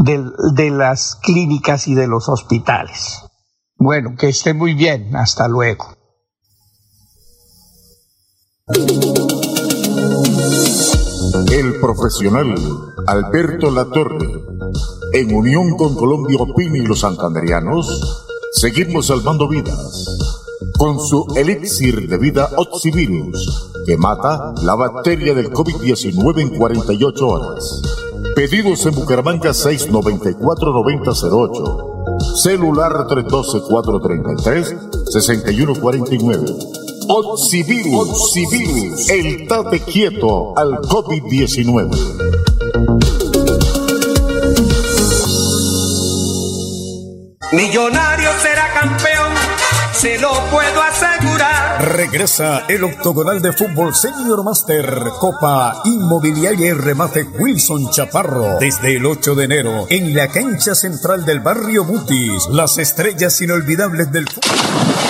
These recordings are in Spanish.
de, de las clínicas y de los hospitales. Bueno, que esté muy bien. Hasta luego. El profesional Alberto Latorre, en unión con Colombia Opina y los santanderianos, seguimos salvando vidas con su elixir de vida Oxivirus que mata la bacteria del COVID-19 en 48 horas. Pedidos en Bucaramanga 694-9008. Celular 312-433-6149. Oxivirus, Oxivirus, el tate quieto al COVID-19. Millonario será campeón, se lo puedo asegurar. Regresa el octogonal de fútbol Senior Master Copa Inmobiliaria y Remate Wilson Chaparro. Desde el 8 de enero en la cancha central del barrio Mutis, las estrellas inolvidables del fútbol.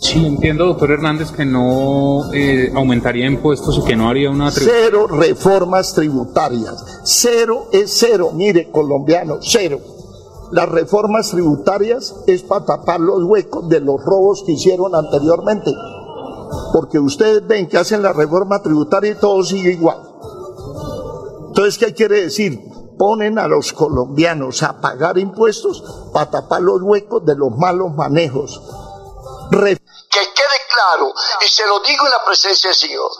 Sí, entiendo, doctor Hernández, que no eh, aumentaría impuestos y que no haría una... Cero reformas tributarias. Cero es cero. Mire, colombiano, cero. Las reformas tributarias es para tapar los huecos de los robos que hicieron anteriormente. Porque ustedes ven que hacen la reforma tributaria y todo sigue igual. Entonces, ¿qué quiere decir? Ponen a los colombianos a pagar impuestos para tapar los huecos de los malos manejos. Que quede claro, y se lo digo en la presencia del Señor,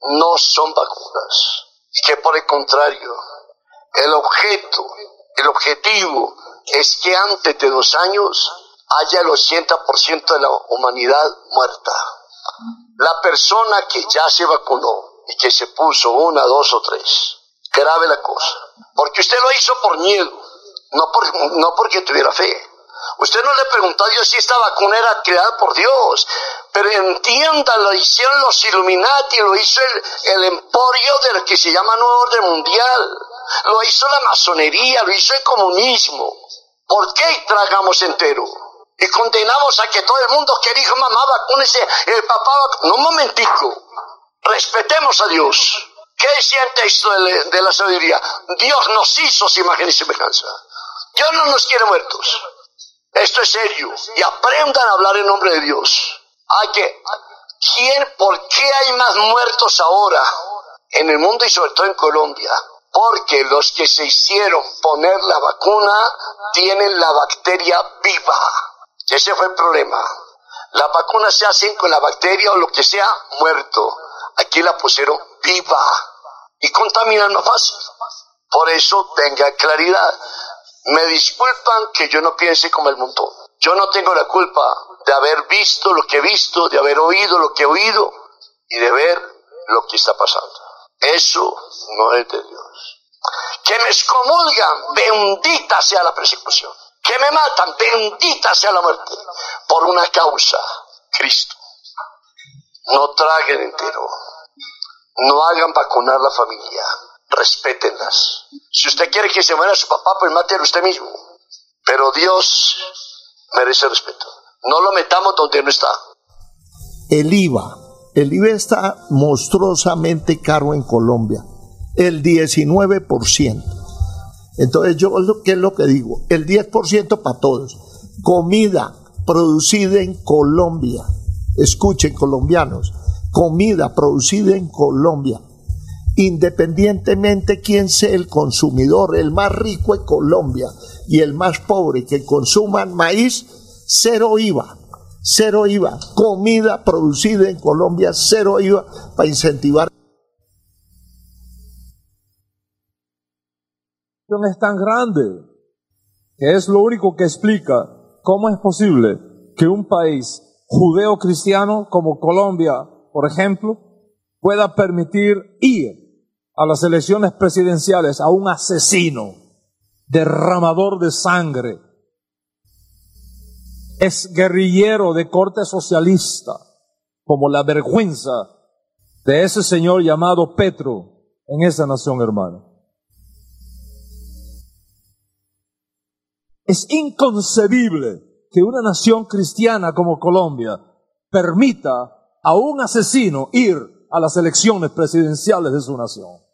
no son vacunas. Que por el contrario, el objeto, el objetivo es que antes de dos años haya el 80% de la humanidad muerta. La persona que ya se vacunó y que se puso una, dos o tres, grave la cosa. Porque usted lo hizo por miedo, no, por, no porque tuviera fe. Usted no le preguntó a Dios si esta vacuna era creada por Dios. Pero entienda, lo hicieron los Illuminati, lo hizo el, el emporio de lo que se llama Nuevo Orden Mundial. Lo hizo la masonería, lo hizo el comunismo. ¿Por qué tragamos entero? Y condenamos a que todo el mundo que dijo, mamá, vacúnese, el papá, no un momentico. Respetemos a Dios. ¿Qué decía el texto de, de la sabiduría? Dios nos hizo su imagen y semejanza. Dios no nos quiere muertos. Esto es serio. Y aprendan a hablar en nombre de Dios. Hay que, ¿quién, ¿por qué hay más muertos ahora en el mundo y sobre todo en Colombia? Porque los que se hicieron poner la vacuna tienen la bacteria viva. Ese fue el problema. Las vacunas se hacen con la bacteria o lo que sea muerto. Aquí la pusieron viva y contaminan más fácil. Por eso tenga claridad. Me disculpan que yo no piense como el montón. Yo no tengo la culpa de haber visto lo que he visto, de haber oído lo que he oído y de ver lo que está pasando. Eso no es de Dios. Que me excomulgan, bendita sea la persecución. Que me matan, bendita sea la muerte. Por una causa, Cristo. No traguen entero. No hagan vacunar la familia respétenlas. Si usted quiere que se muera su papá, pues mátelo usted mismo. Pero Dios merece respeto. No lo metamos donde no está. El IVA. El IVA está monstruosamente caro en Colombia. El 19%. Entonces yo, ¿qué es lo que digo? El 10% para todos. Comida producida en Colombia. Escuchen, colombianos. Comida producida en Colombia independientemente quién sea el consumidor, el más rico en Colombia y el más pobre que consuman maíz, cero IVA, cero IVA, comida producida en Colombia, cero IVA para incentivar. es tan grande que es lo único que explica cómo es posible que un país judeo-cristiano como Colombia, por ejemplo, pueda permitir ir a las elecciones presidenciales a un asesino, derramador de sangre, es guerrillero de corte socialista, como la vergüenza de ese señor llamado Petro en esa nación hermana. Es inconcebible que una nación cristiana como Colombia permita a un asesino ir a las elecciones presidenciales de su nación.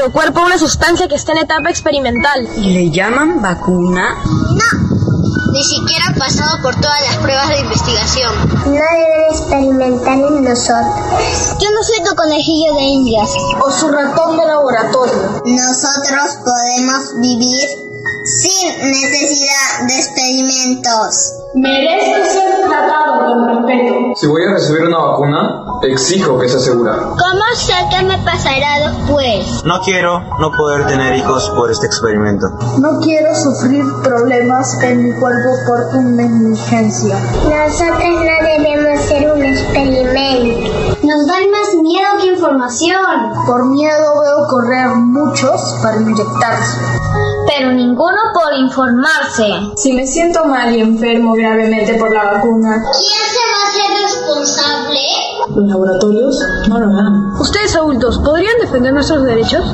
Nuestro cuerpo una sustancia que está en etapa experimental. ¿Y le llaman vacuna? No, ni siquiera ha pasado por todas las pruebas de investigación. No deben experimentar en nosotros. Yo no soy tu conejillo de indias. O su ratón de laboratorio. Nosotros podemos vivir sin necesidad de experimentos. Merezco ser tratado con respeto. Si voy a recibir una vacuna, exijo que sea segura. ¿Cómo sé qué me pasará después? No quiero no poder tener hijos por este experimento. No quiero sufrir problemas en mi cuerpo por tu negligencia. Nosotros no debemos ser un experimento. Nos dan más miedo que información. Por miedo veo correr muchos para inyectarse. Pero ninguno por informarse. Si me siento mal y enfermo gravemente por la vacuna. ¿Quién se va a hacer responsable? Los laboratorios no lo harán. Ustedes adultos, ¿podrían defender nuestros derechos?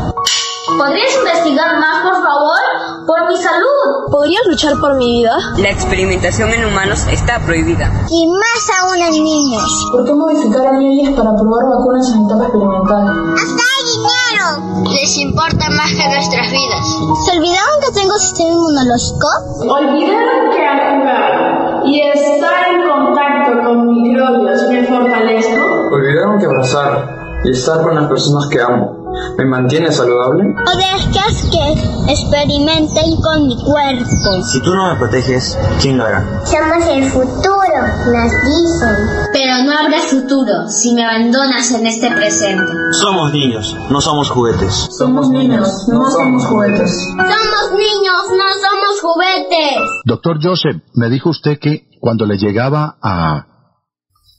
¿Podrías investigar más, por favor? Por mi salud. ¿Podrías luchar por mi vida? La experimentación en humanos está prohibida. Y más aún en niños. ¿Por qué modificaron leyes para probar vacunas en etapa experimental? ¡Hasta hay dinero! Les importa más que nuestras vidas. ¿Se olvidaron que tengo sistema inmunológico? Olvidaron que al jugar y estar en contacto con microbios me fortalezco. Olvidaron que abrazar y estar con las personas que amo me mantiene saludable. O dejas que experimenten con mi cuerpo. Si tú no me proteges, ¿quién lo hará? Somos el futuro, nos dicen. Pero no habrá futuro si me abandonas en este presente. Somos niños, no somos juguetes. Somos niños, no somos juguetes. Somos niños, no somos juguetes. Doctor Joseph, me dijo usted que cuando le llegaba a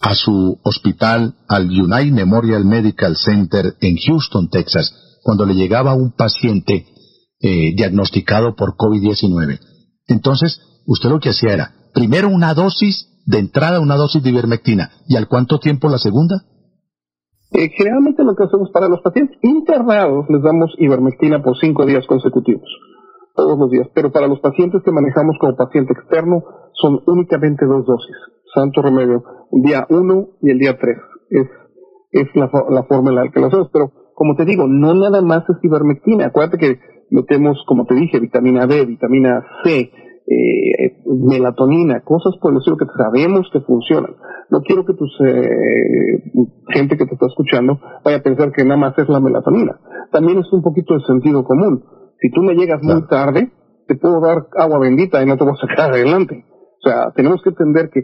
a su hospital, al United Memorial Medical Center en Houston, Texas, cuando le llegaba un paciente eh, diagnosticado por COVID-19. Entonces, usted lo que hacía era, primero una dosis de entrada, una dosis de ivermectina, ¿y al cuánto tiempo la segunda? Eh, generalmente lo que hacemos para los pacientes internados les damos ivermectina por cinco días consecutivos, todos los días, pero para los pacientes que manejamos como paciente externo son únicamente dos dosis santo remedio, el día 1 y el día 3. Es, es la, la forma en la que lo hacemos. Pero, como te digo, no nada más es ivermectina. Acuérdate que metemos, como te dije, vitamina D, vitamina C, eh, melatonina, cosas por el estilo que sabemos que funcionan. No quiero que tus eh, gente que te está escuchando vaya a pensar que nada más es la melatonina. También es un poquito de sentido común. Si tú me llegas muy tarde, te puedo dar agua bendita y no te voy a sacar adelante. O sea, tenemos que entender que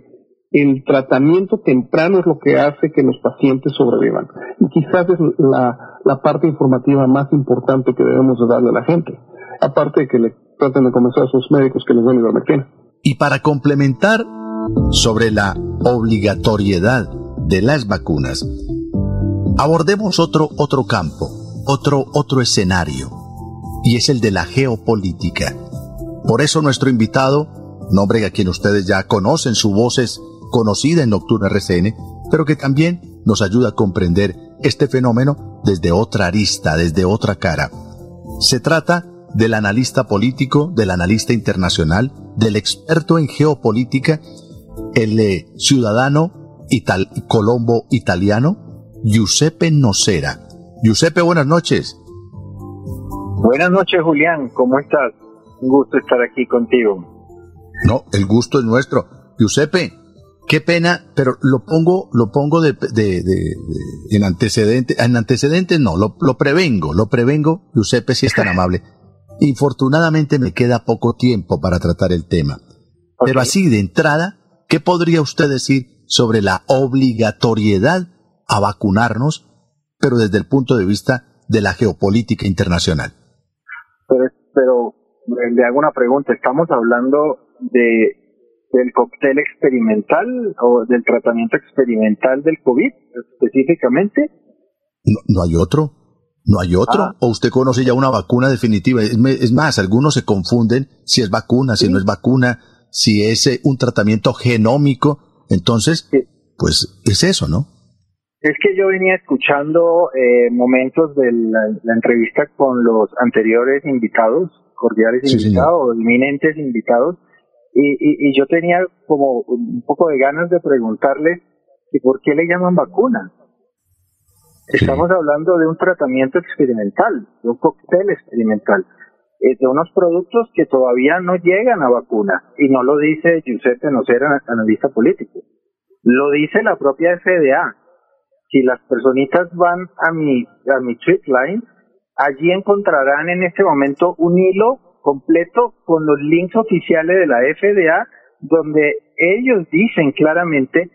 el tratamiento temprano es lo que hace que los pacientes sobrevivan. Y quizás es la, la parte informativa más importante que debemos de darle a la gente. Aparte de que le traten de convencer a sus médicos que les den ivermectina. Y para complementar sobre la obligatoriedad de las vacunas, abordemos otro, otro campo, otro, otro escenario, y es el de la geopolítica. Por eso nuestro invitado, nombre a quien ustedes ya conocen, su voz es conocida en Nocturna RCN, pero que también nos ayuda a comprender este fenómeno desde otra arista, desde otra cara. Se trata del analista político, del analista internacional, del experto en geopolítica, el eh, ciudadano ital colombo italiano, Giuseppe Nocera. Giuseppe, buenas noches. Buenas noches, Julián. ¿Cómo estás? Un gusto estar aquí contigo. No, el gusto es nuestro. Giuseppe, qué pena, pero lo pongo, lo pongo de, de, de, en antecedentes, en antecedentes no, lo, lo, prevengo, lo prevengo, Giuseppe, si es tan amable. Infortunadamente me queda poco tiempo para tratar el tema. Okay. Pero así de entrada, ¿qué podría usted decir sobre la obligatoriedad a vacunarnos, pero desde el punto de vista de la geopolítica internacional? Pero, pero le hago una pregunta, estamos hablando de del cóctel experimental o del tratamiento experimental del COVID específicamente? No, no hay otro. ¿No hay otro? Ah. ¿O usted conoce ya una vacuna definitiva? Es, más, algunos se confunden si es vacuna, si sí. no es vacuna, si es eh, un tratamiento genómico. Entonces, sí. pues es eso, ¿no? Es que yo venía escuchando eh, momentos de la, la, entrevista con los anteriores invitados, cordiales Sí, invitados, eminentes invitados, y, y, y yo tenía como un poco de ganas de preguntarle que por qué le llaman vacuna. Estamos hablando de un tratamiento experimental, de un cóctel experimental, eh, de unos productos que todavía no llegan a vacuna, y no lo dice Giuseppe Nocera, analista político, lo dice la propia FDA. Si las personitas van a mi, a mi tweet line, allí encontrarán en este momento un hilo completo con los links oficiales de la FDA, donde ellos dicen claramente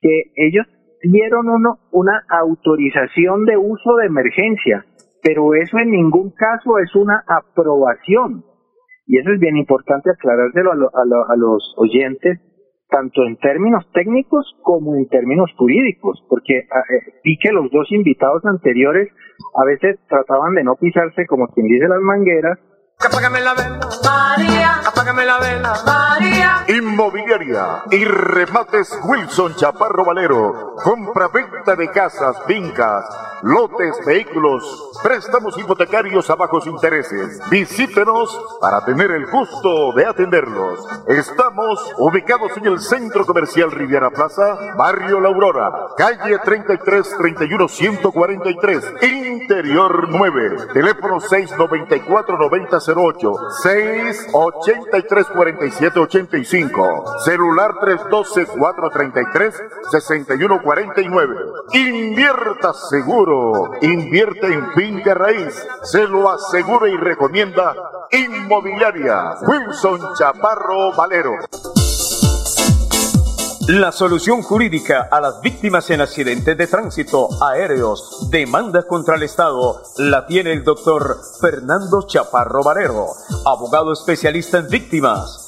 que ellos dieron uno, una autorización de uso de emergencia, pero eso en ningún caso es una aprobación. Y eso es bien importante aclarárselo a, lo, a, lo, a los oyentes, tanto en términos técnicos como en términos jurídicos, porque eh, vi que los dos invitados anteriores a veces trataban de no pisarse, como quien dice, las mangueras, Apágame la vela, María. Apágame la vela, María. Inmobiliaria y remates Wilson Chaparro Valero. Compra-venta de casas, fincas, lotes, vehículos, préstamos hipotecarios a bajos intereses. Visítenos para tener el gusto de atenderlos. Estamos ubicados en el Centro Comercial Riviera Plaza, Barrio La Aurora, calle 33 31 143, Interior 9, teléfono 694 90 08 683 47 85 celular 312 433 61 49 invierta seguro. Invierte en finca raíz. Se lo asegura y recomienda inmobiliaria. Wilson Chaparro Valero La solución jurídica a las víctimas en accidentes de tránsito aéreos, demanda contra el Estado, la tiene el doctor Fernando Chaparro Valero, abogado especialista en víctimas.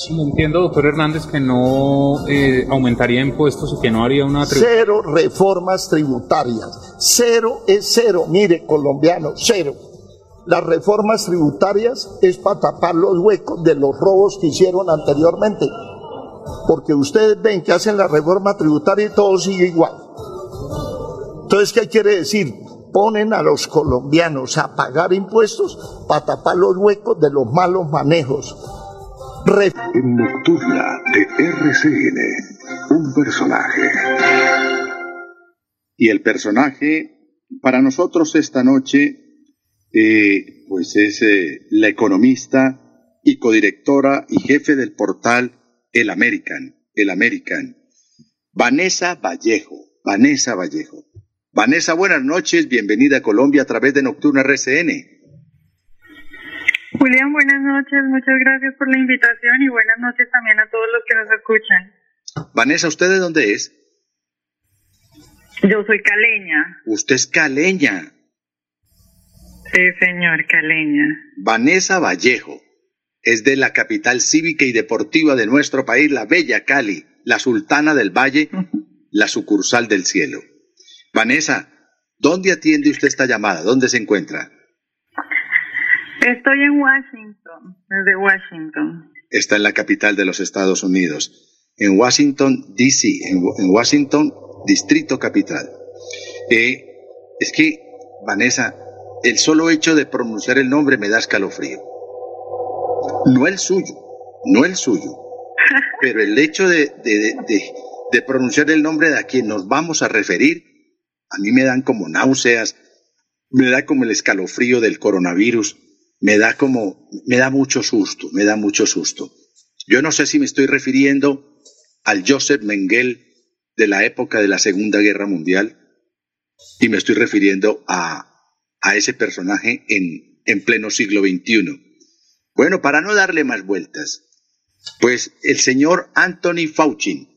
Sí, entiendo, doctor Hernández, que no eh, aumentaría impuestos y que no haría una... Cero reformas tributarias. Cero es cero. Mire, colombiano, cero. Las reformas tributarias es para tapar los huecos de los robos que hicieron anteriormente. Porque ustedes ven que hacen la reforma tributaria y todo sigue igual. Entonces, ¿qué quiere decir? Ponen a los colombianos a pagar impuestos para tapar los huecos de los malos manejos. En Nocturna de RCN, un personaje. Y el personaje para nosotros esta noche, eh, pues es eh, la economista y codirectora y jefe del portal El American, El American, Vanessa Vallejo, Vanessa Vallejo. Vanessa, buenas noches, bienvenida a Colombia a través de Nocturna RCN. Julián, buenas noches, muchas gracias por la invitación y buenas noches también a todos los que nos escuchan. Vanessa, ¿usted de dónde es? Yo soy caleña, Usted es caleña. sí señor, caleña. Vanessa Vallejo es de la capital cívica y deportiva de nuestro país, la bella Cali, la sultana del valle, la sucursal del cielo. Vanessa, ¿dónde atiende usted esta llamada? ¿Dónde se encuentra? Estoy en Washington, desde Washington. Está en la capital de los Estados Unidos, en Washington, D.C., en, Washington, Distrito Capital. Eh, es que, Vanessa, el solo hecho de pronunciar el nombre me da escalofrío. No el suyo, no el suyo, pero el hecho de, de- de- de- de pronunciar el nombre de a quien nos vamos a referir, a mí me dan como náuseas, me da como el escalofrío del coronavirus, me da como, me da mucho susto, me da mucho susto. Yo no sé si me estoy refiriendo al Joseph Mengele de la época de la Segunda Guerra Mundial y me estoy refiriendo a, a ese personaje en, en pleno siglo XXI. Bueno, para no darle más vueltas, pues el señor Anthony Fauci,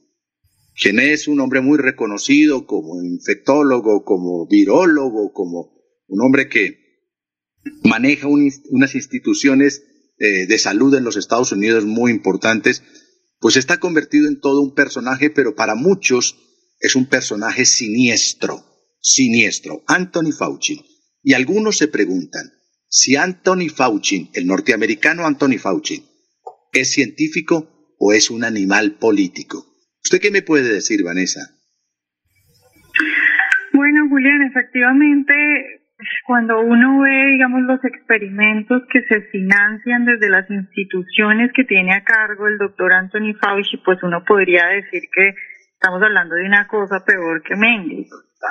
quien es un hombre muy reconocido como infectólogo, como virólogo, como un hombre que maneja un- unas instituciones eh, de salud en los Estados Unidos muy importantes, pues está convertido en todo un personaje, pero para muchos es un personaje siniestro, siniestro, Anthony Fauci. Y algunos se preguntan si Anthony Fauci, el norteamericano Anthony Fauci, es científico o es un animal político. ¿Usted qué me puede decir, Vanessa? Bueno, Julián, efectivamente, cuando uno ve, digamos, los experimentos que se financian desde las instituciones que tiene a cargo el doctor Anthony Fauci, pues uno podría decir que estamos hablando de una cosa peor que Mengele.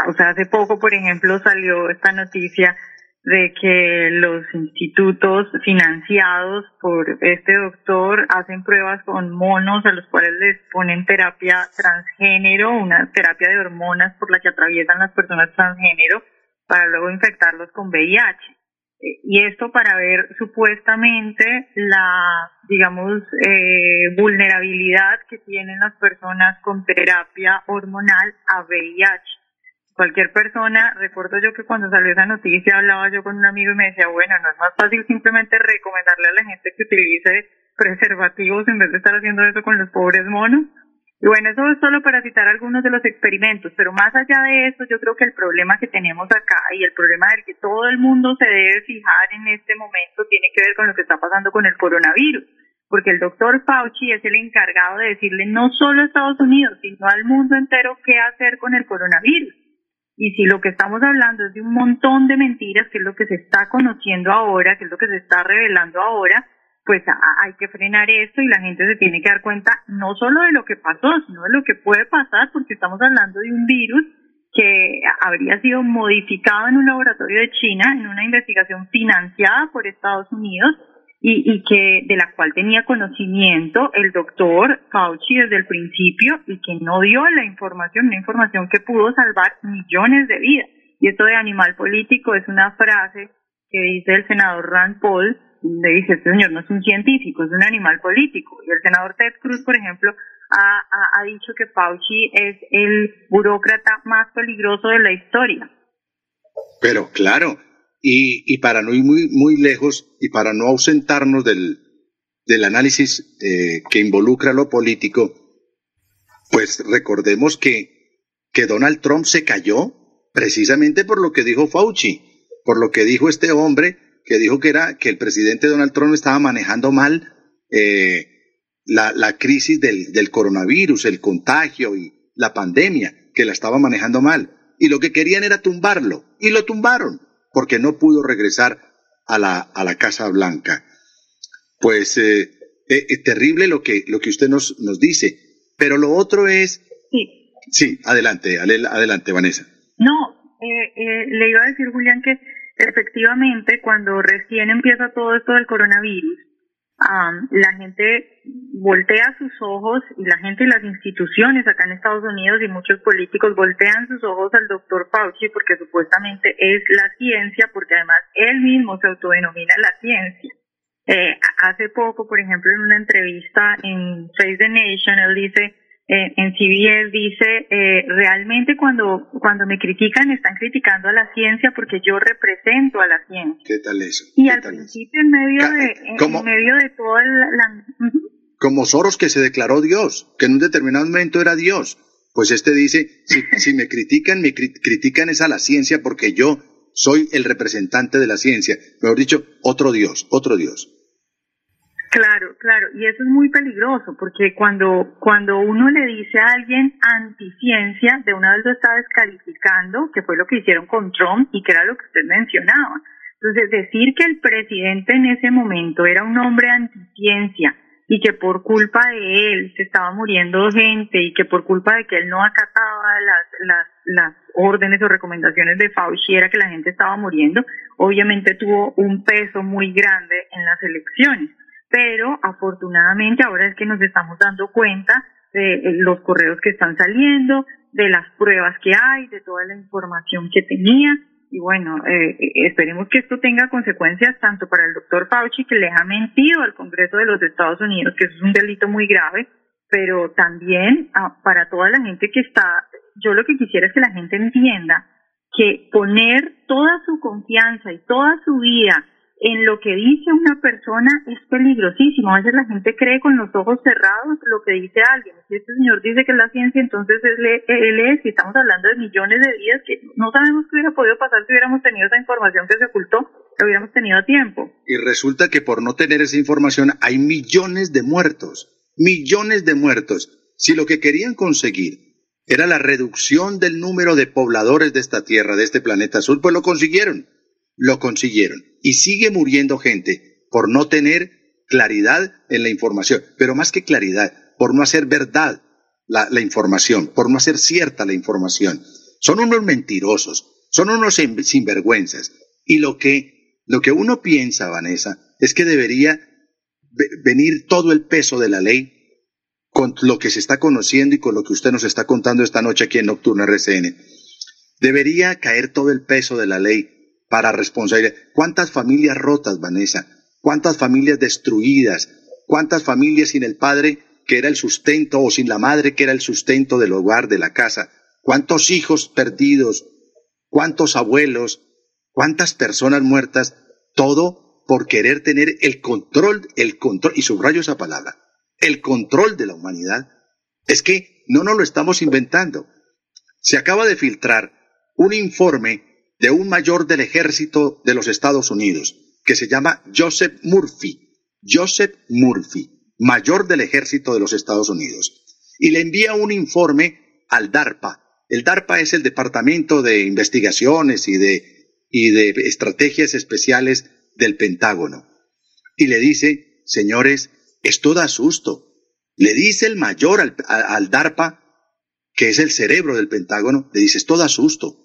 O sea, hace poco, por ejemplo, salió esta noticia de que los institutos financiados por este doctor hacen pruebas con monos a los cuales les ponen terapia transgénero, una terapia de hormonas por la que atraviesan las personas transgénero para luego infectarlos con VIH. Eh, y esto para ver supuestamente la, digamos, eh, vulnerabilidad que tienen las personas con terapia hormonal a VIH cualquier persona, recuerdo yo que cuando salió esa noticia hablaba yo con un amigo y me decía, bueno, no es más fácil simplemente recomendarle a la gente que utilice preservativos en vez de estar haciendo eso con los pobres monos. Y bueno, eso es solo para citar algunos de los experimentos, pero más allá de eso, yo creo que el problema que tenemos acá y el problema del que todo el mundo se debe fijar en este momento tiene que ver con lo que está pasando con el coronavirus, porque el doctor Fauci es el encargado de decirle no solo a Estados Unidos, sino al mundo entero qué hacer con el coronavirus. Y si lo que estamos hablando es de un montón de mentiras, que es lo que se está conociendo ahora, que es lo que se está revelando ahora, pues hay que frenar esto y la gente se tiene que dar cuenta no solo de lo que pasó, sino de lo que puede pasar, porque estamos hablando de un virus que habría sido modificado en un laboratorio de China, en una investigación financiada por Estados Unidos, y, y que de la cual tenía conocimiento el doctor Fauci desde el principio y que no dio la información, una información que pudo salvar millones de vidas. Y esto de animal político es una frase que dice el senador Rand Paul, le dice, este señor no es un científico, es un animal político. Y el senador Ted Cruz, por ejemplo, ha, ha, ha dicho que Fauci es el burócrata más peligroso de la historia. Pero claro, y, y, para no ir muy, muy lejos y para no ausentarnos del, del análisis eh, que involucra lo político, pues recordemos que, que Donald Trump se cayó precisamente por lo que dijo Fauci, por lo que dijo este hombre que dijo que era que el presidente Donald Trump estaba manejando mal eh, la, la, crisis del, del coronavirus, el contagio y la pandemia, que la estaba manejando mal. Y lo que querían era tumbarlo, y lo tumbaron porque no pudo regresar a la, a la Casa Blanca. Pues eh, eh, es terrible lo que, lo que usted nos, nos dice, pero lo otro es... Sí. Sí, adelante, adelante, Vanessa. No, eh, eh, le iba a decir, Julián, que efectivamente cuando recién empieza todo esto del coronavirus, um, la gente voltea sus ojos y la gente y las instituciones acá en Estados Unidos y muchos políticos voltean sus ojos al doctor Fauci porque supuestamente es la ciencia, porque además él mismo se autodenomina la ciencia. Eh, hace poco, por ejemplo, en una entrevista en Face the Nation, él dice, eh, en CBS dice, eh, realmente cuando, cuando me critican están criticando a la ciencia porque yo represento a la ciencia. ¿Qué tal eso? Y al principio, en medio de, en medio de toda la... Como Soros que se declaró Dios, que en un determinado momento era Dios. Pues este dice, si, si me critican, me cri critican es a la ciencia porque yo soy el representante de la ciencia. Mejor dicho, otro Dios, otro Dios. Claro, claro, y eso es muy peligroso porque cuando cuando uno le dice a alguien anticiencia, de una vez lo está descalificando, que fue lo que hicieron con Trump y que era lo que usted mencionaba. Entonces, decir que el presidente en ese momento era un hombre anticiencia y que por culpa de él se estaba muriendo gente y que por culpa de que él no acataba las, las, las órdenes o recomendaciones de Fauci era que la gente estaba muriendo, obviamente tuvo un peso muy grande en las elecciones pero afortunadamente ahora es que nos estamos dando cuenta de los correos que están saliendo, de las pruebas que hay, de toda la información que tenía. Y bueno, eh, esperemos que esto tenga consecuencias tanto para el doctor Fauci, que le ha mentido al Congreso de los Estados Unidos, que eso es un delito muy grave, pero también ah, para toda la gente que está, yo lo que quisiera es que la gente entienda que poner toda su confianza y toda su vida en lo que dice una persona es peligrosísimo. A veces la gente cree con los ojos cerrados lo que dice alguien. Si este señor dice que es la ciencia, entonces él, es, y estamos hablando de millones de vidas que no sabemos qué hubiera podido pasar si hubiéramos tenido esa información que se ocultó, lo hubiéramos tenido a tiempo. Y resulta que por no tener esa información hay millones de muertos, millones de muertos. Si lo que querían conseguir era la reducción del número de pobladores de esta tierra, de este planeta azul, pues lo consiguieron lo consiguieron. Y sigue muriendo gente por no tener claridad en la información, pero más que claridad, por no hacer verdad la, información, por no hacer cierta la información. Son unos mentirosos, son unos sinvergüenzas. Y lo que, lo que uno piensa, Vanessa, es que debería venir todo el peso de la ley con lo que se está conociendo y con lo que usted nos está contando esta noche aquí en Nocturno RCN. Debería caer todo el peso de la ley para responsabilidad. ¿Cuántas familias rotas, Vanessa? ¿Cuántas familias destruidas? ¿Cuántas familias sin el padre que era el sustento o sin la madre que era el sustento del hogar, de la casa? ¿Cuántos hijos perdidos? ¿Cuántos abuelos? ¿Cuántas personas muertas? Todo por querer tener el control, el control, y subrayo esa palabra, el control de la humanidad. Es que no nos lo estamos inventando. Se acaba de filtrar un informe de un mayor del ejército de los Estados Unidos, que se llama Joseph Murphy. Joseph Murphy, mayor del ejército de los Estados Unidos. Y le envía un informe al DARPA. El DARPA es el Departamento de Investigaciones y de, y de Estrategias Especiales del Pentágono. Y le dice, señores, esto da susto. Le dice el mayor al, al DARPA, que es el cerebro del Pentágono, le dice, esto da susto.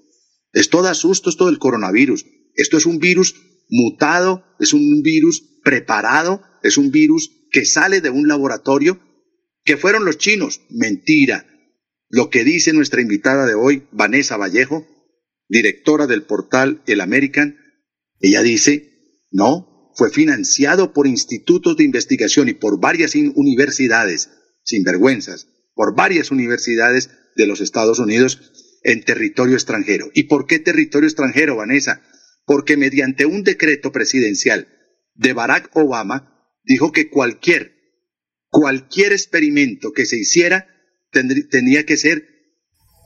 Esto da susto, esto del coronavirus. Esto es un virus mutado, es un virus preparado, es un virus que sale de un laboratorio, que fueron los chinos. Mentira. Lo que dice nuestra invitada de hoy, Vanessa Vallejo, directora del portal El American, ella dice, no, fue financiado por institutos de investigación y por varias universidades, sin vergüenzas, por varias universidades de los Estados Unidos en territorio extranjero. ¿Y por qué territorio extranjero, Vanessa? Porque mediante un decreto presidencial de Barack Obama dijo que cualquier, cualquier experimento que se hiciera tenía que ser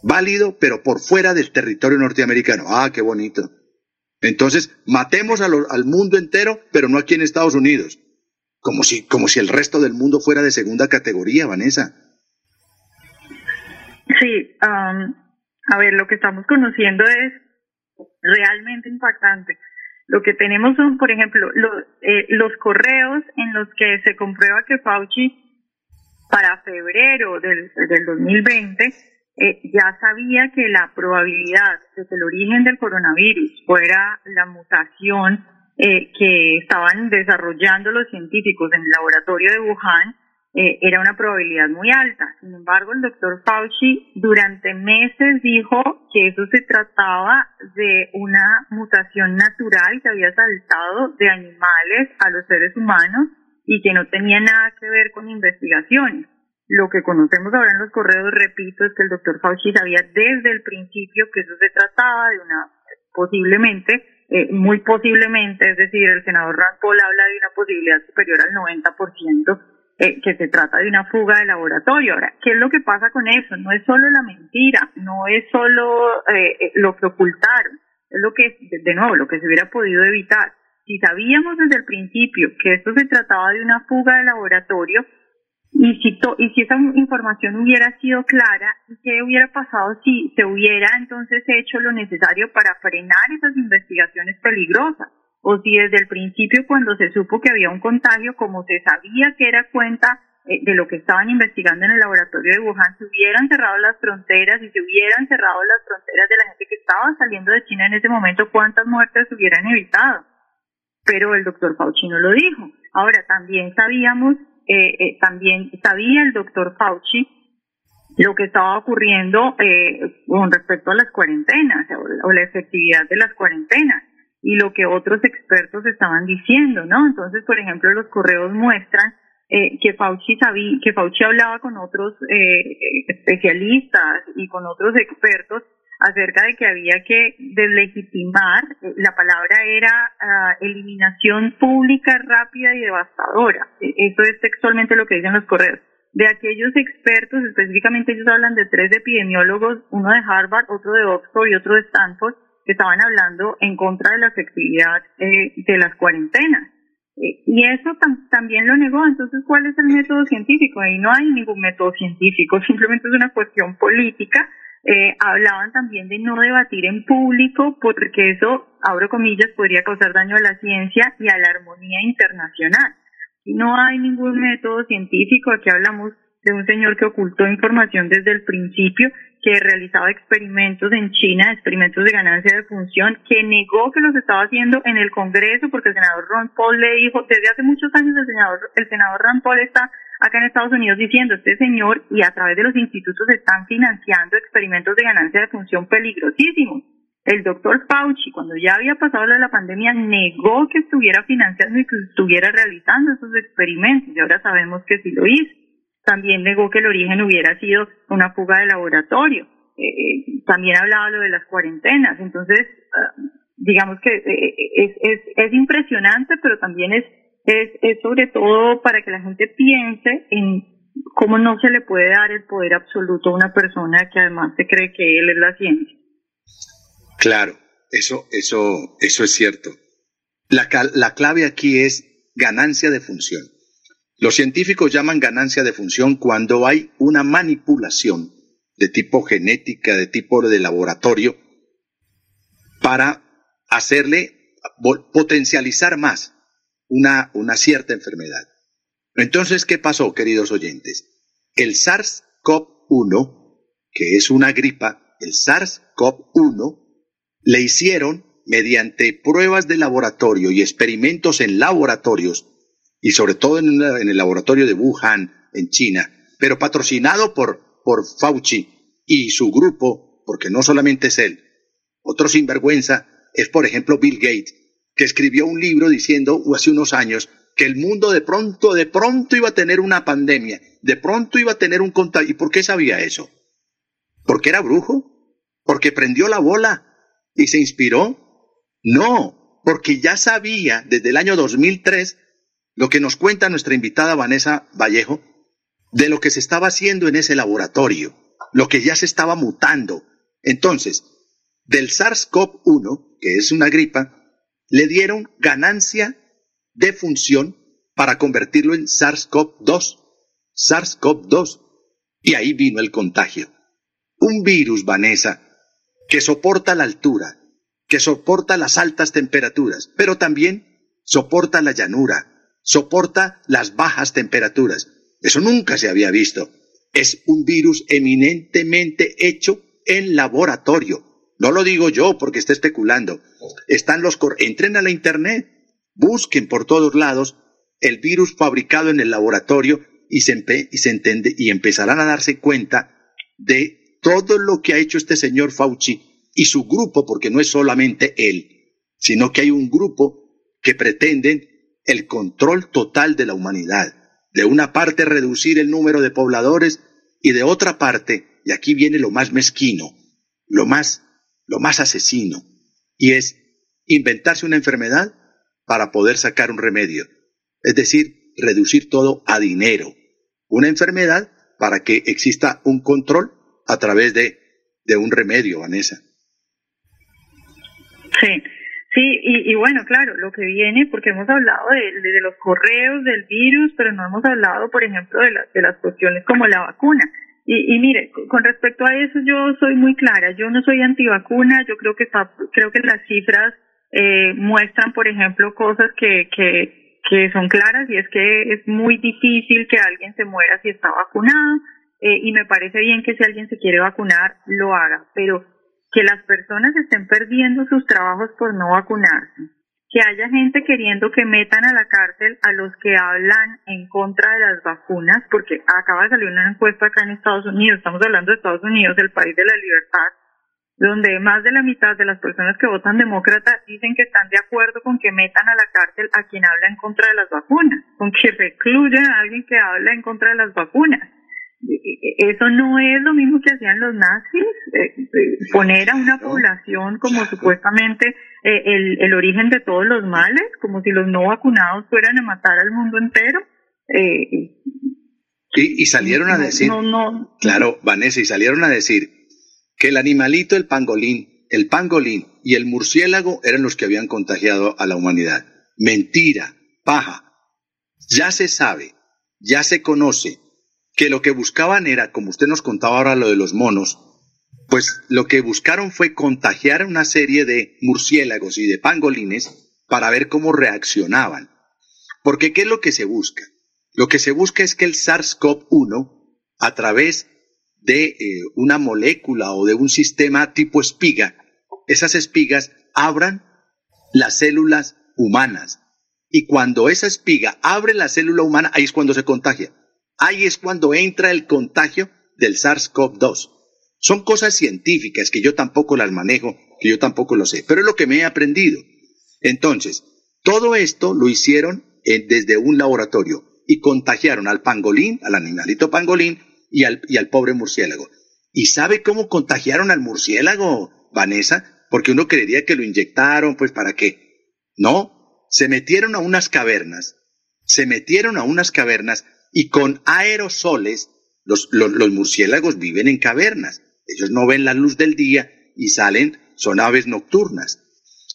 válido, pero por fuera del territorio norteamericano. Ah, qué bonito. Entonces, matemos al mundo entero, pero no aquí en Estados Unidos. Como si, como si el resto del mundo fuera de segunda categoría, Vanessa. Sí, um, a ver, lo que estamos conociendo es realmente impactante. Lo que tenemos son, por ejemplo, los, eh, los correos en los que se comprueba que Fauci para febrero del, del 2020 eh, ya sabía que la probabilidad de que el origen del coronavirus fuera la mutación eh, que estaban desarrollando los científicos en el laboratorio de Wuhan eh, era una probabilidad muy alta. Sin embargo, el doctor Fauci durante meses dijo que eso se trataba de una mutación natural que había saltado de animales a los seres humanos y que no tenía nada que ver con investigaciones. Lo que conocemos ahora en los correos, repito, es que el doctor Fauci sabía desde el principio que eso se trataba de una, posiblemente, eh, muy posiblemente, es decir, el senador Rand Paul habla de una posibilidad superior al 90%, eh, que se trata de una fuga de laboratorio. Ahora, ¿qué es lo que pasa con eso? No es solo la mentira, no es solo eh, eh, lo que ocultaron, es lo que, de nuevo, lo que se hubiera podido evitar. Si sabíamos desde el principio que esto se trataba de una fuga de laboratorio, y si, y si esa información hubiera sido clara, ¿qué hubiera pasado si se hubiera entonces hecho lo necesario para frenar esas investigaciones peligrosas? O si desde el principio cuando se supo que había un contagio, como se sabía que era cuenta eh, de lo que estaban investigando en el laboratorio de Wuhan, se hubieran cerrado las fronteras y se hubieran cerrado las fronteras de la gente que estaba saliendo de China en ese momento, ¿cuántas muertes se hubieran evitado? Pero el doctor Fauci no lo dijo. Ahora, también sabíamos, eh, eh, también sabía el doctor Fauci lo que estaba ocurriendo con respecto a las cuarentenas o la efectividad de las cuarentenas y lo que otros expertos estaban diciendo, ¿no? Entonces, por ejemplo, los correos muestran eh, que Fauci sabía, que Fauci hablaba con otros eh, especialistas y con otros expertos acerca de que había que deslegitimar, eh, la palabra era ah, eliminación pública rápida y devastadora. E, eso es textualmente lo que dicen los correos. De aquellos expertos, específicamente ellos hablan de tres epidemiólogos, uno de Harvard, otro de Oxford y otro de Stanford, estaban hablando en contra de la efectividad eh, de las cuarentenas. Eh, y eso también lo negó. Entonces, ¿cuál es el método científico? Ahí no hay ningún método científico, simplemente es una cuestión política. Eh, hablaban también de no debatir en público porque eso, abro comillas, podría causar daño a la ciencia y a la armonía internacional. No hay ningún método científico. Aquí hablamos de un señor que ocultó información desde el principio que realizaba experimentos en China, experimentos de ganancia de función, que negó que los estaba haciendo en el Congreso porque el senador Ron Paul le dijo, desde hace muchos años el senador, el senador Ron Paul está acá en Estados Unidos diciendo, este señor y a través de los institutos están financiando experimentos de ganancia de función peligrosísimos. El doctor Fauci, cuando ya había pasado la pandemia, negó que estuviera financiando y que estuviera realizando esos experimentos y ahora sabemos que sí lo hizo también negó que el origen hubiera sido una fuga de laboratorio. Eh, eh, también hablaba lo de las cuarentenas. Entonces, ah, digamos que eh, es, es, es impresionante, pero también es, es, es sobre todo para que la gente piense en cómo no se le puede dar el poder absoluto a una persona que además se cree que él es la ciencia. Claro, eso, eso, eso es cierto. La, la clave aquí es ganancia de función. Los científicos llaman ganancia de función cuando hay una manipulación de tipo genética, de tipo de laboratorio, para hacerle potencializar más una, una cierta enfermedad. Entonces, ¿qué pasó, queridos oyentes? El SARS-CoV-1, que es una gripa, el SARS-CoV-1, le hicieron mediante pruebas de laboratorio y experimentos en laboratorios y sobre todo en, el laboratorio de Wuhan, en China, pero patrocinado por, por Fauci y su grupo, porque no solamente es él. Otro sinvergüenza es, por ejemplo, Bill Gates, que escribió un libro diciendo hace unos años que el mundo de pronto, de pronto iba a tener una pandemia, de pronto iba a tener un contagio. ¿Y por qué sabía eso? ¿Porque era brujo? ¿Porque prendió la bola y se inspiró? No, porque ya sabía desde el año 2003 lo que nos cuenta nuestra invitada Vanessa Vallejo de lo que se estaba haciendo en ese laboratorio, lo que ya se estaba mutando. Entonces, del SARS-CoV-1, que es una gripa, le dieron ganancia de función para convertirlo en SARS-CoV-2. SARS-CoV-2. Y ahí vino el contagio. Un virus, Vanessa, que soporta la altura, que soporta las altas temperaturas, pero también soporta la llanura, soporta las bajas temperaturas. Eso nunca se había visto. Es un virus eminentemente hecho en laboratorio. No lo digo yo porque esté especulando. Están los entren a la internet, busquen por todos lados el virus fabricado en el laboratorio y se, y se entiende y empezarán a darse cuenta de todo lo que ha hecho este señor Fauci y su grupo, porque no es solamente él, sino que hay un grupo que pretenden el control total de la humanidad. De una parte reducir el número de pobladores y de otra parte, y aquí viene lo más mezquino, lo más, lo más asesino, y es inventarse una enfermedad para poder sacar un remedio. Es decir, reducir todo a dinero. Una enfermedad para que exista un control a través de, de un remedio, Vanessa. Sí, Sí, y, y, bueno, claro, lo que viene, porque hemos hablado de, de, los correos del virus, pero no hemos hablado, por ejemplo, de, de las cuestiones como la vacuna. Y, y mire, con respecto a eso yo soy muy clara, yo no soy antivacuna, yo creo que está, creo que las cifras eh, muestran, por ejemplo, cosas que, que, que son claras y es que es muy difícil que alguien se muera si está vacunado eh, y me parece bien que si alguien se quiere vacunar lo haga, pero que las personas estén perdiendo sus trabajos por no vacunarse, que haya gente queriendo que metan a la cárcel a los que hablan en contra de las vacunas, porque acaba de salir una encuesta acá en Estados Unidos, estamos hablando de Estados Unidos, el país de la libertad, donde más de la mitad de las personas que votan demócrata dicen que están de acuerdo con que metan a la cárcel a quien habla en contra de las vacunas, con que recluyan a alguien que habla en contra de las vacunas. Eso no es lo mismo que hacían los nazis, eh, eh, poner a una población como supuestamente eh, el, el, origen de todos los males, como si los no vacunados fueran a matar al mundo entero. y salieron a decir, claro, Vanessa, y salieron a decir que el animalito, el pangolín, el pangolín y el murciélago eran los que habían contagiado a la humanidad. Mentira, paja. Ya se sabe, ya se conoce que lo que buscaban era, como usted nos contaba ahora lo de los monos, pues lo que buscaron fue contagiar una serie de murciélagos y de pangolines para ver cómo reaccionaban. Porque ¿qué es lo que se busca? Lo que se busca es que el SARS-CoV-1, a través de eh, una molécula o de un sistema tipo espiga, esas espigas abran las células humanas. Y cuando esa espiga abre la célula humana, ahí es cuando se contagia. Ahí es cuando entra el contagio del SARS-CoV-2. Son cosas científicas que yo tampoco las manejo, que yo tampoco lo sé, pero es lo que me he aprendido. Entonces, todo esto lo hicieron eh, desde un laboratorio y contagiaron al pangolín, al animalito pangolín y al, y al pobre murciélago. ¿Y sabe cómo contagiaron al murciélago, Vanessa? Porque uno creería que lo inyectaron, pues para qué. No, se metieron a unas cavernas, se metieron a unas cavernas y con aerosoles, los, los, murciélagos viven en cavernas. Ellos no ven la luz del día y salen, son aves nocturnas,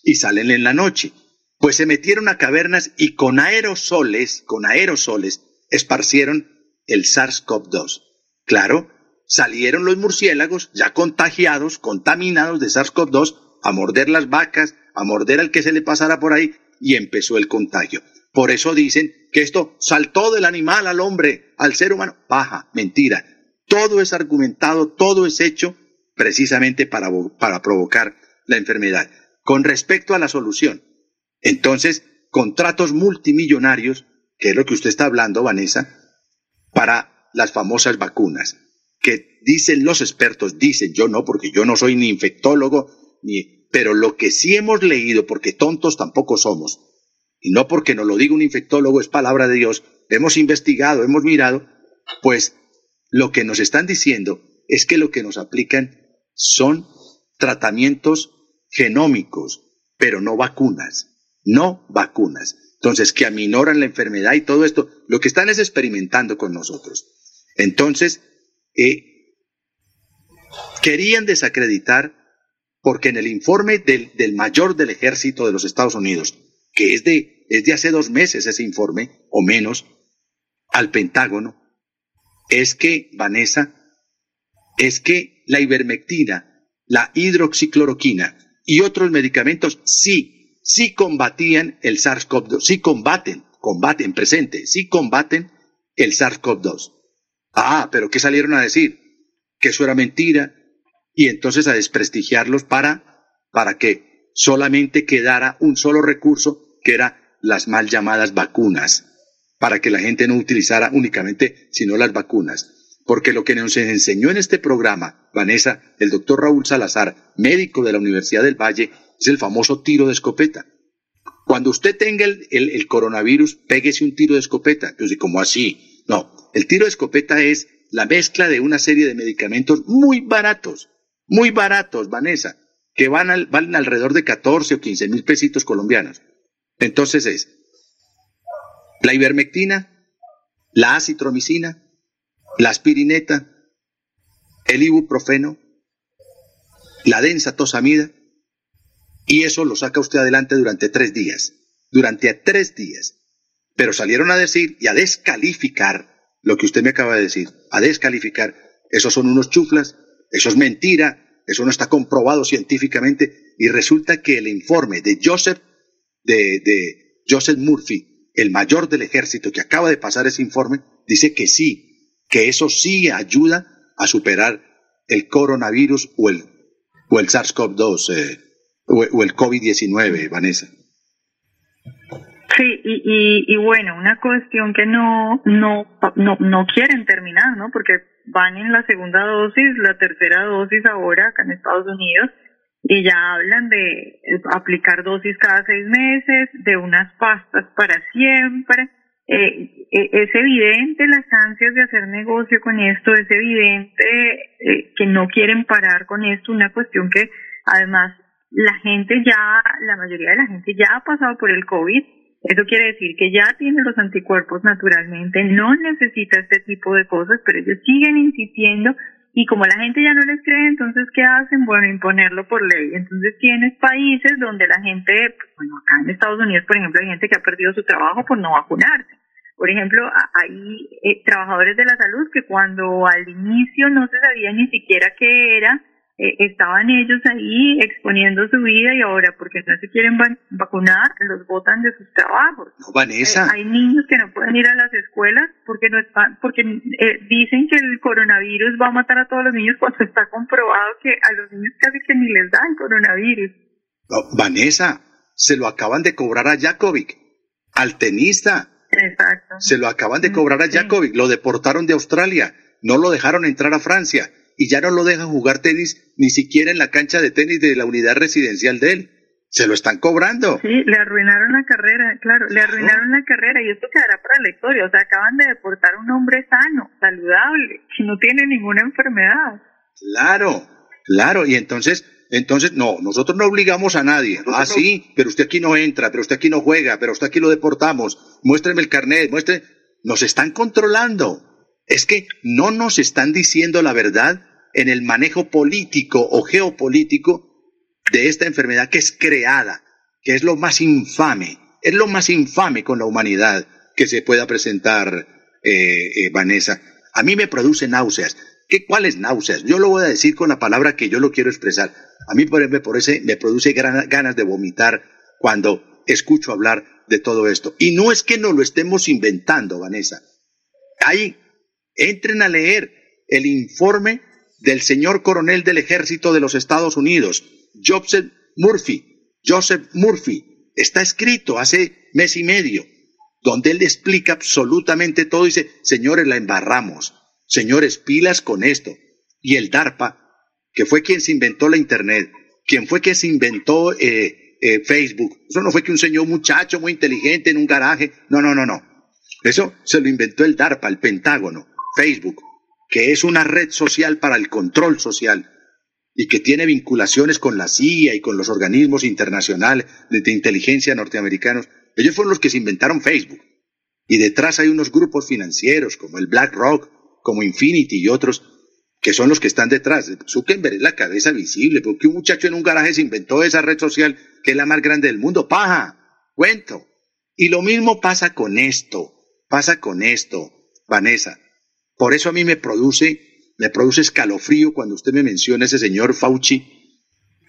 y salen en la noche. Pues se metieron a cavernas y con aerosoles, con aerosoles, esparcieron el SARS-CoV-2. Claro, salieron los murciélagos ya contagiados, contaminados de SARS-CoV-2, a morder las vacas, a morder al que se le pasara por ahí, y empezó el contagio. Por eso dicen que esto saltó del animal al hombre, al ser humano. Paja, mentira. Todo es argumentado, todo es hecho precisamente para, para provocar la enfermedad. Con respecto a la solución, entonces, contratos multimillonarios, que es lo que usted está hablando, Vanessa, para las famosas vacunas, que dicen los expertos, dicen, yo no, porque yo no soy ni infectólogo, ni, pero lo que sí hemos leído, porque tontos tampoco somos, y no porque nos lo diga un infectólogo, es palabra de Dios, hemos investigado, hemos mirado, pues lo que nos están diciendo es que lo que nos aplican son tratamientos genómicos, pero no vacunas, no vacunas. Entonces, que aminoran la enfermedad y todo esto, lo que están es experimentando con nosotros. Entonces, eh, querían desacreditar, porque en el informe del, del mayor del ejército de los Estados Unidos, que es de es de hace dos meses ese informe, o menos, al Pentágono, es que, Vanessa, es que la ivermectina, la hidroxicloroquina y otros medicamentos sí, sí combatían el SARS-CoV-2, sí combaten, combaten presente, sí combaten el SARS-CoV-2. Ah, pero ¿qué salieron a decir? Que eso era mentira y entonces a desprestigiarlos para, para que solamente quedara un solo recurso que era las mal llamadas vacunas, para que la gente no utilizara únicamente sino las vacunas. Porque lo que nos enseñó en este programa, Vanessa, el doctor Raúl Salazar, médico de la Universidad del Valle, es el famoso tiro de escopeta. Cuando usted tenga el, coronavirus, péguese un tiro de escopeta. Yo sé, ¿cómo así? No, el tiro de escopeta es la mezcla de una serie de medicamentos muy baratos, muy baratos, Vanessa, que van al, valen alrededor de 14 o 15 mil pesitos colombianos. Entonces es la ivermectina, la acitromicina, la aspirineta, el ibuprofeno, la densa tosamida, y eso lo saca usted adelante durante tres días, durante tres días. Pero salieron a decir y a descalificar lo que usted me acaba de decir, a descalificar, esos son unos chuflas, eso es mentira, eso no está comprobado científicamente, y resulta que el informe de Joseph de, Joseph Murphy, el mayor del ejército que acaba de pasar ese informe, dice que sí, que eso sí ayuda a superar el coronavirus o el, o el SARS-CoV-2 eh, o, el COVID-19, Vanessa. Sí, y, y, bueno, una cuestión que no, no, no, no quieren terminar, ¿no? Porque van en la segunda dosis, la tercera dosis ahora acá en Estados Unidos, y ya hablan de aplicar dosis cada seis meses, de unas pastas para siempre, eh, eh, es evidente las ansias de hacer negocio con esto, es evidente eh, que no quieren parar con esto, una cuestión que además la gente ya, la mayoría de la gente ya ha pasado por el COVID, eso quiere decir que ya tiene los anticuerpos naturalmente, no necesita este tipo de cosas, pero ellos siguen insistiendo y como la gente ya no les cree, entonces, ¿qué hacen? Bueno, imponerlo por ley. Entonces tienes países donde la gente, pues, bueno, acá en Estados Unidos, por ejemplo, hay gente que ha perdido su trabajo por no vacunarse. Por ejemplo, hay eh, trabajadores de la salud que cuando al inicio no se sabía ni siquiera qué era, eh, estaban ellos ahí exponiendo su vida y ahora porque no se quieren vacunar los botan de sus trabajos. No, Vanessa. Eh, hay niños que no pueden ir a las escuelas porque no están, porque eh, dicen que el coronavirus va a matar a todos los niños cuando está comprobado que a los niños casi que ni les da el coronavirus. Vanessa, se lo acaban de cobrar a Jakovic, al tenista. Exacto. Se lo acaban de cobrar a Jakovic, lo deportaron de Australia, no lo dejaron entrar a Francia y ya no lo dejan jugar tenis ni siquiera en la cancha de tenis de la unidad residencial de él. Se lo están cobrando. Sí, le arruinaron la carrera, claro, le arruinaron la carrera y esto quedará para la historia. O sea, acaban de deportar a un hombre sano, saludable, que no tiene ninguna enfermedad. Claro, claro, y entonces, entonces, no, nosotros no obligamos a nadie. Ah, sí, pero usted aquí no entra, pero usted aquí no juega, pero usted aquí lo deportamos. Muéstreme el carnet, muestre. Nos están controlando es que no nos están diciendo la verdad en el manejo político o geopolítico de esta enfermedad que es creada, que es lo más infame, es lo más infame con la humanidad que se pueda presentar, eh, eh, Vanessa. A mí me produce náuseas. ¿Qué, ¿Cuáles náuseas? Yo lo voy a decir con la palabra que yo lo quiero expresar. A mí por, me, me produce ganas de vomitar cuando escucho hablar de todo esto. Y no es que no lo estemos inventando, Vanessa. Hay Entren a leer el informe del señor coronel del ejército de los Estados Unidos, Joseph Murphy. Joseph Murphy. Está escrito hace mes y medio, donde él explica absolutamente todo. Dice, señores, la embarramos. Señores, pilas con esto. Y el DARPA, que fue quien se inventó la Internet, quien fue quien se inventó eh, eh, Facebook. Eso no fue que un señor muchacho muy inteligente en un garaje. No, no, no, no. Eso se lo inventó el DARPA, el Pentágono. Facebook, que es una red social para el control social y que tiene vinculaciones con la CIA y con los organismos internacionales de, inteligencia norteamericanos, ellos fueron los que se inventaron Facebook. Y detrás hay unos grupos financieros como el BlackRock, como Infinity y otros, que son los que están detrás. Zuckerberg es la cabeza visible, porque un muchacho en un garaje se inventó esa red social que es la más grande del mundo. Paja, cuento. Y lo mismo pasa con esto, pasa con esto, Vanessa. Por eso a mí me produce, me produce escalofrío cuando usted me menciona a ese señor Fauci,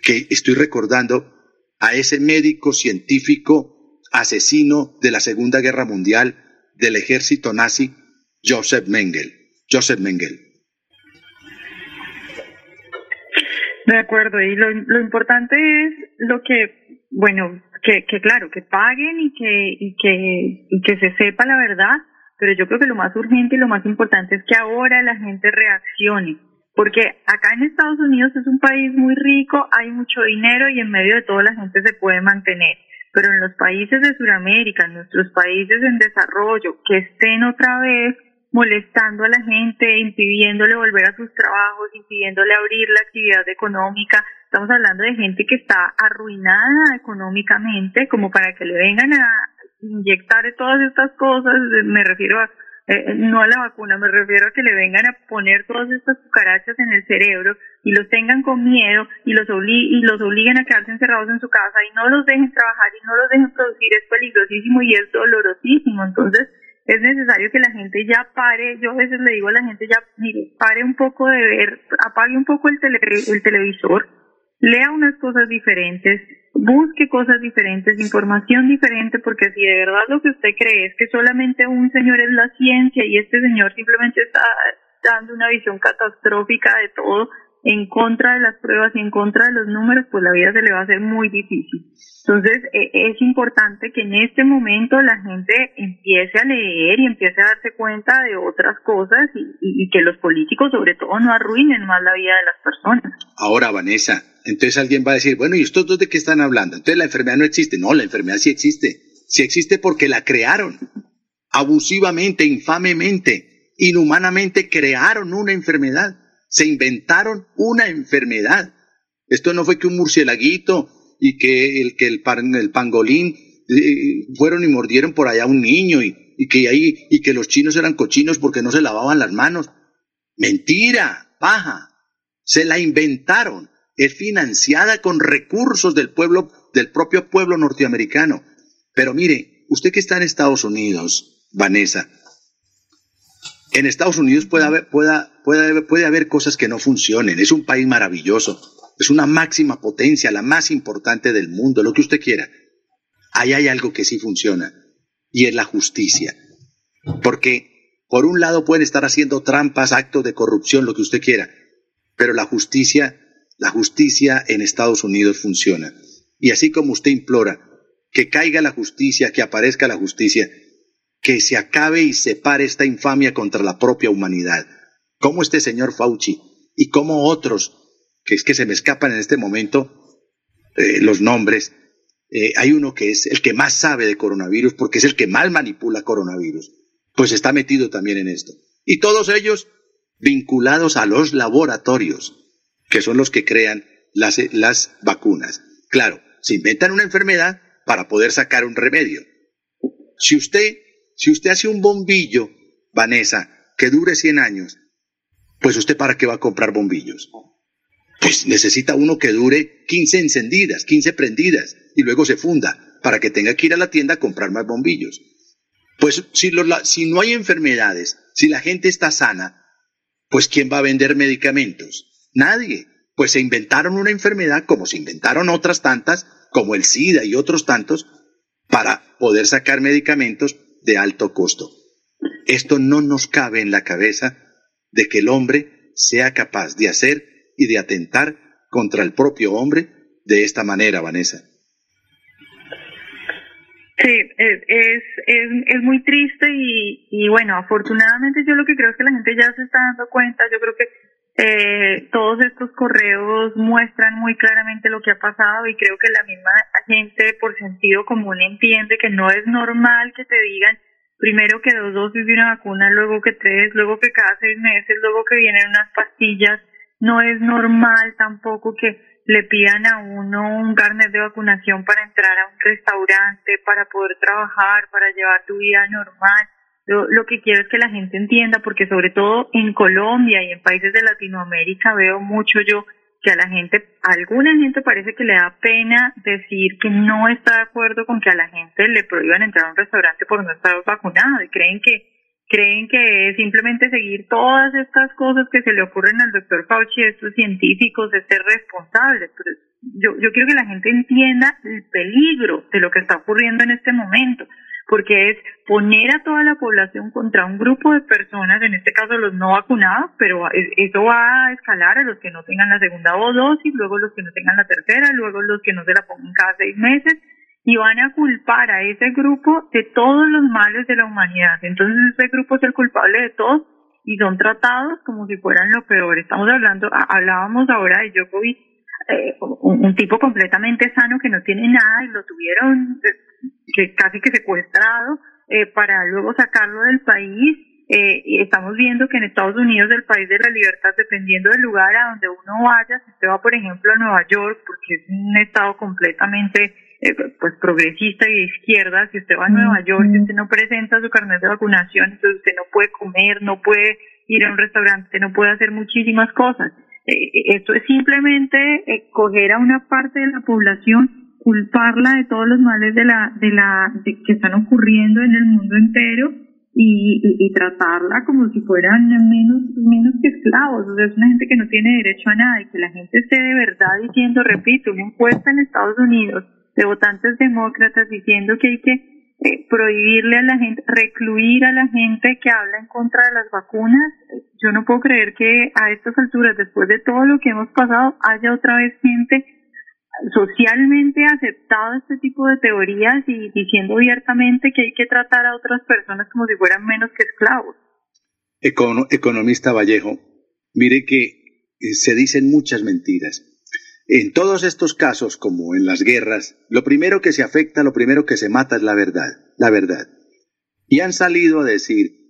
que estoy recordando a ese médico científico asesino de la Segunda Guerra Mundial del ejército nazi, Joseph Mengele. Joseph Mengele. De acuerdo, y lo, lo importante es lo que, bueno, que, que claro, que paguen y que, y que, y que se sepa la verdad, pero yo creo que lo más urgente y lo más importante es que ahora la gente reaccione, porque acá en Estados Unidos es un país muy rico, hay mucho dinero y en medio de todo la gente se puede mantener, pero en los países de Sudamérica, en nuestros países en desarrollo, que estén otra vez molestando a la gente, impidiéndole volver a sus trabajos, impidiéndole abrir la actividad económica. Estamos hablando de gente que está arruinada económicamente, como para que le vengan a, inyectar todas estas cosas, me refiero a, eh, no a la vacuna, me refiero a que le vengan a poner todas estas cucarachas en el cerebro y los tengan con miedo y los, y los obliguen a quedarse encerrados en su casa y no los dejen trabajar y no los dejen producir, es peligrosísimo y es dolorosísimo. Entonces, es necesario que la gente ya pare, yo a veces le digo a la gente ya, mire, pare un poco de ver, apague un poco el, tele, el televisor, lea unas cosas diferentes, busque cosas diferentes, información diferente, porque si de verdad lo que usted cree es que solamente un señor es la ciencia y este señor simplemente está dando una visión catastrófica de todo en contra de las pruebas y en contra de los números, pues la vida se le va a hacer muy difícil. Entonces, e, es importante que en este momento la gente empiece a leer y empiece a darse cuenta de otras cosas y, y que los políticos, sobre todo, no arruinen más la vida de las personas. Ahora, Vanessa, entonces alguien va a decir, bueno, ¿y estos dos de qué están hablando? Entonces la enfermedad no existe. No, la enfermedad sí existe. Sí existe porque la crearon. abusivamente, infamemente, inhumanamente crearon una enfermedad, se inventaron una enfermedad. Esto no fue que un murcielaguito y que el, que el, pangolín eh, fueron y mordieron por allá a un niño y, y, que ahí, y que los chinos eran cochinos porque no se lavaban las manos. Mentira, paja. Se la inventaron. Es financiada con recursos del pueblo, del propio pueblo norteamericano. Pero mire, usted que está en Estados Unidos, Vanessa, en Estados Unidos puede haber, pueda, puede, puede haber cosas que no funcionen. Es un país maravilloso. Es una máxima potencia, la más importante del mundo, lo que usted quiera. Ahí hay algo que sí funciona y es la justicia. Porque por un lado pueden estar haciendo trampas, actos de corrupción, lo que usted quiera, pero la justicia, la justicia en Estados Unidos funciona. Y así como usted implora que caiga la justicia, que aparezca la justicia, que se acabe y se pare esta infamia contra la propia humanidad. Como este señor Fauci y como otros, que es que se me escapan en este momento eh, los nombres, eh, hay uno que es el que más sabe de coronavirus porque es el que más manipula coronavirus, pues está metido también en esto. Y todos ellos vinculados a los laboratorios, que son los que crean las, las vacunas. Claro, se inventan una enfermedad para poder sacar un remedio. Si usted, si usted hace un bombillo, Vanessa, que dure 100 años, pues usted para qué va a comprar bombillos? Pues necesita uno que dure 15 encendidas, 15 prendidas y luego se funda para que tenga que ir a la tienda a comprar más bombillos. Pues si, si no hay enfermedades, si la gente está sana, pues ¿quién va a vender medicamentos? Nadie. Pues se inventaron una enfermedad como se inventaron otras tantas, como el SIDA y otros tantos, para poder sacar medicamentos de alto costo. Esto no nos cabe en la cabeza de que el hombre sea capaz de hacer y de atentar contra el propio hombre de esta manera, Vanessa. Sí, es, es, es, muy triste y, y bueno, afortunadamente yo lo que creo es que la gente ya se está dando cuenta, yo creo que eh, todos estos correos muestran muy claramente lo que ha pasado y creo que la misma gente por sentido común entiende que no es normal que te digan primero que dos dosis de una vacuna, luego que tres, luego que cada seis meses, luego que vienen unas pastillas. No es normal tampoco que le pidan a uno un carnet de vacunación para entrar a un restaurante, para poder trabajar, para llevar tu vida normal. Yo lo que quiero es que la gente entienda, porque sobre todo en Colombia y en países de Latinoamérica veo mucho yo que a la gente, a alguna gente parece que le da pena decir que no está de acuerdo con que a la gente le prohíban entrar a un restaurante por no estar vacunado y creen que creen que simplemente seguir todas estas cosas que se le ocurren al doctor Fauci, estos científicos, es ser responsable. Pero yo, yo quiero que la gente entienda el peligro de lo que está ocurriendo en este momento, porque es poner a toda la población contra un grupo de personas, en este caso los no vacunados, pero eso va a escalar a los que no tengan la segunda dosis, luego los que no tengan la tercera, luego los que no se la pongan cada seis meses, y van a culpar a ese grupo de todos los males de la humanidad. Entonces ese grupo es el culpable de todo y son tratados como si fueran lo peor. Estamos hablando, hablábamos ahora de Djokovic, eh, un, tipo completamente sano que no tiene nada y lo tuvieron eh, que casi que secuestrado eh, para luego sacarlo del país. Eh, y estamos viendo que en Estados Unidos, el país de la libertad, dependiendo del lugar a donde uno vaya, si usted va, por ejemplo, a Nueva York, porque es un estado completamente eh, pues progresista y de izquierda, si usted va a Nueva York, si usted no presenta su carnet de vacunación, entonces usted no puede comer, no puede ir a un restaurante, no puede hacer muchísimas cosas. Eh, esto es simplemente eh, coger a una parte de la población, culparla de todos los males de la, de la, de que están ocurriendo en el mundo entero y, y, tratarla como si fueran menos, menos que esclavos. O sea, es una gente que no tiene derecho a nada y que la gente esté de verdad diciendo, repito, una encuesta en Estados Unidos de votantes demócratas diciendo que hay que eh, prohibirle a la gente, recluir a la gente que habla en contra de las vacunas. Yo no puedo creer que a estas alturas, después de todo lo que hemos pasado, haya otra vez gente socialmente aceptado este tipo de teorías y diciendo abiertamente que hay que tratar a otras personas como si fueran menos que esclavos. economista Vallejo, mire que eh, se dicen muchas mentiras. En todos estos casos, como en las guerras, lo primero que se afecta, lo primero que se mata es la verdad, la verdad. y han salido a decir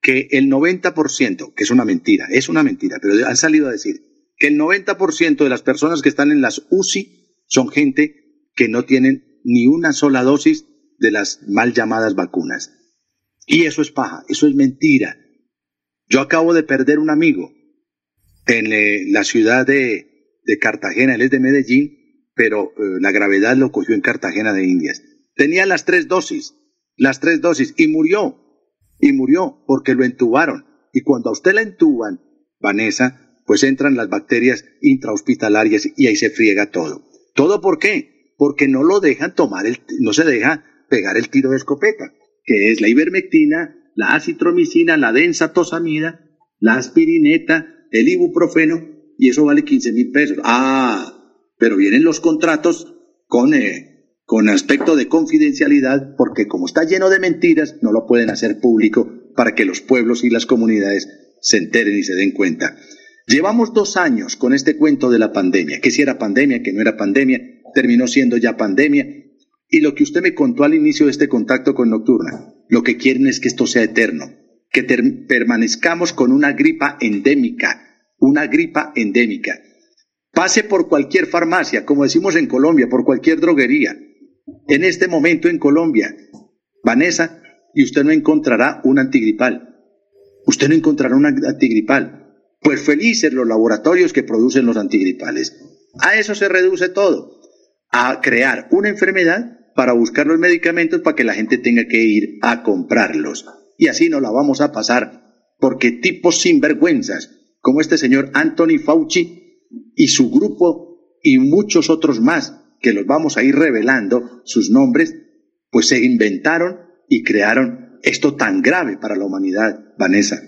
que el 90%, que es una mentira, es una mentira, pero han salido a decir que el 90% de las personas que están en las UCI son gente que no tienen ni una sola dosis de las mal llamadas vacunas. Y eso es paja, eso es mentira. Yo acabo de perder un amigo en eh, la ciudad de, de, Cartagena, él es de Medellín, pero eh, la gravedad lo cogió en Cartagena de Indias. Tenía las tres dosis, las tres dosis, y murió, y murió porque lo entubaron. Y cuando a usted la entuban, Vanessa, pues entran las bacterias intrahospitalarias y ahí se friega todo. ¿Todo por qué? Porque no lo dejan tomar, el, no se deja pegar el tiro de escopeta, que es la ivermectina, la acitromicina, la densatosamida, la aspirineta, el ibuprofeno, y eso vale 15 mil pesos. Ah, pero vienen los contratos con, eh, con aspecto de confidencialidad, porque como está lleno de mentiras, no lo pueden hacer público para que los pueblos y las comunidades se enteren y se den cuenta. Llevamos dos años con este cuento de la pandemia, que si era pandemia, que no era pandemia, terminó siendo ya pandemia. Y lo que usted me contó al inicio de este contacto con Nocturna, lo que quieren es que esto sea eterno, que permanezcamos con una gripa endémica, una gripa endémica. Pase por cualquier farmacia, como decimos en Colombia, por cualquier droguería. En este momento en Colombia, Vanessa, y usted no encontrará un antigripal. Usted no encontrará un antigripal pues felices los laboratorios que producen los antigripales. A eso se reduce todo, a crear una enfermedad para buscar los medicamentos para que la gente tenga que ir a comprarlos. Y así nos la vamos a pasar, porque tipos sinvergüenzas como este señor Anthony Fauci y su grupo y muchos otros más, que los vamos a ir revelando sus nombres, pues se inventaron y crearon esto tan grave para la humanidad, Vanessa.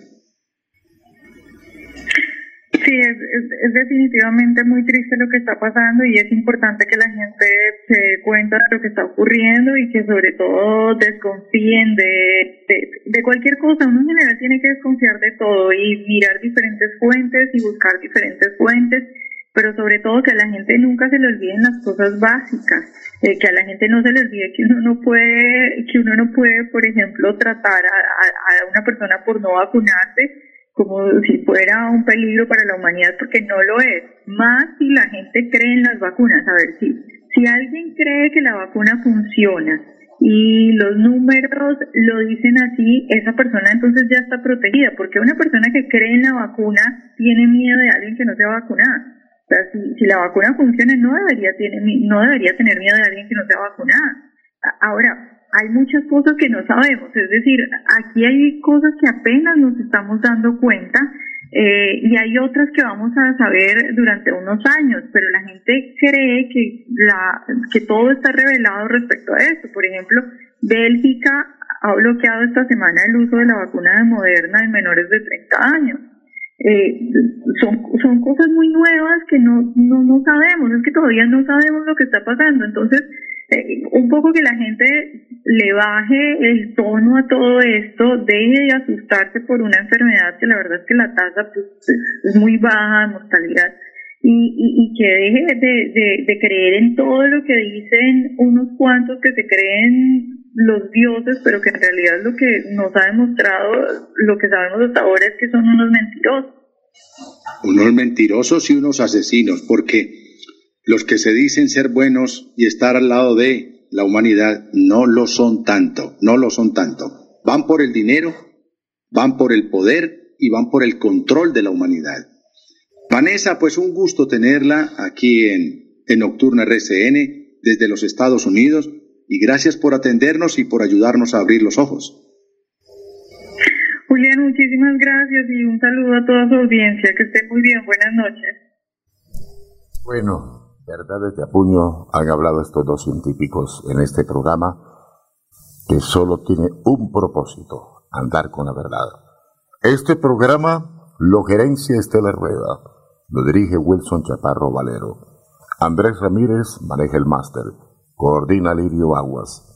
Sí, es, es, definitivamente muy triste lo que está pasando y es importante que la gente se dé cuenta de lo que está ocurriendo y que sobre todo desconfíen de, de, cualquier cosa. Uno en general tiene que desconfiar de todo y mirar diferentes fuentes y buscar diferentes fuentes, pero sobre todo que a la gente nunca se le olviden las cosas básicas, eh, que a la gente no se le olvide que uno no puede, que uno no puede, por ejemplo, tratar a, a una persona por no vacunarse como si fuera un peligro para la humanidad, porque no lo es. Más si la gente cree en las vacunas. A ver, si, si alguien cree que la vacuna funciona y los números lo dicen así, esa persona entonces ya está protegida, porque una persona que cree en la vacuna tiene miedo de alguien que no se va a vacunar. O sea, si, si la vacuna funciona, no debería, tiene, no debería tener miedo de alguien que no se va a vacunar. Ahora, hay muchas cosas que no sabemos, es decir, aquí hay cosas que apenas nos estamos dando cuenta eh, y hay otras que vamos a saber durante unos años, pero la gente cree que, la, que todo está revelado respecto a esto. Por ejemplo, Bélgica ha bloqueado esta semana el uso de la vacuna de Moderna en menores de 30 años. Eh, son, son cosas muy nuevas que no, no, no sabemos, es que todavía no sabemos lo que está pasando. Entonces, un poco que la gente le baje el tono a todo esto, deje de asustarse por una enfermedad que la verdad es que la tasa pues, es muy baja de mortalidad y, y, que deje de, de, creer en todo lo que dicen unos cuantos que se creen los dioses, pero que en realidad lo que nos ha demostrado, lo que sabemos hasta ahora es que son unos mentirosos. Unos mentirosos y unos asesinos, porque los que se dicen ser buenos y estar al lado de la humanidad no lo son tanto, no lo son tanto. Van por el dinero, van por el poder y van por el control de la humanidad. Vanessa, pues un gusto tenerla aquí en, en Nocturna RCN desde los Estados Unidos y gracias por atendernos y por ayudarnos a abrir los ojos. Julián, muchísimas gracias y un saludo a toda su audiencia. Que esté muy bien. Buenas noches. Bueno, Verdades de apuño han hablado estos dos científicos en este programa que solo tiene un propósito, andar con la verdad. Este programa lo gerencia Estela Rueda, lo dirige Wilson Chaparro Valero. Andrés Ramírez maneja el máster, coordina Lirio Aguas.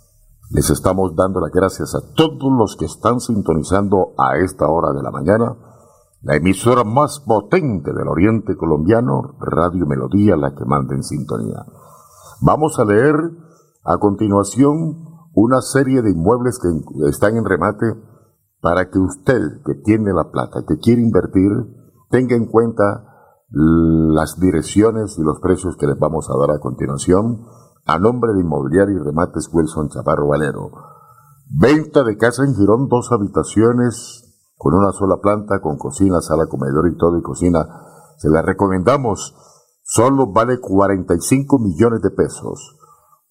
Les estamos dando las gracias a todos los que están sintonizando a esta hora de la mañana la emisora más potente del oriente colombiano, Radio Melodía, la que manda en sintonía. Vamos a leer a continuación una serie de inmuebles que están en remate para que usted que tiene la plata, que quiere invertir, tenga en cuenta las direcciones y los precios que les vamos a dar a continuación a nombre de Inmobiliario y Remates Wilson Chaparro Valero. Venta de casa en Girón, dos habitaciones con una sola planta, con cocina, sala, comedor y todo y cocina. Se la recomendamos. Solo vale 45 millones de pesos.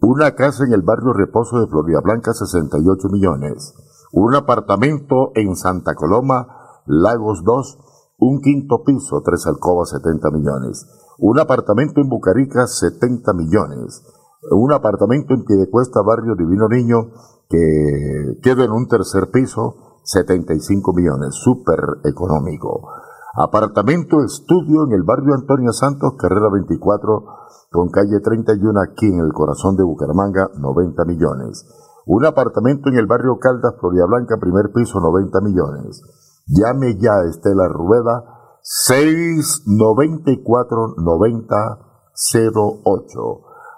Una casa en el barrio Reposo de Florida Blanca, 68 millones. Un apartamento en Santa Coloma, Lagos 2, un quinto piso, tres alcobas, 70 millones. Un apartamento en Bucarica, 70 millones. Un apartamento en Piedecuesta, barrio Divino Niño, que queda en un tercer piso, 75 millones, súper económico. Apartamento estudio en el barrio Antonio Santos, carrera 24, con calle 31 aquí en el corazón de Bucaramanga, 90 millones. Un apartamento en el barrio Caldas, Florida Blanca, primer piso, 90 millones. Llame ya Estela Rueda, 694 9008.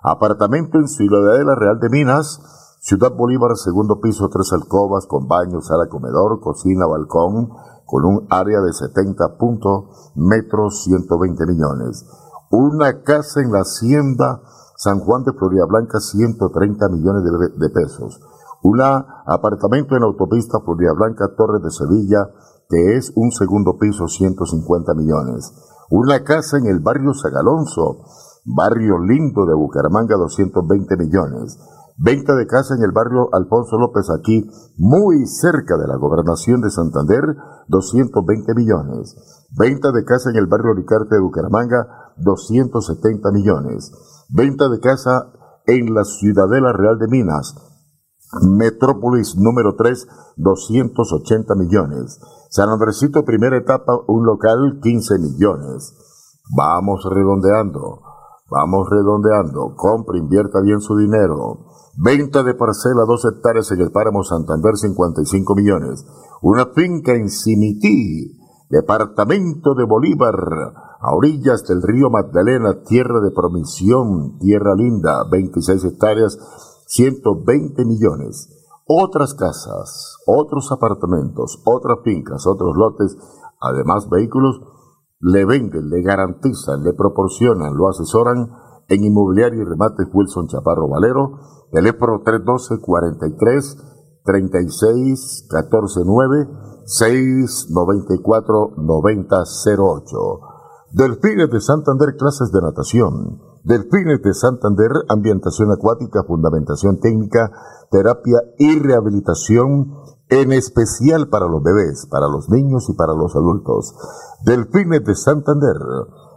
Apartamento en Ciudadela Real de Minas, Ciudad Bolívar, segundo piso, tres alcobas con baño, sala, comedor, cocina, balcón, con un área de 70 puntos, metros, 120 millones. Una casa en la hacienda San Juan de Florida Blanca, 130 millones de, pesos. Un apartamento en autopista Florida Blanca, Torres de Sevilla, que es un segundo piso, 150 millones. Una casa en el barrio Sagalonso, barrio lindo de Bucaramanga, 220 millones. Venta de casa en el barrio Alfonso López, aquí, muy cerca de la gobernación de Santander, 220 millones. Venta de casa en el barrio Ricarte de Bucaramanga, 270 millones. Venta de casa en la Ciudadela Real de Minas, Metrópolis número 3, 280 millones. San Andresito, primera etapa, un local, 15 millones. Vamos redondeando. Vamos redondeando. Compra, invierta bien su dinero. Venta de parcela, dos hectáreas en el páramo Santander, 55 millones. Una finca en Cimití, departamento de Bolívar, a orillas del río Magdalena, tierra de promisión, tierra linda, 26 hectáreas, 120 millones. Otras casas, otros apartamentos, otras fincas, otros lotes, además vehículos, le venden, le garantizan, le proporcionan, lo asesoran en Inmobiliario y Remate Wilson Chaparro Valero, teléfono 312 43 36 14 9 694 9008. Delfines de Santander, clases de natación. Delfines de Santander, ambientación acuática, fundamentación técnica, terapia y rehabilitación en especial para los bebés, para los niños y para los adultos. Delfines de Santander,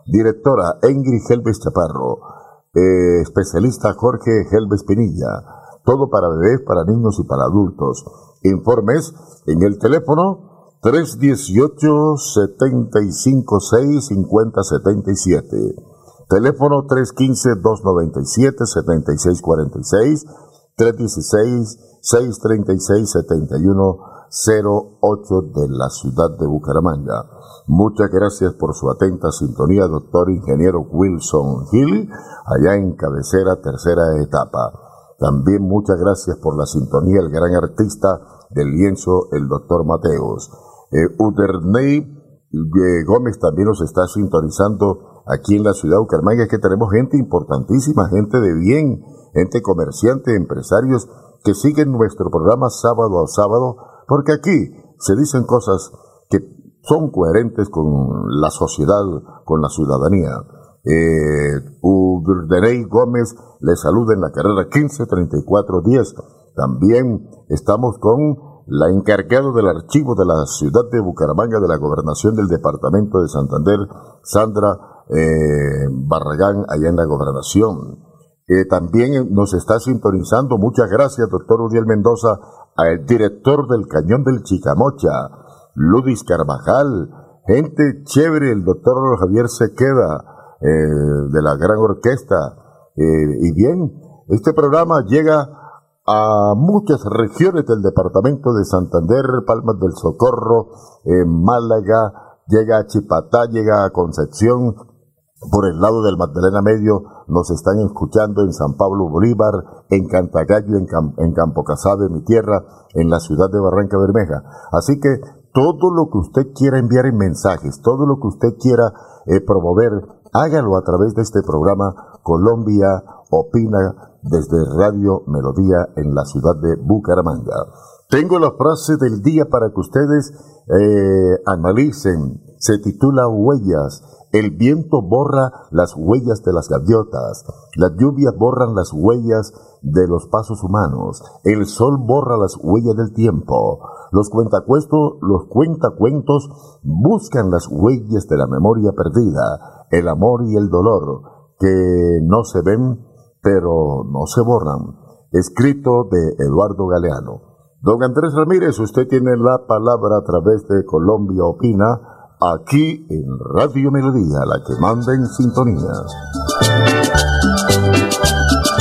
directora Ingrid Helves Chaparro, eh, especialista Jorge Helves Pinilla, todo para bebés, para niños y para adultos. Informes en el teléfono 318-756-5077. Teléfono 315-297-7646. 316-636-7108 de la ciudad de Bucaramanga. Muchas gracias por su atenta sintonía, doctor ingeniero Wilson Hill, allá en cabecera, tercera etapa. También muchas gracias por la sintonía, el gran artista del lienzo, el doctor Mateos. Eh, Uderney eh, Gómez también nos está sintonizando aquí en la ciudad de Bucaramanga, que tenemos gente importantísima, gente de bien, gente comerciante, empresarios que siguen nuestro programa sábado a sábado, porque aquí se dicen cosas son coherentes con la sociedad, con la ciudadanía. Eh, Gómez le saluda en la carrera 153410. También estamos con la encargada del archivo de la ciudad de Bucaramanga de la gobernación del departamento de Santander, Sandra eh, Barragán, allá en la gobernación. Eh, también nos está sintonizando, muchas gracias, doctor Uriel Mendoza, al director del Cañón del Chicamocha, Ludis Carvajal, gente chévere, el doctor Javier Sequeda, eh, de la gran orquesta. y bien, este programa llega a muchas regiones del departamento de Santander, Palmas del Socorro, Málaga, llega a Chipatá, llega a Concepción, por el lado del Magdalena Medio nos están escuchando en San Pablo Bolívar, en Cantagallo, en, en Campo Casado, en mi tierra, en la ciudad de Barranca Bermeja. Así que todo lo que usted quiera enviar en mensajes, todo lo que usted quiera eh, promover, hágalo a través de este programa Colombia Opina desde Radio Melodía en la ciudad de Bucaramanga. Tengo la frase del día para que ustedes eh, analicen. Se titula Huellas. El viento borra las huellas de las gaviotas. Las lluvias borran las huellas de los pasos humanos. El sol borra las huellas del tiempo. Los cuentacuentos, buscan las huellas de la memoria perdida, el amor y el dolor, que no se ven, pero no se borran. Escrito de Eduardo Galeano. Don Andrés Ramírez, usted tiene la palabra a través de Colombia Opina, aquí en Radio Melodía, la que manda en sintonía.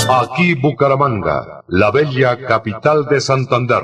Aquí Bucaramanga, la bella capital de Santander.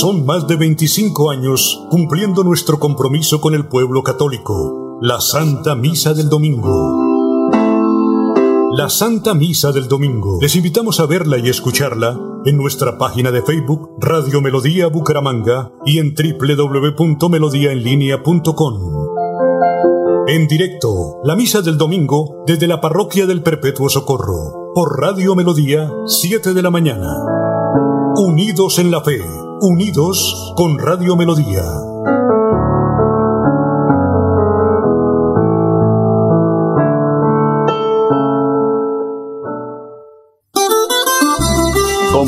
Son más de 25 años cumpliendo nuestro compromiso con el pueblo católico, la Santa Misa del Domingo. La Santa Misa del Domingo. Les invitamos a verla y escucharla en nuestra página de Facebook Radio Melodía Bucaramanga y en www.melodiaenlinea.com. En directo, la Misa del Domingo desde la Parroquia del Perpetuo Socorro, por Radio Melodía, 7 de la mañana. Unidos en la fe, unidos con Radio Melodía.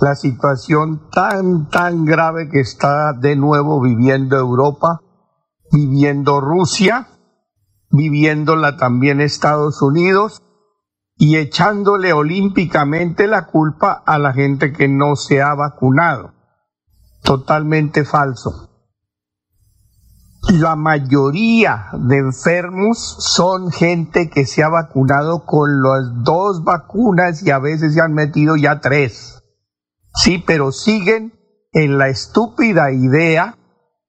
la situación tan, tan grave que está de nuevo viviendo Europa, viviendo Rusia, viviéndola también Estados Unidos y echándole olímpicamente la culpa a la gente que no se ha vacunado. Totalmente falso. La mayoría de enfermos son gente que se ha vacunado con las dos vacunas y a veces se han metido ya tres. Sí, pero siguen en la estúpida idea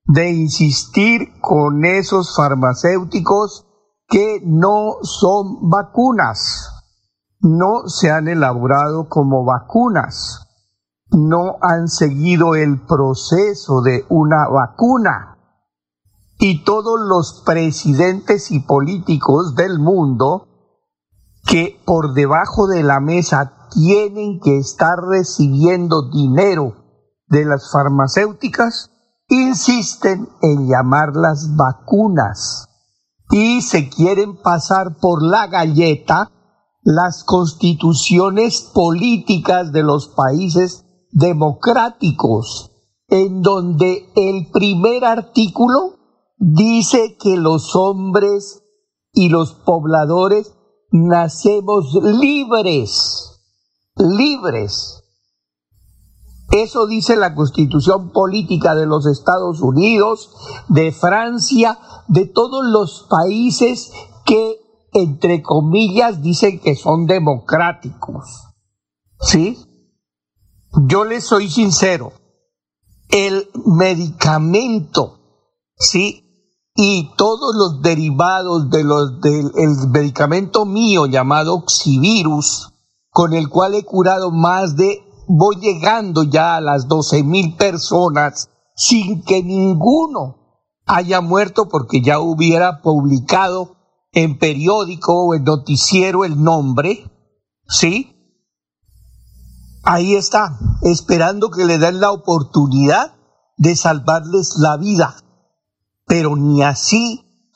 de insistir con esos farmacéuticos que no son vacunas. No se han elaborado como vacunas. No han seguido el proceso de una vacuna y todos los presidentes y políticos del mundo que por debajo de la mesa tienen que estar recibiendo dinero de las farmacéuticas, insisten en llamarlas vacunas. Y se quieren pasar por la galleta las constituciones políticas de los países democráticos, en donde el primer artículo dice que los hombres y los pobladores nacemos libres, libres. Eso dice la constitución política de los Estados Unidos, de Francia, de todos los países que entre comillas, dicen que son democráticos. ¿Sí? Yo les soy sincero. El medicamento, ¿sí? Y todos los derivados de los, del el medicamento mío llamado Oxivirus, con el cual he curado más de, voy llegando ya a las 12 mil personas sin que ninguno haya muerto porque ya hubiera publicado en periódico o en noticiero el nombre, ¿sí? Ahí está, esperando que le den la oportunidad de salvarles la vida. Pero ni así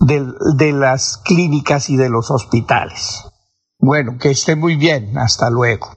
de, de las clínicas y de los hospitales. Bueno, que esté muy bien. Hasta luego.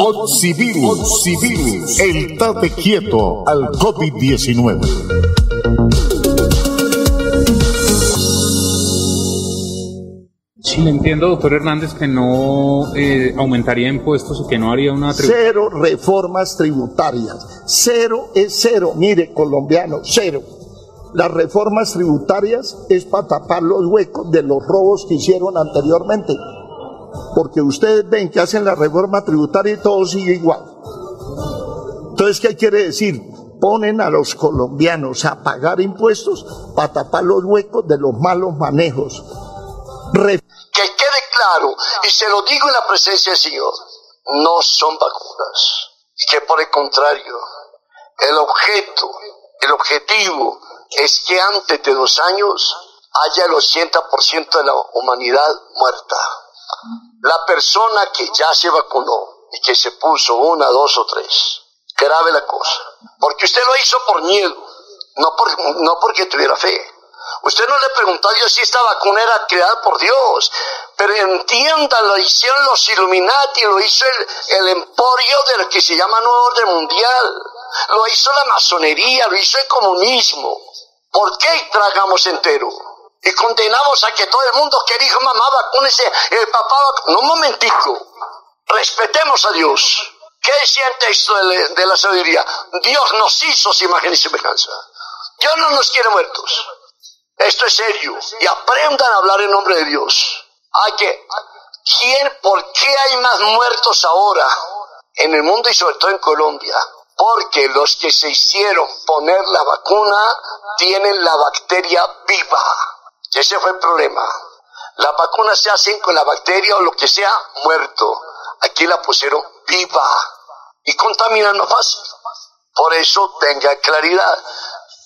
Oxivirus, Oxivirus, el tate quieto al COVID-19. Sí, le entiendo, doctor Hernández, que no eh, aumentaría impuestos y que no haría una... Cero reformas tributarias. Cero es cero. Mire, colombiano, cero. Las reformas tributarias es para tapar los huecos de los robos que hicieron anteriormente porque ustedes ven que hacen la reforma tributaria y todo sigue igual. Entonces, ¿qué quiere decir? Ponen a los colombianos a pagar impuestos para tapar los huecos de los malos manejos. que quede claro, y se lo digo en la presencia del Señor, no son vacunas. Que por el contrario, el objeto, el objetivo es que antes de dos años haya el 80% de la humanidad muerta. La persona que ya se vacunó y que se puso una, dos o tres, grave la cosa. Porque usted lo hizo por miedo, no, por, no porque tuviera fe. Usted no le preguntó a Dios si esta vacuna era creada por Dios. Pero entienda, lo hicieron los Illuminati, lo hizo el, el emporio de lo que se llama Nuevo Orden Mundial. Lo hizo la masonería, lo hizo el comunismo. ¿Por qué tragamos entero? Y condenamos a que todo el mundo que dijo mamá vacúnese, el papá no un momentico, respetemos a Dios. ¿Qué decía el texto de, la sabiduría? Dios nos hizo su imagen y semejanza. Dios no nos quiere muertos. Esto es serio. Y aprendan a hablar en nombre de Dios. Hay que, ¿quién, ¿Por qué hay más muertos ahora en el mundo y sobre todo en Colombia? Porque los que se hicieron poner la vacuna tienen la bacteria viva. Ese fue el problema. Las vacunas se hacen con la bacteria o lo que sea muerto. Aquí la pusieron viva y contaminan más fácil. Por eso tenga claridad.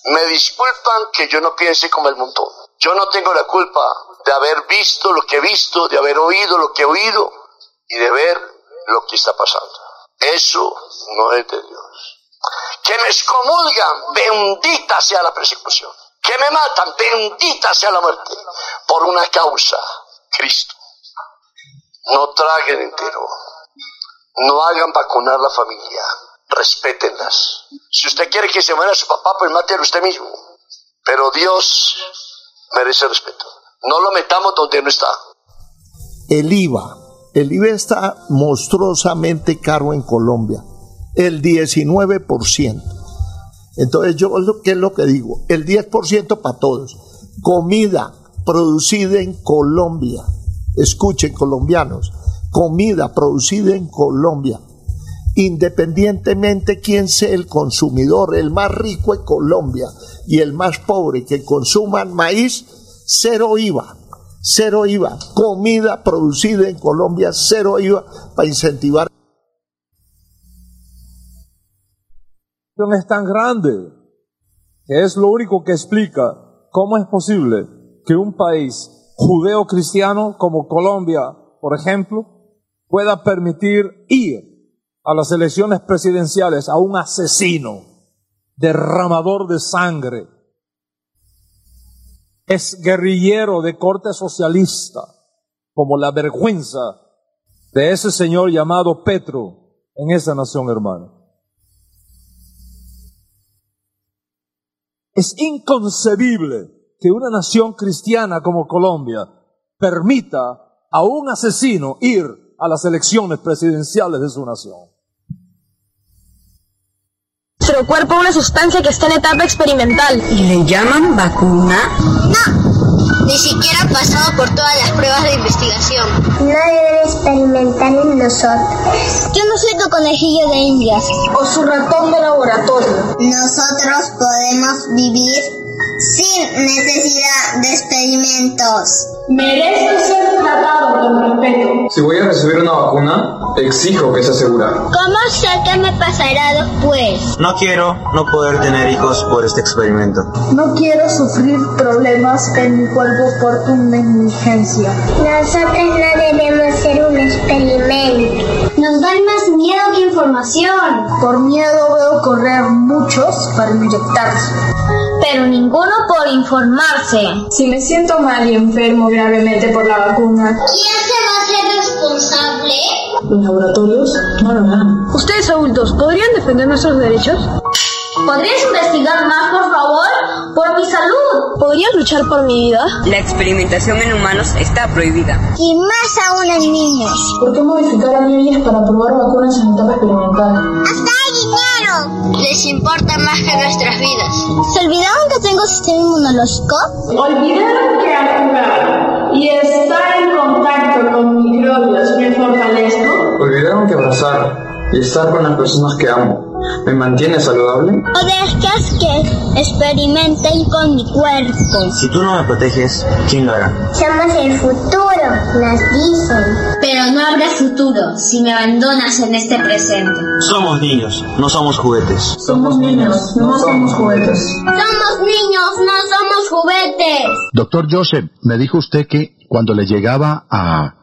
Me disculpan que yo no piense como el montón. Yo no tengo la culpa de haber visto lo que he visto, de haber oído lo que he oído y de ver lo que está pasando. Eso no es de Dios. Que me excomulgan, bendita sea la persecución. Que me matan, bendita sea la muerte. Por una causa, Cristo. No traguen entero. No hagan vacunar la familia. Respétenlas. Si usted quiere que se muera su papá, pues mátelo usted mismo. Pero Dios merece respeto. No lo metamos donde no está. El IVA. El IVA está monstruosamente caro en Colombia. El 19%. Entonces yo, ¿qué es lo que digo? El 10% para todos. Comida producida en Colombia. Escuchen, colombianos. Comida producida en Colombia. Independientemente quién sea el consumidor, el más rico en Colombia y el más pobre que consuman maíz, cero IVA, cero IVA, comida producida en Colombia, cero IVA para incentivar. Es tan grande que es lo único que explica cómo es posible que un país judeo-cristiano como Colombia, por ejemplo, pueda permitir ir a las elecciones presidenciales a un asesino, derramador de sangre, es guerrillero de corte socialista, como la vergüenza de ese señor llamado Petro en esa nación hermana. Es inconcebible que una nación cristiana como Colombia permita a un asesino ir a las elecciones presidenciales de su nación. Nuestro cuerpo una sustancia que está en etapa experimental. ¿Y le llaman vacuna? No, ni siquiera ha pasado por todas las pruebas de investigación. No debe experimentar en nosotros. Yo no soy tu conejillo de indias. O su ratón de laboratorio. Nosotros podemos vivir sin necesidad de experimentos. Merezco ser tratado con respeto. Si voy a recibir una vacuna, exijo que sea segura. ¿Cómo sé qué me pasará después? No quiero no poder tener hijos por este experimento. No quiero sufrir problemas en mi cuerpo por tu negligencia. Nosotros no debemos ser un experimento. Nos dan más miedo que información. Por miedo veo correr muchos para inyectarse. Pero ninguno por informarse. Si me siento mal y enfermo gravemente por la vacuna, ¿quién se va a hacer responsable? ¿Los laboratorios? No lo harán. Ustedes adultos, ¿podrían defender nuestros derechos? ¿Podrías investigar más, por favor? Por mi salud. ¿Podrías luchar por mi vida? La experimentación en humanos está prohibida. Y más aún en niños. ¿Por qué modificar a niños para probar vacunas en etapa experimental? ¡Hasta hay dinero! Les importa más que nuestras vidas. ¿Se olvidaron que tengo sistema inmunológico? Olvidaron que al jugar y estar en contacto con microbios me fortalezco. Olvidaron que abrazar y estar con las personas que amo me mantiene saludable. O dejas que experimenten con mi cuerpo. Si tú no me proteges, ¿quién lo hará? Somos el futuro, nos dicen. Pero no habrá futuro si me abandonas en este presente. Somos niños, no somos juguetes. Somos niños, no somos juguetes. Somos niños, no somos juguetes. Doctor Joseph, me dijo usted que cuando le llegaba a,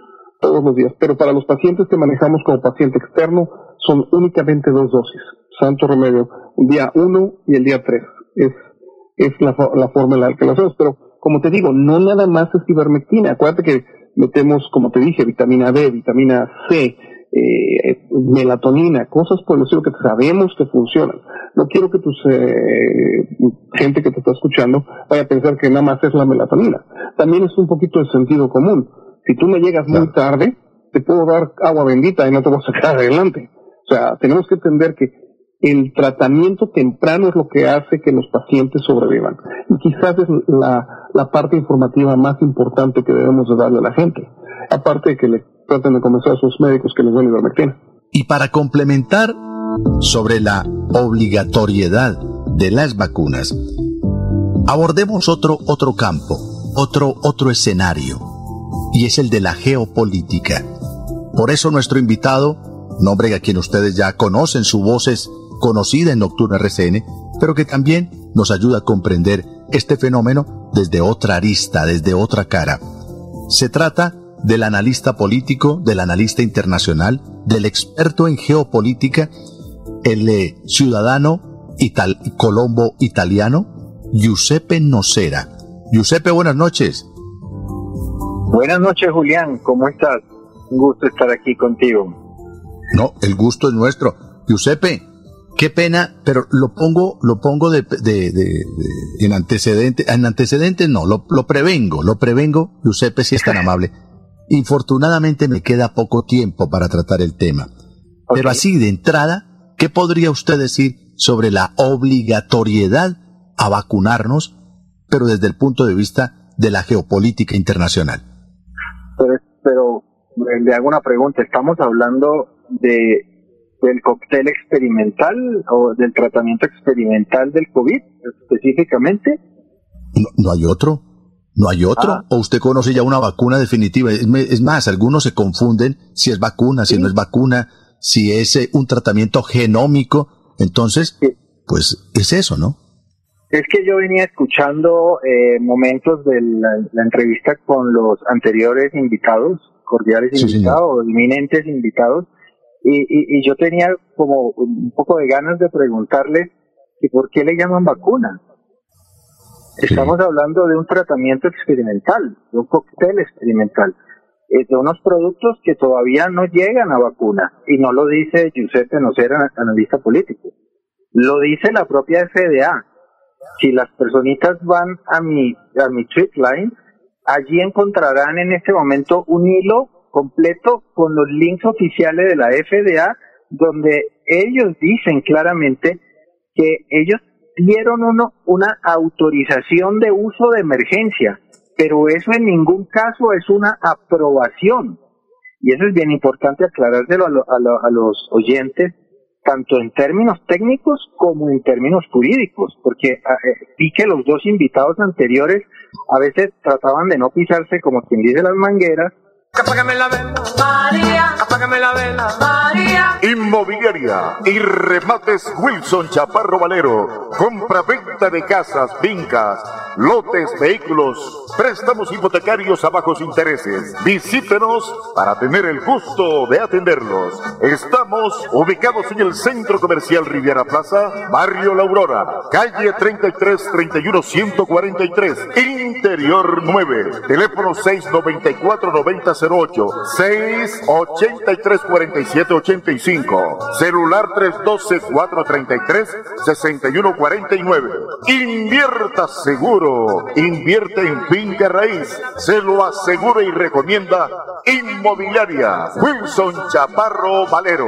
todos los días. Pero para los pacientes que manejamos como paciente externo son únicamente dos dosis. Santo remedio, el día uno y el día tres. Es, es la, la forma en la que lo hacemos. Pero como te digo, no nada más es ivermectina. Acuérdate que metemos, como te dije, vitamina B, vitamina C, eh, melatonina, cosas por el que sabemos que funcionan. No quiero que tu eh, gente que te está escuchando vaya a pensar que nada más es la melatonina. También es un poquito de sentido común. Si tú me llegas muy tarde, te puedo dar agua bendita y no te voy a sacar adelante. O sea, tenemos que entender que el tratamiento temprano es lo que hace que los pacientes sobrevivan. Y quizás es la, la parte informativa más importante que debemos de darle a la gente. Aparte de que le traten de convencer a sus médicos que les den ivermectina. Y para complementar sobre la obligatoriedad de las vacunas, abordemos otro, otro campo, otro, otro escenario, y es el de la geopolítica. Por eso nuestro invitado, nombre a quien ustedes ya conocen, su voz es conocida en Nocturna RCN, pero que también nos ayuda a comprender este fenómeno desde otra arista, desde otra cara. Se trata del analista político, del analista internacional, del experto en geopolítica, el eh, ciudadano ital colombo italiano, Giuseppe Nocera. Giuseppe, buenas noches. Buenas noches, Julián. ¿Cómo estás? Un gusto estar aquí contigo. No, el gusto es nuestro. Giuseppe, qué pena, pero lo pongo, lo pongo de, en antecedentes, en antecedentes no, lo, lo, prevengo, lo prevengo, Giuseppe, si es tan amable. Infortunadamente me queda poco tiempo para tratar el tema. Pero así de entrada, ¿qué podría usted decir sobre la obligatoriedad a vacunarnos, pero desde el punto de vista de la geopolítica internacional? Pero, pero le hago una pregunta. ¿Estamos hablando de del cóctel experimental o del tratamiento experimental del COVID específicamente? no hay otro. ¿No hay otro? Ah. ¿O usted conoce ya una vacuna definitiva? Es más, algunos se confunden si es vacuna, si no es vacuna, si es eh, un tratamiento genómico. Entonces, pues es eso, ¿no? Es que yo venía escuchando eh, momentos de la, entrevista con los anteriores invitados, cordiales invitados, eminentes invitados, y, y, yo tenía como un poco de ganas de preguntarle que por qué le llaman vacuna. Estamos hablando de un tratamiento experimental, de un cóctel experimental, eh, de unos productos que todavía no llegan a vacuna. Y no lo dice Giuseppe Nocera, analista político. Lo dice la propia FDA. Si las personitas van a mi, a mi trip line, allí encontrarán en este momento un hilo completo con los links oficiales de la FDA, donde ellos dicen claramente que ellos dieron uno, una autorización de uso de emergencia, pero eso en ningún caso es una aprobación. Y eso es bien importante aclarárselo a, los oyentes, tanto en términos técnicos como en términos jurídicos, porque ah, eh, vi que los dos invitados anteriores a veces trataban de no pisarse como quien dice las mangueras Apágame la vela, María. Apágame la vela, María. Inmobiliaria y remates Wilson Chaparro Valero. Compra-venta de casas, fincas, lotes, vehículos, préstamos hipotecarios a bajos intereses. Visítenos para tener el gusto de atenderlos. Estamos ubicados en el Centro Comercial Riviera Plaza, Barrio La Aurora, calle 33 31 143, Interior 9, teléfono 694 90 08 683 47 85 celular 312 433 6149 invierta seguro invierte en finca raíz se lo asegura y recomienda inmobiliaria Wilson Chaparro Valero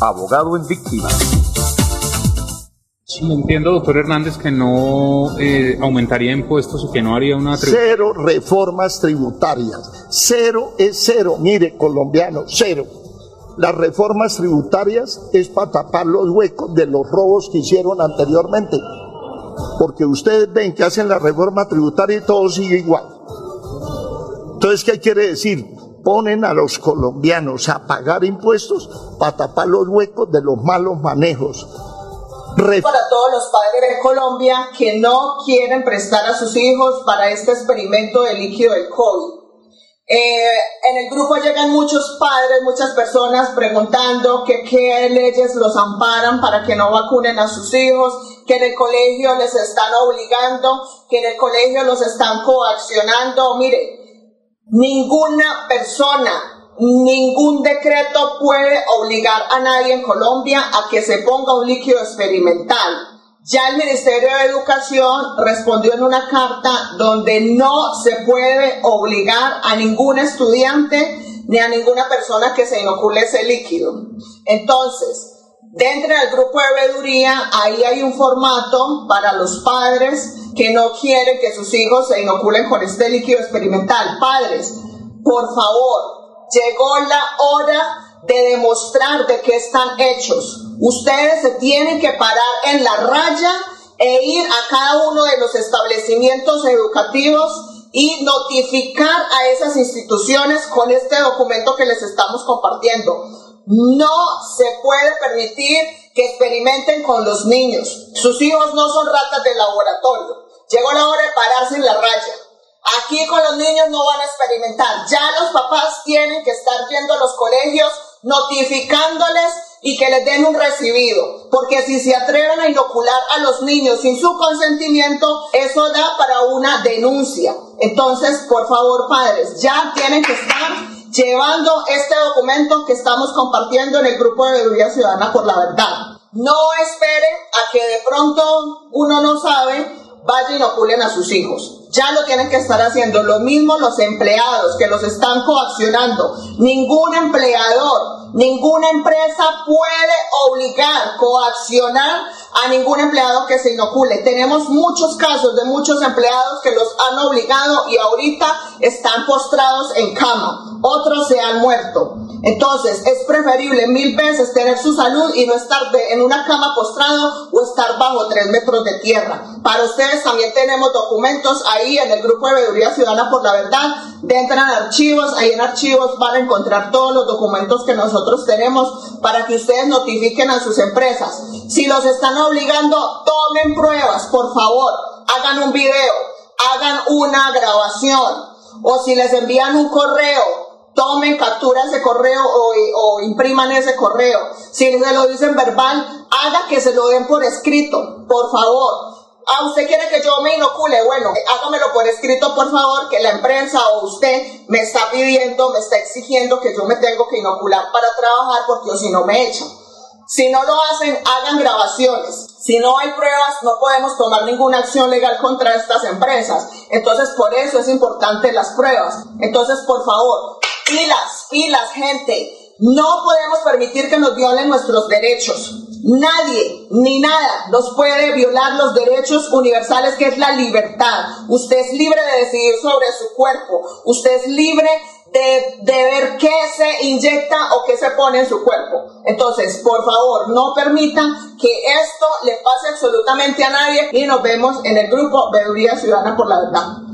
abogado en víctimas. Sí, entiendo, doctor Hernández, que no eh, aumentaría impuestos o que no haría una... Cero reformas tributarias. Cero es cero. Mire, colombiano, cero. Las reformas tributarias es para tapar los huecos de los robos que hicieron anteriormente. Porque ustedes ven que hacen la reforma tributaria y todo sigue igual. Entonces, ¿qué quiere decir? Ponen a los colombianos a pagar impuestos para tapar los huecos de los malos manejos. para todos los padres de Colombia que no quieren prestar a sus hijos para este experimento de líquido del COVID. Eh, en el grupo llegan muchos padres, muchas personas preguntando que qué leyes los amparan para que no vacunen a sus hijos, que en el colegio les están obligando, que en el colegio los están coaccionando. Mire, ninguna persona, ningún decreto puede obligar a nadie en Colombia a que se ponga un líquido experimental. Ya el Ministerio de Educación respondió en una carta donde no se puede obligar a ningún estudiante ni a ninguna persona que se inocule ese líquido. Entonces, dentro del grupo de veeduría, ahí hay un formato para los padres que no quieren que sus hijos se inoculen con este líquido experimental. Padres, por favor, llegó la hora de demostrar de qué están hechos. Ustedes se tienen que parar en la raya e ir a cada uno de los establecimientos educativos y notificar a esas instituciones con este documento que les estamos compartiendo. No se puede permitir que experimenten con los niños. Sus hijos no son ratas de laboratorio. Llegó la hora de pararse en la raya. Aquí con los niños no van a experimentar. Ya los papás tienen que estar viendo los colegios notificándoles y que les den un recibido, porque si se atreven a inocular a los niños sin su consentimiento, eso da para una denuncia. Entonces, por favor, padres, ya tienen que estar llevando este documento que estamos compartiendo en el grupo de Veeduría Ciudadana por la Verdad. No esperen a que de pronto uno no sabe, vaya y inoculen a sus hijos ya lo tienen que estar haciendo. Lo mismo los empleados que los están coaccionando. Ningún empleador, ninguna empresa puede obligar, coaccionar a ningún empleado que se inocule. Tenemos muchos casos de muchos empleados que los han obligado y ahorita están postrados en cama. Otros se han muerto. Entonces, es preferible mil veces tener su salud y no estar en una cama postrado o estar bajo tres metros de tierra. Para ustedes también tenemos documentos ahí en el grupo de Veeduría Ciudadana por la Verdad. Entran archivos, ahí en archivos van a encontrar todos los documentos que nosotros tenemos para que ustedes notifiquen a sus empresas. Si los están obligando, tomen pruebas, por favor. Hagan un video, hagan una grabación. O si les envían un correo, tomen capturas de correo o, impriman ese correo. Si se lo dicen verbal, haga que se lo den por escrito, por favor. Ah, usted quiere que yo me inocule, bueno, hágamelo por escrito, por favor, que la empresa o usted me está pidiendo, me está exigiendo que yo me tengo que inocular para trabajar porque si no me echan. Si no lo hacen, hagan grabaciones. Si no hay pruebas, no podemos tomar ninguna acción legal contra estas empresas. Entonces, por eso es importante las pruebas. Entonces, por favor, pilas, pilas, gente. No podemos permitir que nos violen nuestros derechos. Nadie ni nada nos puede violar los derechos universales que es la libertad. Usted es libre de decidir sobre su cuerpo. Usted es libre de, de, ver qué se inyecta o qué se pone en su cuerpo. Entonces, por favor, no permitan que esto le pase absolutamente a nadie y nos vemos en el grupo Veeduría Ciudadana por la Verdad.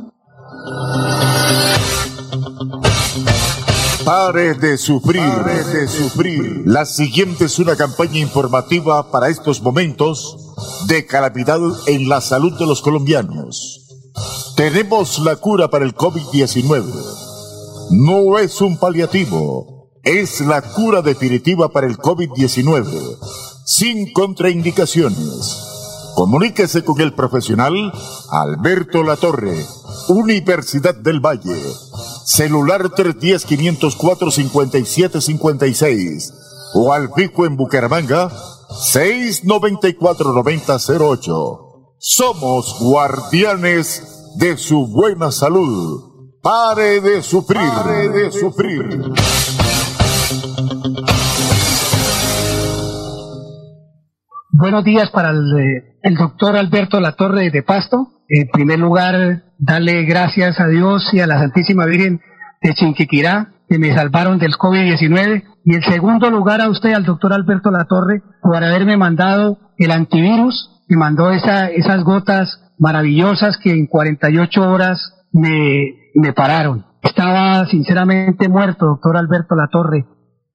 Pare de sufrir, pare de sufrir. La siguiente es una campaña informativa para estos momentos de calamidad en la salud de los colombianos. Tenemos la cura para el COVID-19. No es un paliativo, es la cura definitiva para el COVID-19, sin contraindicaciones. Comuníquese con el profesional Alberto Latorre, Universidad del Valle celular 310-504-5756 o al pico en Bucaramanga 694-9008. Somos guardianes de su buena salud. Pare de sufrir, pare de sufrir. Buenos días para el, eh, el doctor Alberto Latorre de Pasto. En primer lugar, darle gracias a Dios y a la Santísima Virgen de Chinquiquirá que me salvaron del COVID-19. Y en segundo lugar a usted, al doctor Alberto Latorre, por haberme mandado el antivirus, me mandó esa, esas gotas maravillosas que en 48 horas me, me pararon. estaba sinceramente muerto, doctor Alberto Latorre.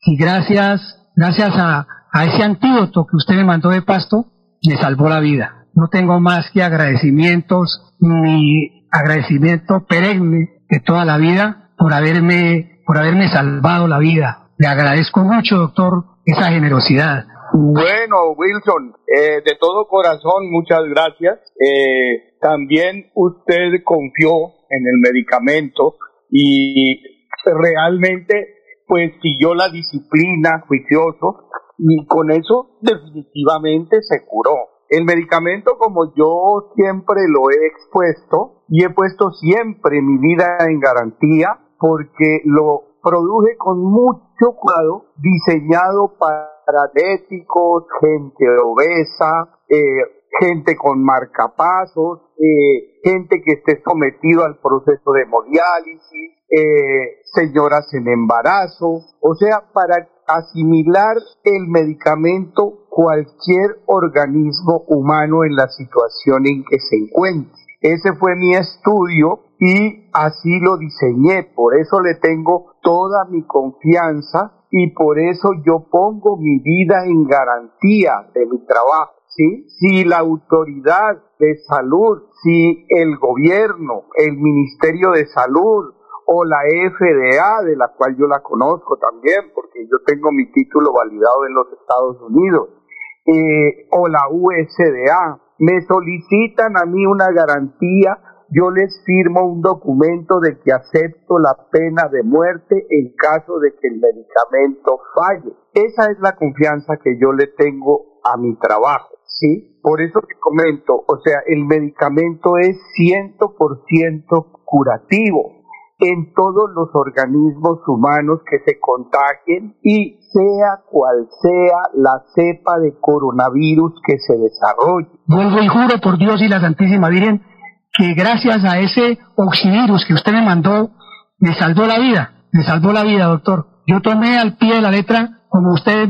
Y gracias, gracias a, a ese antídoto que usted me mandó de pasto, me salvó la vida. No tengo más que agradecimientos, ni agradecimiento perenne de toda la vida por haberme, por haberme salvado la vida. Le agradezco mucho, doctor, esa generosidad. Bueno, Wilson, eh, de todo corazón, muchas gracias. Eh, también usted confió en el medicamento y realmente pues siguió la disciplina juicioso y con eso definitivamente se curó. El medicamento, como yo siempre lo he expuesto y he puesto siempre mi vida en garantía porque lo produje con mucho cuidado, diseñado para diabéticos, gente obesa, eh, gente con marcapasos, eh, gente que esté sometido al proceso de hemodiálisis, eh, señoras en embarazo, o sea, para asimilar el medicamento cualquier organismo humano en la situación en que se encuentre. Ese fue mi estudio y así lo diseñé, por eso le tengo toda mi confianza y por eso yo pongo mi vida en garantía de mi trabajo. Si la autoridad de salud, si el gobierno, el Ministerio de Salud o la FDA, de la cual yo la conozco también, porque yo tengo mi título validado en los Estados Unidos, eh, o la USDA, me solicitan a mí una garantía yo les firmo un documento de que acepto la pena de muerte en caso de que el medicamento falle. Esa es la confianza que yo le tengo a mi trabajo, ¿sí? Por eso te comento, o sea, el medicamento es 100% curativo en todos los organismos humanos que se contagien y sea cual sea la cepa de coronavirus que se desarrolle. Vuelvo y juro por Dios y la Santísima Virgen que gracias a ese oxivirus que usted me mandó, me salvó la vida, me salvó la vida, doctor. Yo tomé al pie de la letra, como usted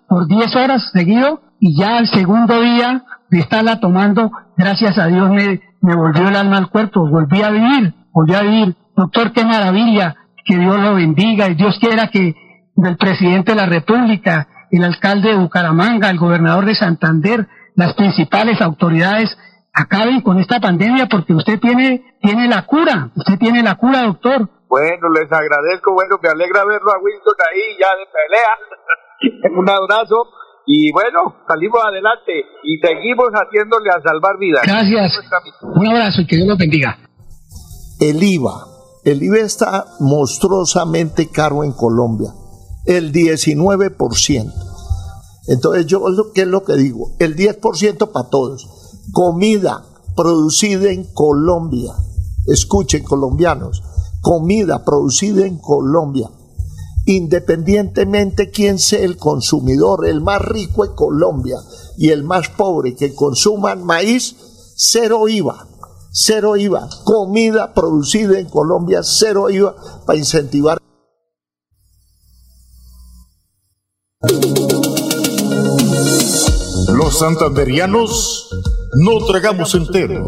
por 10 horas seguido, y ya el segundo día de estarla tomando, gracias a Dios me, me volvió el alma al cuerpo, volví a vivir, volví a vivir. Doctor, qué maravilla, que Dios lo bendiga, y Dios quiera que el presidente de la República, el alcalde de Bucaramanga, el gobernador de Santander, las principales autoridades acaben con esta pandemia porque usted tiene, tiene la cura, usted tiene la cura, doctor. Bueno, les agradezco, bueno, me alegra verlo a Winston ahí ya de pelea. Un abrazo y bueno, salimos adelante y seguimos haciéndole a salvar vidas. Gracias. Un abrazo y que Dios los bendiga. El IVA. El IVA está monstruosamente caro en Colombia. El 19%. Entonces yo, ¿qué es lo que digo? El 10% para todos comida producida en Colombia. Escuchen colombianos, comida producida en Colombia. Independientemente quién sea el consumidor, el más rico en Colombia y el más pobre que consuman maíz, cero IVA. Cero IVA. Comida producida en Colombia, cero IVA para incentivar. Los santanderianos no tragamos entero.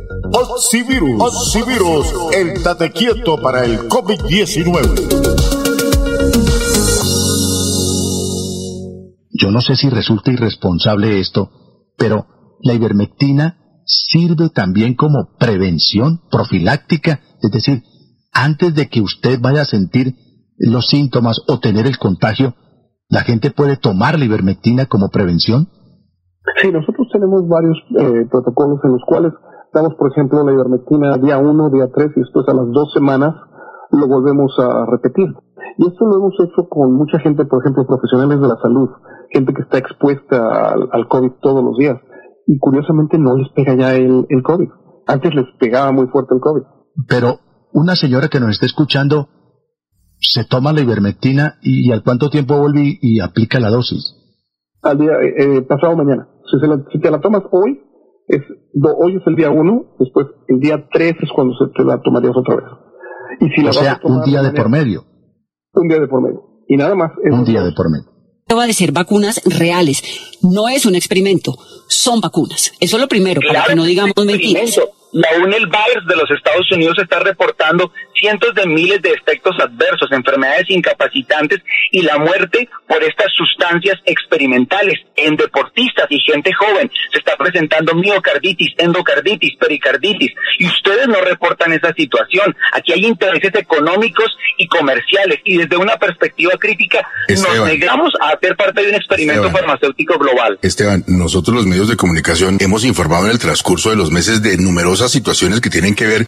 Oxivirus. Oxivirus, el tate quieto para el COVID-19. Yo no sé si resulta irresponsable esto, pero la ivermectina sirve también como prevención profiláctica, es decir, antes de que usted vaya a sentir los síntomas o tener el contagio, ¿La gente puede tomar la ivermectina como prevención? Sí, nosotros tenemos varios eh, protocolos en los cuales damos, por ejemplo, la ivermectina día 1, día 3 y después a las dos semanas lo volvemos a repetir. Y esto lo hemos hecho con mucha gente, por ejemplo, profesionales de la salud, gente que está expuesta al, COVID todos los días. Y curiosamente no les pega ya el, el COVID. Antes les pegaba muy fuerte el COVID. Pero una señora que nos está escuchando se toma la ivermectina y, al cuánto tiempo vuelve y, aplica la dosis. Al día eh, eh, pasado mañana. Si, se la, si, te la tomas hoy, es, hoy es el día uno, después el día tres es cuando se te la tomarías otra vez. Y si o sea, un día de por medio. Un día de por medio. Y nada más. Un día de por medio. Va a ser vacunas reales. No es un experimento, son vacunas. Eso es lo primero, para que no digamos mentiras. La UNEL Virus de los Estados Unidos está reportando cientos de miles de efectos adversos, enfermedades incapacitantes y la muerte por estas sustancias experimentales en deportistas y gente joven. Se está presentando miocarditis, endocarditis, pericarditis y ustedes no reportan esa situación. Aquí hay intereses económicos y comerciales y desde una perspectiva crítica nos negamos a hacer parte de un experimento farmacéutico global. Esteban, nosotros los medios de comunicación hemos informado en el transcurso de los meses de numerosas situaciones que tienen que ver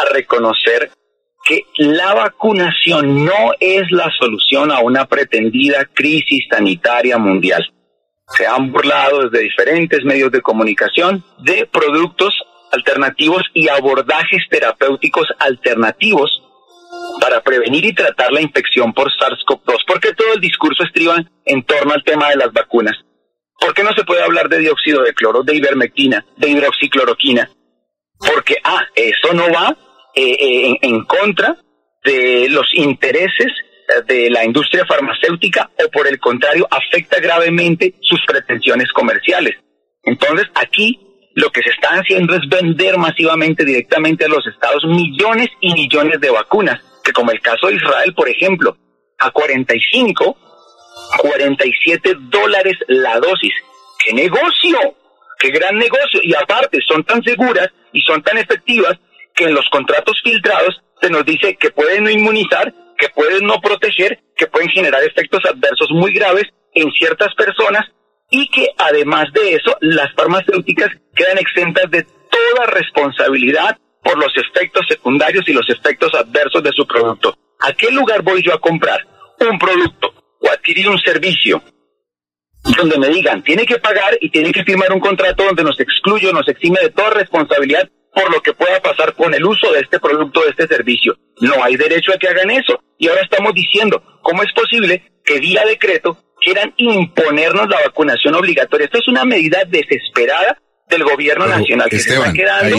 a reconocer que la vacunación no es la solución a una pretendida crisis sanitaria mundial. Se han burlado desde diferentes medios de comunicación de productos alternativos y abordajes terapéuticos alternativos para prevenir y tratar la infección por SARS-CoV-2, porque todo el discurso estriba en torno al tema de las vacunas. ¿Por qué no se puede hablar de dióxido de cloro, de ivermectina, de hidroxicloroquina? Porque, ah, eso no va eh, eh, en, contra de los intereses eh, de la industria farmacéutica o por el contrario afecta gravemente sus pretensiones comerciales. Entonces aquí lo que se está haciendo es vender masivamente directamente a los estados millones y millones de vacunas, que como el caso de Israel, por ejemplo, a 45, 47 dólares la dosis. ¡Qué negocio! ¡Qué gran negocio! Y aparte son tan seguras y son tan efectivas que en los contratos filtrados se nos dice que pueden no inmunizar, que pueden no proteger, que pueden generar efectos adversos muy graves en ciertas personas y que además de eso las farmacéuticas quedan exentas de toda responsabilidad por los efectos secundarios y los efectos adversos de su producto. ¿A qué lugar voy yo a comprar un producto o adquirir un servicio donde me digan, tiene que pagar y tiene que firmar un contrato donde nos excluye, nos exime de toda responsabilidad por lo que pueda pasar con el uso de este producto, de este servicio. No hay derecho a que hagan eso. Y ahora estamos diciendo, ¿cómo es posible que vía decreto quieran imponernos la vacunación obligatoria? Esto es una medida desesperada del gobierno nacional que se está quedando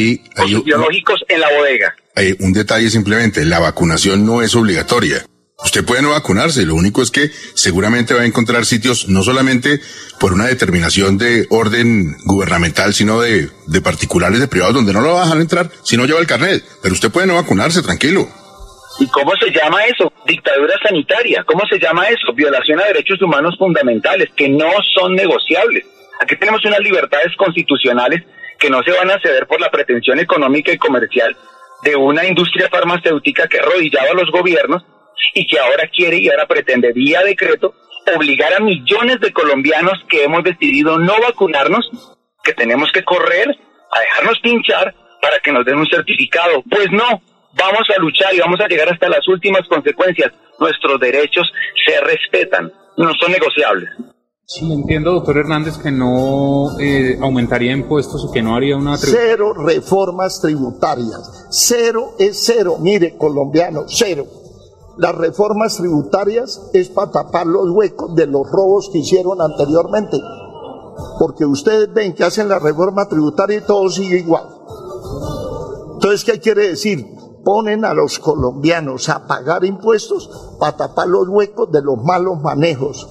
biológicos en la bodega. Hay un detalle simplemente, la vacunación no es obligatoria. Usted puede no vacunarse, lo único es que seguramente va a encontrar sitios no solamente por una determinación de orden gubernamental, sino de, de particulares, de privados, donde no lo va a dejar entrar si no lleva el carnet. Pero usted puede no vacunarse, tranquilo. ¿Y cómo se llama eso? Dictadura sanitaria. ¿Cómo se llama eso? Violación a derechos humanos fundamentales que no son negociables. Aquí tenemos unas libertades constitucionales que no se van a ceder por la pretensión económica y comercial de una industria farmacéutica que arrodillaba a los gobiernos y que ahora quiere y ahora pretende vía decreto obligar a millones de colombianos que hemos decidido no vacunarnos, que tenemos que correr a dejarnos pinchar para que nos den un certificado. Pues no, vamos a luchar y vamos a llegar hasta las últimas consecuencias. Nuestros derechos se respetan, no son negociables. Sí, entiendo, doctor Hernández, que no eh, aumentaría impuestos y que no haría una... Cero reformas tributarias. Cero es cero. Mire, colombiano, cero las reformas tributarias es para tapar los huecos de los robos que hicieron anteriormente. Porque ustedes ven que hacen la reforma tributaria y todo sigue igual. Entonces, ¿qué quiere decir? Ponen a los colombianos a pagar impuestos para tapar los huecos de los malos manejos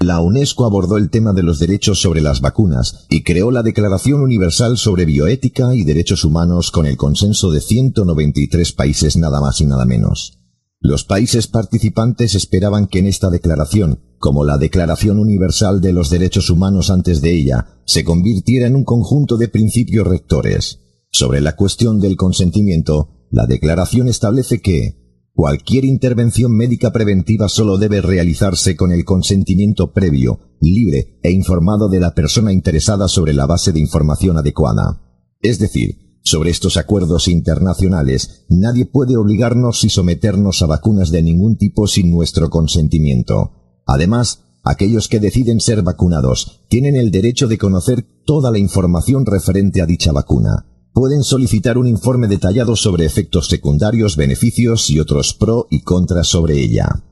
La UNESCO abordó el tema de los derechos sobre las vacunas y creó la Declaración Universal sobre Bioética y Derechos Humanos con el consenso de 193 países nada más y nada menos. Los países participantes esperaban que en esta declaración, como la Declaración Universal de los Derechos Humanos antes de ella, se convirtiera en un conjunto de principios rectores. Sobre la cuestión del consentimiento, la declaración establece que cualquier intervención médica preventiva solo debe realizarse con el consentimiento previo, libre e informado de la persona interesada sobre la base de información adecuada. Es decir, sobre estos acuerdos internacionales, nadie puede obligarnos y someternos a vacunas de ningún tipo sin nuestro consentimiento. Además, aquellos que deciden ser vacunados tienen el derecho de conocer toda la información referente a dicha vacuna. Pueden solicitar un informe detallado sobre efectos secundarios, beneficios y otros pro y contras sobre ella.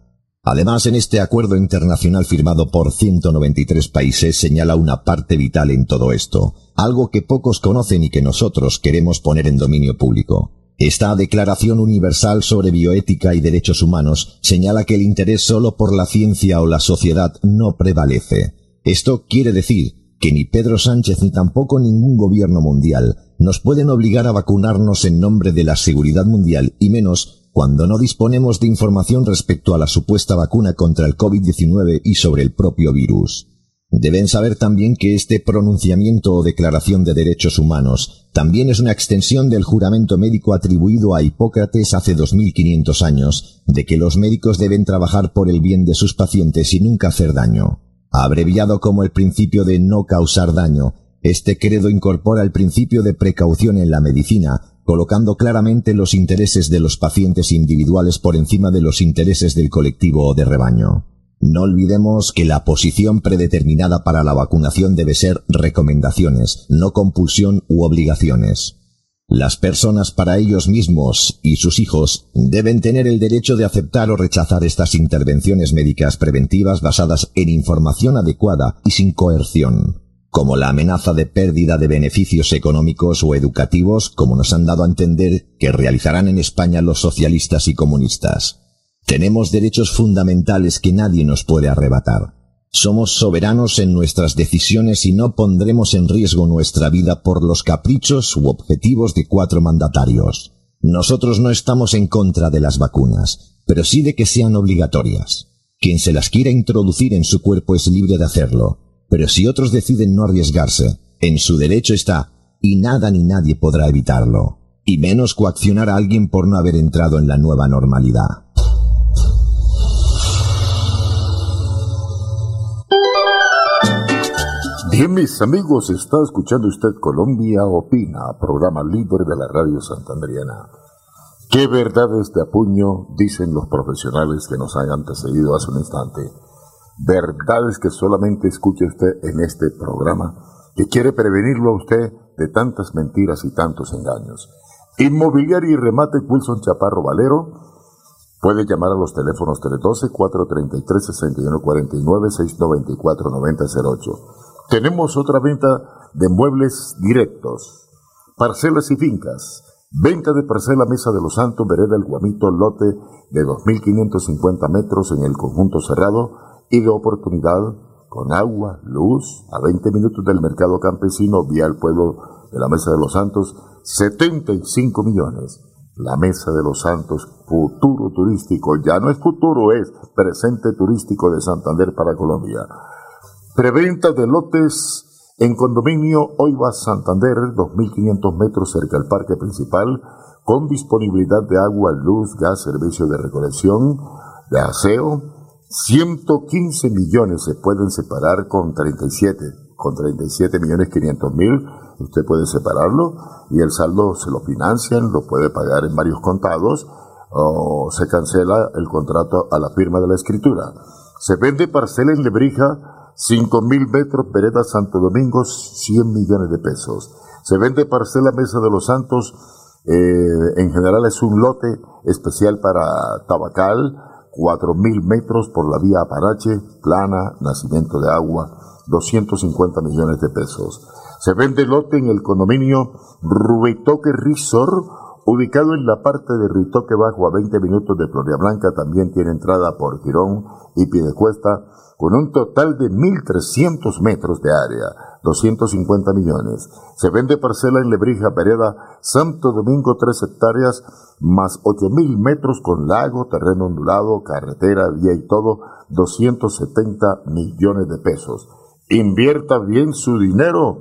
Además, en este acuerdo internacional firmado por 193 países señala una parte vital en todo esto, algo que pocos conocen y que nosotros queremos poner en dominio público. Esta Declaración Universal sobre Bioética y Derechos Humanos señala que el interés solo por la ciencia o la sociedad no prevalece. Esto quiere decir que ni Pedro Sánchez ni tampoco ningún gobierno mundial nos pueden obligar a vacunarnos en nombre de la seguridad mundial y menos cuando no disponemos de información respecto a la supuesta vacuna contra el COVID-19 y sobre el propio virus. Deben saber también que este pronunciamiento o declaración de derechos humanos también es una extensión del juramento médico atribuido a Hipócrates hace 2500 años, de que los médicos deben trabajar por el bien de sus pacientes y nunca hacer daño. Abreviado como el principio de no causar daño, este credo incorpora el principio de precaución en la medicina, colocando claramente los intereses de los pacientes individuales por encima de los intereses del colectivo o de rebaño. No olvidemos que la posición predeterminada para la vacunación debe ser recomendaciones, no compulsión u obligaciones. Las personas para ellos mismos y sus hijos deben tener el derecho de aceptar o rechazar estas intervenciones médicas preventivas basadas en información adecuada y sin coerción como la amenaza de pérdida de beneficios económicos o educativos, como nos han dado a entender que realizarán en España los socialistas y comunistas. Tenemos derechos fundamentales que nadie nos puede arrebatar. Somos soberanos en nuestras decisiones y no pondremos en riesgo nuestra vida por los caprichos u objetivos de cuatro mandatarios. Nosotros no estamos en contra de las vacunas, pero sí de que sean obligatorias. Quien se las quiera introducir en su cuerpo es libre de hacerlo, pero si otros deciden no arriesgarse, en su derecho está, y nada ni nadie podrá evitarlo, y menos coaccionar a alguien por no haber entrado en la nueva normalidad. Bien, mis amigos, está escuchando usted Colombia Opina, programa libre de la radio santandriana. ¿Qué verdades de apuño dicen los profesionales que nos han antecedido hace un instante? Verdades que solamente escucha usted en este programa, que quiere prevenirlo a usted de tantas mentiras y tantos engaños. Inmobiliario y remate Wilson Chaparro Valero. Puede llamar a los teléfonos 312-433-6149-694-9008. Tenemos otra venta de muebles directos, parcelas y fincas. Venta de parcela Mesa de los Santos, Vereda El Guamito, lote de 2.550 metros en el conjunto cerrado y de oportunidad con agua, luz, a 20 minutos del mercado campesino, vía el pueblo de la Mesa de los Santos, 75 millones. La Mesa de los Santos, futuro turístico, ya no es futuro, es presente turístico de Santander para Colombia. Preventa de lotes en condominio Hoy va Santander, 2.500 metros cerca del parque principal, con disponibilidad de agua, luz, gas, servicio de recolección, de aseo, 115 millones se pueden separar con 37, con 37 millones 500 mil, usted puede separarlo y el saldo se lo financian, lo puede pagar en varios contados o se cancela el contrato a la firma de la escritura. Se vende parcela en Lebrija, 5 mil metros, Vereda Santo Domingo, 100 millones de pesos. Se vende parcela Mesa de los Santos, eh, en general es un lote especial para Tabacal, 4.000 metros por la vía Aparache, plana, nacimiento de agua, 250 millones de pesos. Se vende lote en el condominio Rubitoque Resort, ubicado en la parte de Ritoque Bajo a 20 minutos de Blanca, también tiene entrada por Girón y Piedecuesta, con un total de 1.300 metros de área, 250 millones. Se vende parcela en Lebrija, Pereda, Santo Domingo, 3 hectáreas, más 8.000 metros con lago, terreno ondulado, carretera, vía y todo, 270 millones de pesos. Invierta bien su dinero.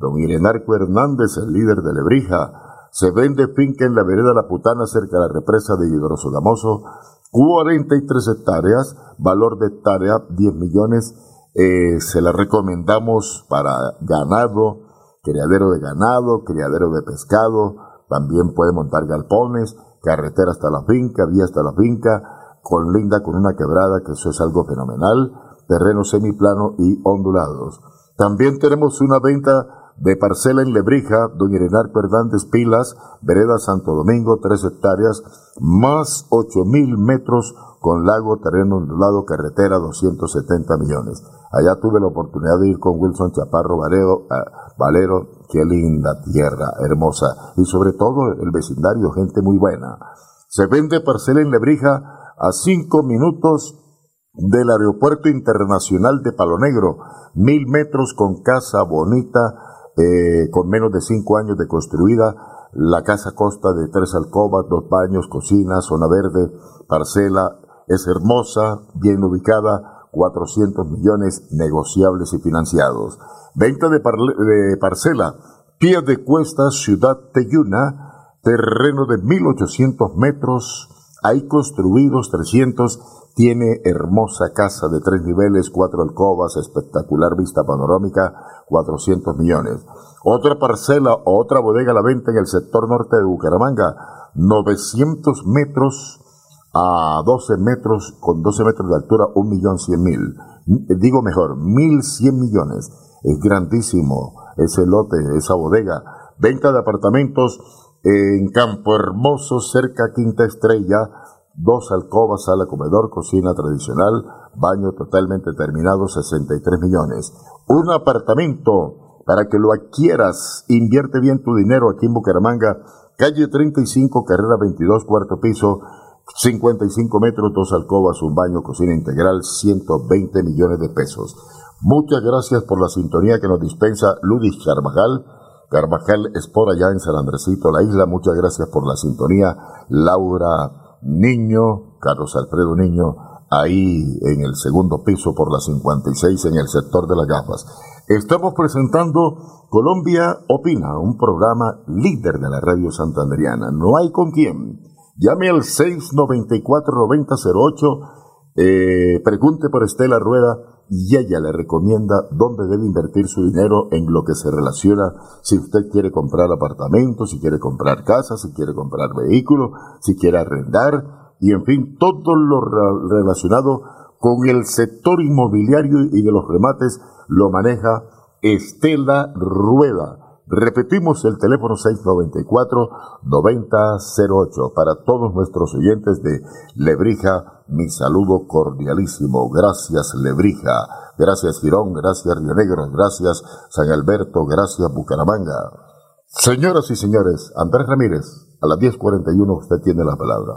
Don Irenarco Hernández, el líder de Lebrija, se vende finca en la vereda La Putana, cerca de la represa de Hidrosogamoso, 43 hectáreas, valor de hectárea 10 millones. Eh, se la recomendamos para ganado, criadero de ganado, criadero de pescado, también puede montar galpones, carretera hasta la finca, vía hasta la finca, con linda, con una quebrada, que eso es algo fenomenal, terreno semiplano y ondulados. También tenemos una venta de parcela en Lebrija, Doña Irenarco Hernández Pilas, Vereda Santo Domingo, tres hectáreas, más ocho mil metros con lago, terreno ondulado, carretera, 270 millones. Allá tuve la oportunidad de ir con Wilson Chaparro Valero, Valero, qué linda tierra, hermosa, y sobre todo el vecindario, gente muy buena. Se vende parcela en Lebrija a cinco minutos del Aeropuerto Internacional de Palo Negro, mil metros con casa bonita, eh, con menos de cinco años de construida. La casa consta de tres alcobas, dos baños, cocina, zona verde, parcela. Es hermosa, bien ubicada, 400 millones negociables y financiados. Venta de, parcela, pie de cuesta, ciudad Teyuna, terreno de 1800 metros, hay construidos 300 tiene hermosa casa de tres niveles, cuatro alcobas, espectacular vista panorámica, 400 millones. Otra parcela o otra bodega a la venta en el sector norte de Bucaramanga, 900 metros a 12 metros, con 12 metros de altura, un millón cien mil. Digo mejor, mil cien millones. Es grandísimo ese lote, esa bodega. Venta de apartamentos en Campo Hermoso, cerca Quinta Estrella, dos alcobas, sala, comedor, cocina tradicional, baño totalmente terminado, 63 millones. Un apartamento para que lo adquieras, invierte bien tu dinero aquí en Bucaramanga, calle 35, carrera 22, cuarto piso, 55 metros, dos alcobas, un baño, cocina integral, 120 millones de pesos. Muchas gracias por la sintonía que nos dispensa Ludis Carvajal. Carvajal es por allá en San Andresito, la isla. Muchas gracias por la sintonía. Laura Niño, Carlos Alfredo Niño, ahí en el segundo piso por la 56 en el sector de las gafas. Estamos presentando Colombia Opina, un programa líder de la radio santanderiana. No hay con quién. Llame al 694-9008, eh, pregunte por Estela Rueda y ella le recomienda dónde debe invertir su dinero en lo que se relaciona si usted quiere comprar apartamentos, si quiere comprar casas, si quiere comprar vehículos, si quiere arrendar y en fin, todo lo relacionado con el sector inmobiliario y de los remates lo maneja Estela Rueda. Repetimos el teléfono 694-9008 para todos nuestros oyentes de Lebrija. Mi saludo cordialísimo. Gracias Lebrija. Gracias Girón. Gracias Río Negro. Gracias San Alberto. Gracias Bucaramanga. Señoras y señores, Andrés Ramírez, a las 10.41 usted tiene la palabra.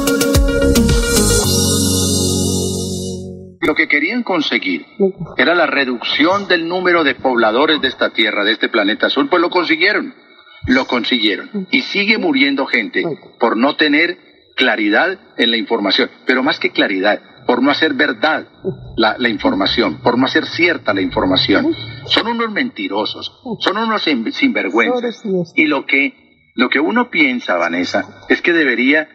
Lo que querían conseguir era la reducción del número de pobladores de esta tierra, de este planeta azul, pues lo consiguieron, lo consiguieron. Y sigue muriendo gente por no tener claridad en la información, pero más que claridad, por no hacer verdad la, la, información, por no hacer cierta la información. Son unos mentirosos, son unos sinvergüenzas. Y lo que, lo que uno piensa, Vanessa, es que debería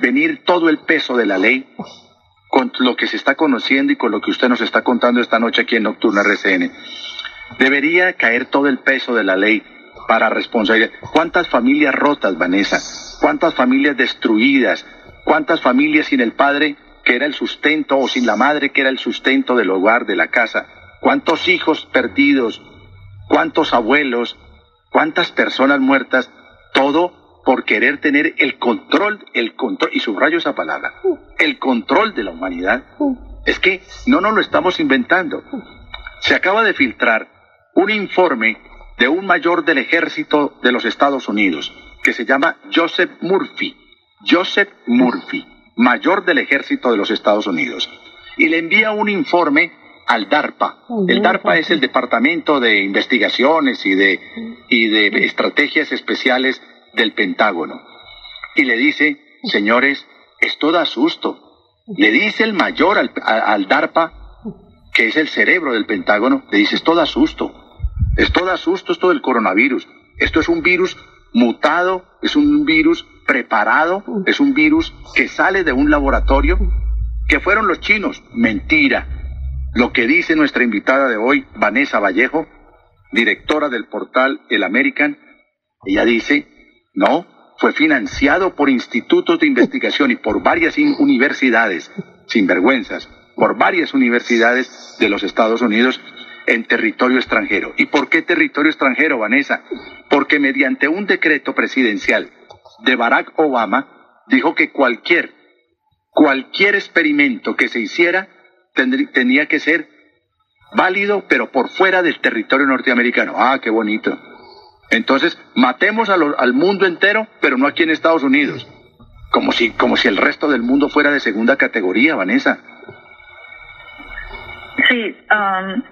venir todo el peso de la ley con lo que se está conociendo y con lo que usted nos está contando esta noche aquí en Nocturna RCN. Debería caer todo el peso de la ley para responsabilidad. ¿Cuántas familias rotas, Vanessa? ¿Cuántas familias destruidas? ¿Cuántas familias sin el padre que era el sustento o sin la madre que era el sustento del hogar, de la casa? ¿Cuántos hijos perdidos? ¿Cuántos abuelos? ¿Cuántas personas muertas? Todo por querer tener el control, el control, y subrayo esa palabra, el control de la humanidad. Es que no nos lo estamos inventando. Se acaba de filtrar un informe de un mayor del ejército de los Estados Unidos, que se llama Joseph Murphy. Joseph Murphy, mayor del ejército de los Estados Unidos. Y le envía un informe al DARPA. El DARPA es el Departamento de Investigaciones y de, y de Estrategias Especiales del Pentágono. Y le dice, señores, esto da susto. Le dice el mayor al, al DARPA, que es el cerebro del Pentágono, le dice, esto da susto. Esto da susto, esto del coronavirus. Esto es un virus mutado, es un virus preparado, es un virus que sale de un laboratorio, que fueron los chinos. Mentira. Lo que dice nuestra invitada de hoy, Vanessa Vallejo, directora del portal El American, ella dice, no, fue financiado por institutos de investigación y por varias universidades, sin vergüenzas, por varias universidades de los Estados Unidos en territorio extranjero. ¿Y por qué territorio extranjero, Vanessa? Porque mediante un decreto presidencial de Barack Obama dijo que cualquier, cualquier experimento que se hiciera tenía que ser válido, pero por fuera del territorio norteamericano. Ah, qué bonito. Entonces, matemos al mundo entero, pero no aquí en Estados Unidos. Como si, como si el resto del mundo fuera de segunda categoría, Vanessa. Sí, um,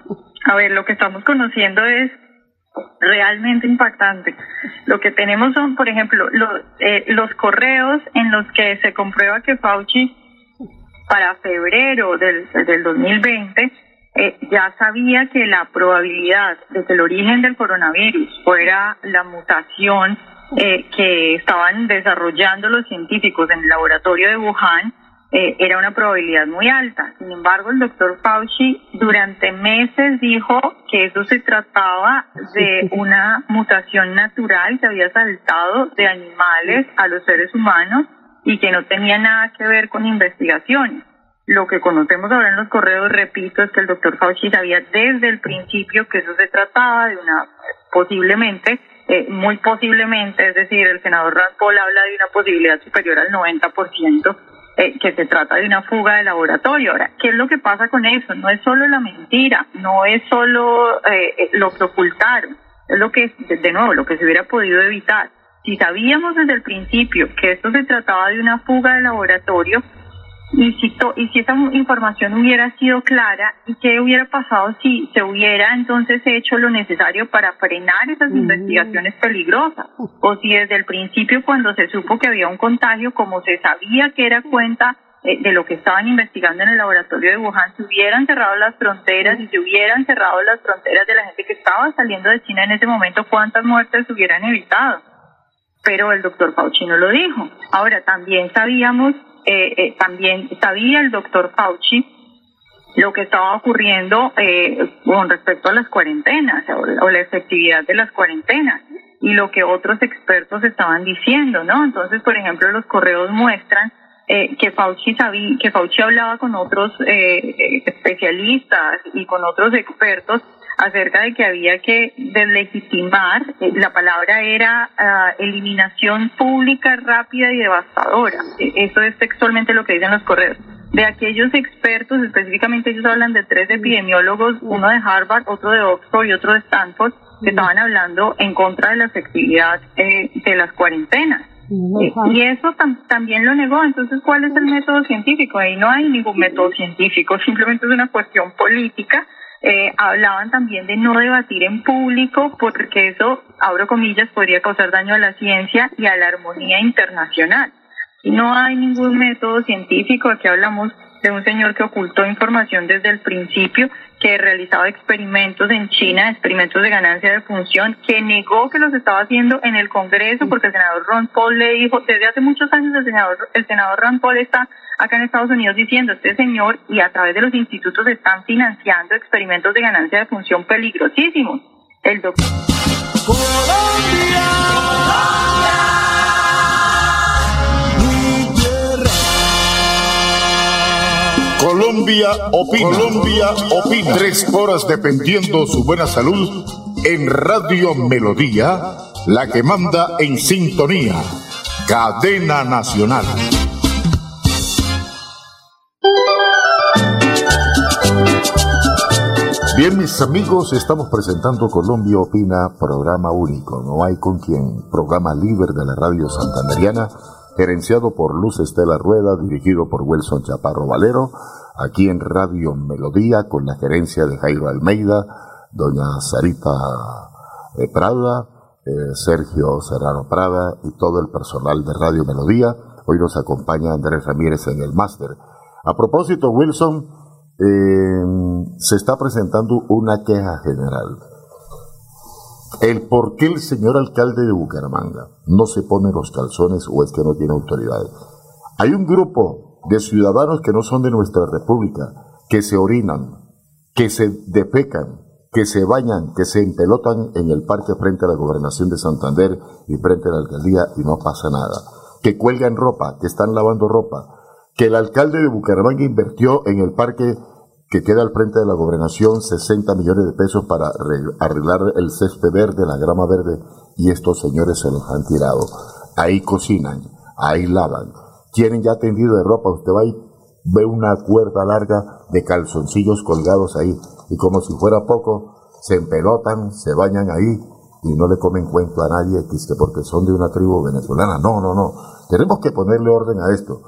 a ver, lo que estamos conociendo es realmente impactante. Lo que tenemos son, por ejemplo, los, eh, los correos en los que se comprueba que Fauci para febrero del, del 2020 eh, ya sabía que la probabilidad de que el origen del coronavirus fuera la mutación eh, que estaban desarrollando los científicos en el laboratorio de Wuhan eh, era una probabilidad muy alta. Sin embargo, el doctor Fauci durante meses dijo que eso se trataba de una mutación natural que había saltado de animales a los seres humanos y que no tenía nada que ver con investigaciones. Lo que conocemos ahora en los correos, repito, es que el doctor Fauci sabía desde el principio que eso se trataba de una, posiblemente, eh, muy posiblemente, es decir, el senador Rand habla de una posibilidad superior al 90%, eh, que se trata de una fuga de laboratorio. Ahora, ¿qué es lo que pasa con eso? No es solo la mentira, no es solo eh, eh, lo que ocultaron, es lo que, de nuevo, lo que se hubiera podido evitar. Si sabíamos desde el principio que esto se trataba de una fuga de laboratorio, y si, y si esa información hubiera sido clara y qué hubiera pasado si se hubiera entonces hecho lo necesario para frenar esas investigaciones peligrosas o si desde el principio cuando se supo que había un contagio como se sabía que era cuenta eh, de lo que estaban investigando en el laboratorio de Wuhan se hubieran cerrado las fronteras y se hubieran cerrado las fronteras de la gente que estaba saliendo de China en ese momento cuántas muertes se hubieran evitado pero el doctor Fauci no lo dijo. Ahora también sabíamos eh, eh, también sabía el doctor Fauci lo que estaba ocurriendo eh, con respecto a las cuarentenas o, la efectividad de las cuarentenas y lo que otros expertos estaban diciendo, ¿no? Entonces, por ejemplo, los correos muestran eh, que Fauci sabía, que Fauci hablaba con otros eh, especialistas y con otros expertos acerca de que había que deslegitimar, eh, la palabra era ah, eliminación pública rápida y devastadora. E, eso es textualmente lo que dicen los correos. De aquellos expertos, específicamente ellos hablan de tres epidemiólogos, uno de Harvard, otro de Oxford y otro de Stanford, que estaban hablando en contra de la efectividad eh, de las cuarentenas. Eh, y eso también lo negó. Entonces, ¿cuál es el método científico? Ahí no hay ningún método científico, simplemente es una cuestión política eh, hablaban también de no debatir en público porque eso, abro comillas, podría causar daño a la ciencia y a la armonía internacional. No hay ningún método científico, aquí hablamos de un señor que ocultó información desde el principio, que realizaba experimentos en China, experimentos de ganancia de función, que negó que los estaba haciendo en el Congreso porque el senador Ron Paul le dijo, desde hace muchos años el senador, el senador Ron Paul está acá en Estados Unidos diciendo, este señor y a través de los institutos están financiando experimentos de ganancia de función peligrosísimos. El doctor Colombia opina. Colombia opina. Tres horas dependiendo su buena salud en Radio Melodía, la que manda en sintonía. Cadena Nacional. Bien, mis amigos, estamos presentando Colombia Opina, programa único, no hay con quien, programa líder de la radio santanderiana gerenciado por Luz Estela Rueda, dirigido por Wilson Chaparro Valero, aquí en Radio Melodía, con la gerencia de Jairo Almeida, doña Sarita eh, Prada, eh, Sergio Serrano Prada y todo el personal de Radio Melodía. Hoy nos acompaña Andrés Ramírez en el máster. A propósito, Wilson, eh, se está presentando una queja general el por qué el señor alcalde de Bucaramanga no se pone los calzones o es que no tiene autoridad. Hay un grupo de ciudadanos que no son de nuestra república, que se orinan, que se defecan, que se bañan, que se empelotan en el parque frente a la gobernación de Santander y frente a la alcaldía y no pasa nada. Que cuelgan ropa, que están lavando ropa, que el alcalde de Bucaramanga invirtió en el parque que queda al frente de la gobernación 60 millones de pesos para arreglar el césped verde, la grama verde, y estos señores se los han tirado. Ahí cocinan, ahí lavan, tienen ya tendido de ropa, usted va y ve una cuerda larga de calzoncillos colgados ahí, y como si fuera poco, se empelotan, se bañan ahí, y no le comen cuento a nadie que porque son de una tribu venezolana. No, no, no. Tenemos que ponerle orden a esto.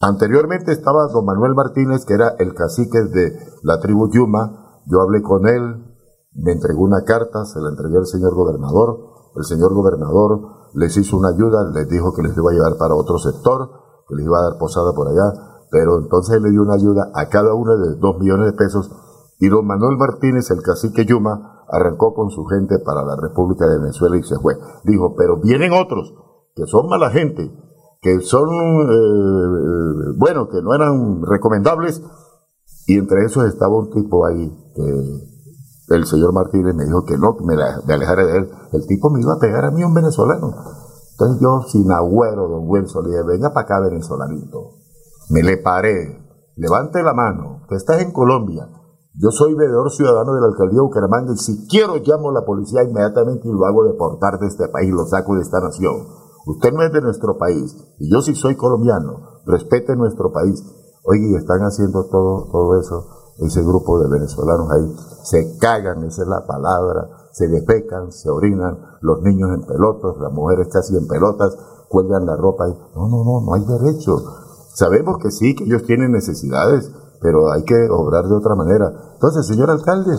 Anteriormente estaba don Manuel Martínez, que era el cacique de la tribu Yuma. Yo hablé con él, me entregó una carta, se la entregué al señor gobernador. El señor gobernador les hizo una ayuda, les dijo que les iba a llevar para otro sector, que les iba a dar posada por allá, pero entonces le dio una ayuda a cada uno de dos millones de pesos y don Manuel Martínez, el cacique Yuma, arrancó con su gente para la República de Venezuela y se fue. Dijo, pero vienen otros, que son mala gente, que son, eh, bueno, que no eran recomendables, y entre esos estaba un tipo ahí, que el señor Martínez me dijo que no, me, alejara de él. El tipo me iba a pegar a mí, un venezolano. Entonces yo, sin agüero, don Wilson, le dije, venga para acá, venezolanito. Me le paré, levante la mano, que estás en Colombia. Yo soy veedor ciudadano de la alcaldía de Bucaramanga y si quiero llamo a la policía inmediatamente y lo hago deportar de este país, lo saco de esta nación. Usted no es de nuestro país y yo sí soy colombiano. Respete nuestro país. Oye, están haciendo todo, todo eso, ese grupo de venezolanos ahí. Se cagan, esa es la palabra. Se defecan, se orinan, los niños en pelotas, las mujeres casi en pelotas, cuelgan la ropa ahí. No, no, no, no hay derecho. Sabemos que sí, que ellos tienen necesidades, pero hay que obrar de otra manera. Entonces, señor alcalde,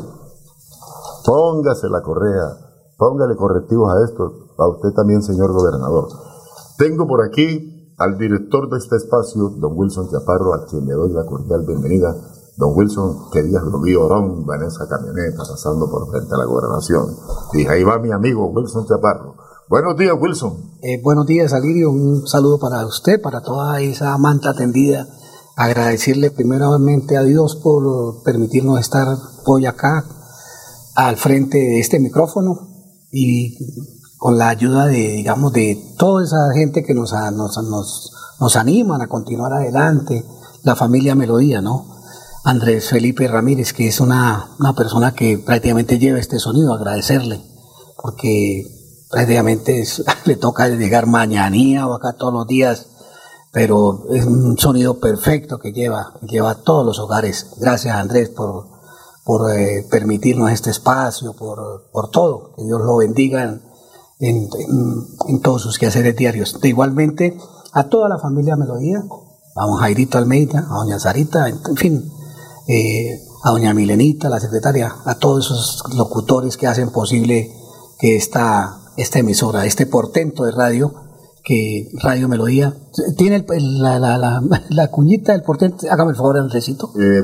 póngase la correa, póngale correctivos a esto, a usted también, señor gobernador. Tengo por aquí al director de este espacio, don Wilson Chaparro, a quien le doy la cordial bienvenida. Don Wilson, que días lo vi orón en esa camioneta pasando por frente a la gobernación. Y ahí va mi amigo Wilson Chaparro. Buenos días, Wilson. Eh, buenos días, Alirio. Un saludo para usted, para toda esa manta tendida. Agradecerle primeramente a Dios por permitirnos estar hoy acá al frente de este micrófono y con la ayuda de, digamos, de toda esa gente que nos, nos, nos, nos animan a continuar adelante, la familia Melodía, ¿no? Andrés Felipe Ramírez, que es una, una persona que prácticamente lleva este sonido, agradecerle, porque prácticamente le toca llegar mañanía o acá todos los días, pero es un sonido perfecto que lleva, lleva a todos los hogares. Gracias Andrés por, por eh, permitirnos este espacio, por, por todo. Que Dios lo bendiga en, todos sus quehaceres diarios. Igualmente, a toda la familia Melodía, a don Jairito Almeida, a doña Sarita, en fin, eh, a doña Milenita, la secretaria, a todos esos locutores que hacen posible que esta, esta emisora, este portento de radio, que Radio Melodía, tiene la, la, la, cuñita del portento, hágame el favor, Andresito. Eh,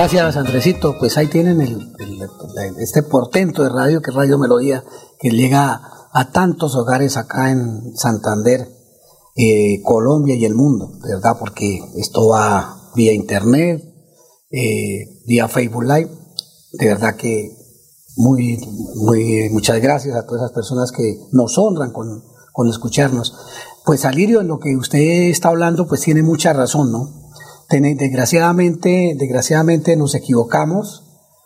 Gracias, Andresito. Pues ahí tienen el, este portento de radio, que es Radio Melodía, que llega a tantos hogares acá en Santander, eh, Colombia y el mundo, ¿verdad? Porque esto va vía internet, eh, vía Facebook Live. De verdad que muy, muy, muchas gracias a todas esas personas que nos honran con, con escucharnos. Pues Alirio, en lo que usted está hablando, pues tiene mucha razón, ¿no? Desgraciadamente, desgraciadamente nos equivocamos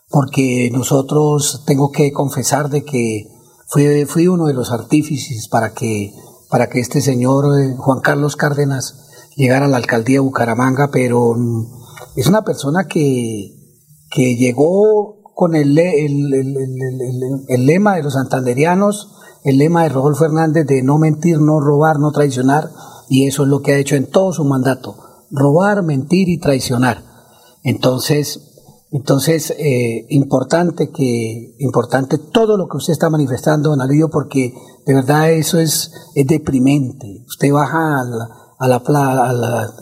porque nosotros tengo que confesar de que fui, fui uno de los artífices para que, para que este señor eh, Juan Carlos Cárdenas llegara a la alcaldía de Bucaramanga, pero mm, es una persona que, que llegó con el- el- el- el lema de los santanderianos, el lema de Rodolfo Hernández de no mentir, no robar, no traicionar, y eso es lo que ha hecho en todo su mandato, robar, mentir y traicionar. Entonces, entonces, eh, importante que, importante todo lo que usted está manifestando, don Alirio, porque de verdad eso es, es deprimente. Usted baja a la, a la, a la-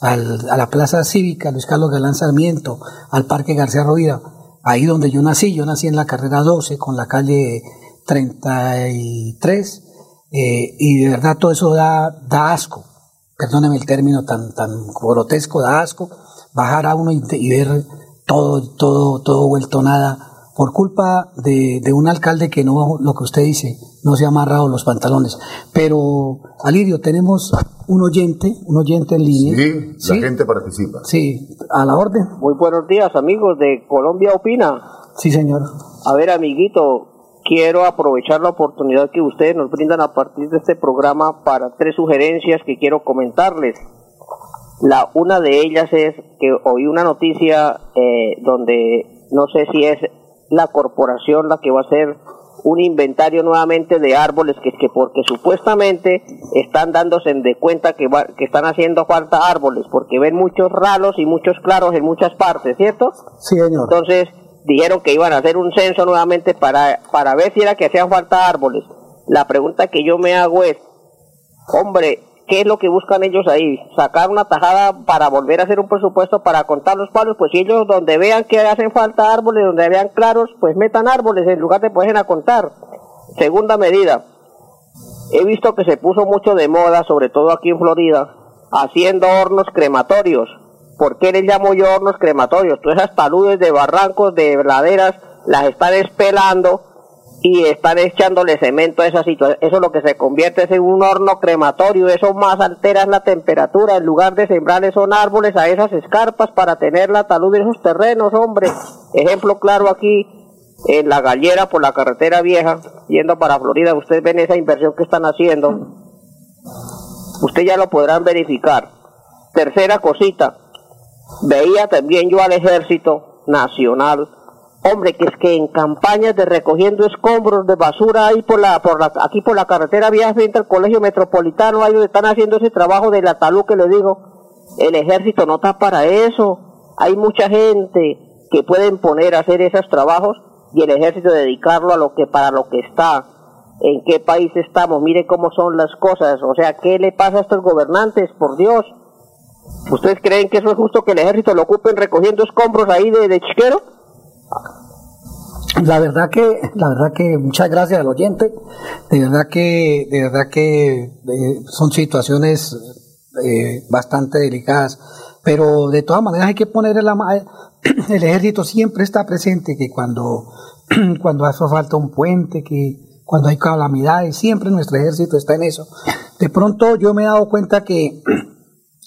a la plaza cívica Luis Carlos Galán Sarmiento, al Parque García Rovira, ahí donde yo nací, yo nací en la carrera 12 con la calle 33, eh, y de verdad todo eso da, da asco, perdóneme el término tan, tan grotesco, da asco, bajar a uno y, y ver todo, todo, todo vuelto nada, por culpa de, de un alcalde que no, lo que usted dice, no se ha amarrado los pantalones. Pero, Alirio, tenemos un oyente, un oyente en línea. Sí, la gente participa. Sí, a la orden. Muy buenos días, amigos de Colombia Opina. Sí, señor. A ver, amiguito, quiero aprovechar la oportunidad que ustedes nos brindan a partir de este programa para tres sugerencias que quiero comentarles. La una de ellas es que oí una noticia eh, donde no sé si es la corporación la que va a hacer un inventario nuevamente de árboles que que porque supuestamente están dándose de cuenta que va- que están haciendo falta árboles porque ven muchos ralos y muchos claros en muchas partes, ¿cierto? Sí, señor. Entonces dijeron que iban a hacer un censo nuevamente para, para ver si era que hacían falta árboles. La pregunta que yo me hago es, hombre, ¿qué es lo que buscan ellos ahí? ¿Sacar una tajada para volver a hacer un presupuesto para contar los palos? Pues si ellos donde vean que hacen falta árboles, donde vean claros, pues metan árboles en lugar de poner a contar. Segunda medida, he visto que se puso mucho de moda, sobre todo aquí en Florida, haciendo hornos crematorios. ¿Por qué les llamo yo hornos crematorios? Todas esas taludes de barrancos, de laderas, las están espelando y están echándole cemento a esa situación. Eso es lo que se convierte es en un horno crematorio. Eso más altera la temperatura. En lugar de sembrarle son árboles a esas escarpas para tener la talud de esos terrenos, hombre. Ejemplo claro aquí, en la gallera por la carretera vieja, yendo para Florida, ustedes ven esa inversión que están haciendo. Ustedes ya lo podrán verificar. Tercera cosita, veía también yo al ejército nacional, hombre, que es que en campañas de recogiendo escombros de basura ahí por la, por la, aquí por la carretera vieja frente al colegio metropolitano, ahí donde están haciendo ese trabajo de la talud que le digo, el ejército no está para eso, hay mucha gente que pueden poner a hacer esos trabajos y el ejército dedicarlo a lo que para lo que está. ¿En qué país estamos? Mire cómo son las cosas. O sea, ¿qué le pasa a estos gobernantes? Por Dios. ¿Ustedes creen que eso es justo que el ejército lo ocupen recogiendo escombros ahí de, de chiquero? La verdad que, la verdad que muchas gracias al oyente. De verdad que, de verdad que eh, son situaciones eh, bastante delicadas. Pero de todas maneras hay que poner ma- el ejército siempre está presente que cuando, cuando hace falta un puente, que cuando hay calamidades, siempre nuestro ejército está en eso. De pronto yo me he dado cuenta que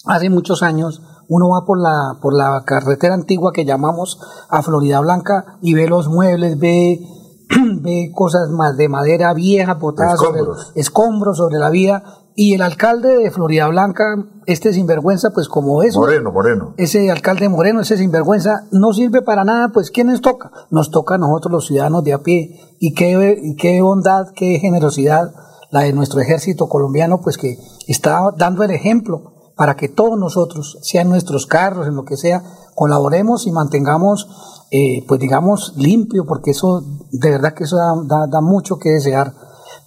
hace muchos años uno va por la, por la carretera antigua que llamamos a Florida Blanca y ve los muebles, ve, ve cosas más de madera vieja, botadas sobre Escombros. escombros sobre la vía. Y el alcalde de Florida Blanca, este sinvergüenza, pues como es. Moreno, Moreno. Ese alcalde Moreno, ese sinvergüenza, no sirve para nada, pues ¿quién nos toca? Nos toca a nosotros los ciudadanos de a pie. Y qué, y qué bondad, qué generosidad la de nuestro ejército colombiano, pues que está dando el ejemplo para que todos nosotros, sean nuestros carros, en lo que sea, colaboremos y mantengamos, eh, pues digamos, limpio, porque eso, de verdad que eso da, da, mucho que desear.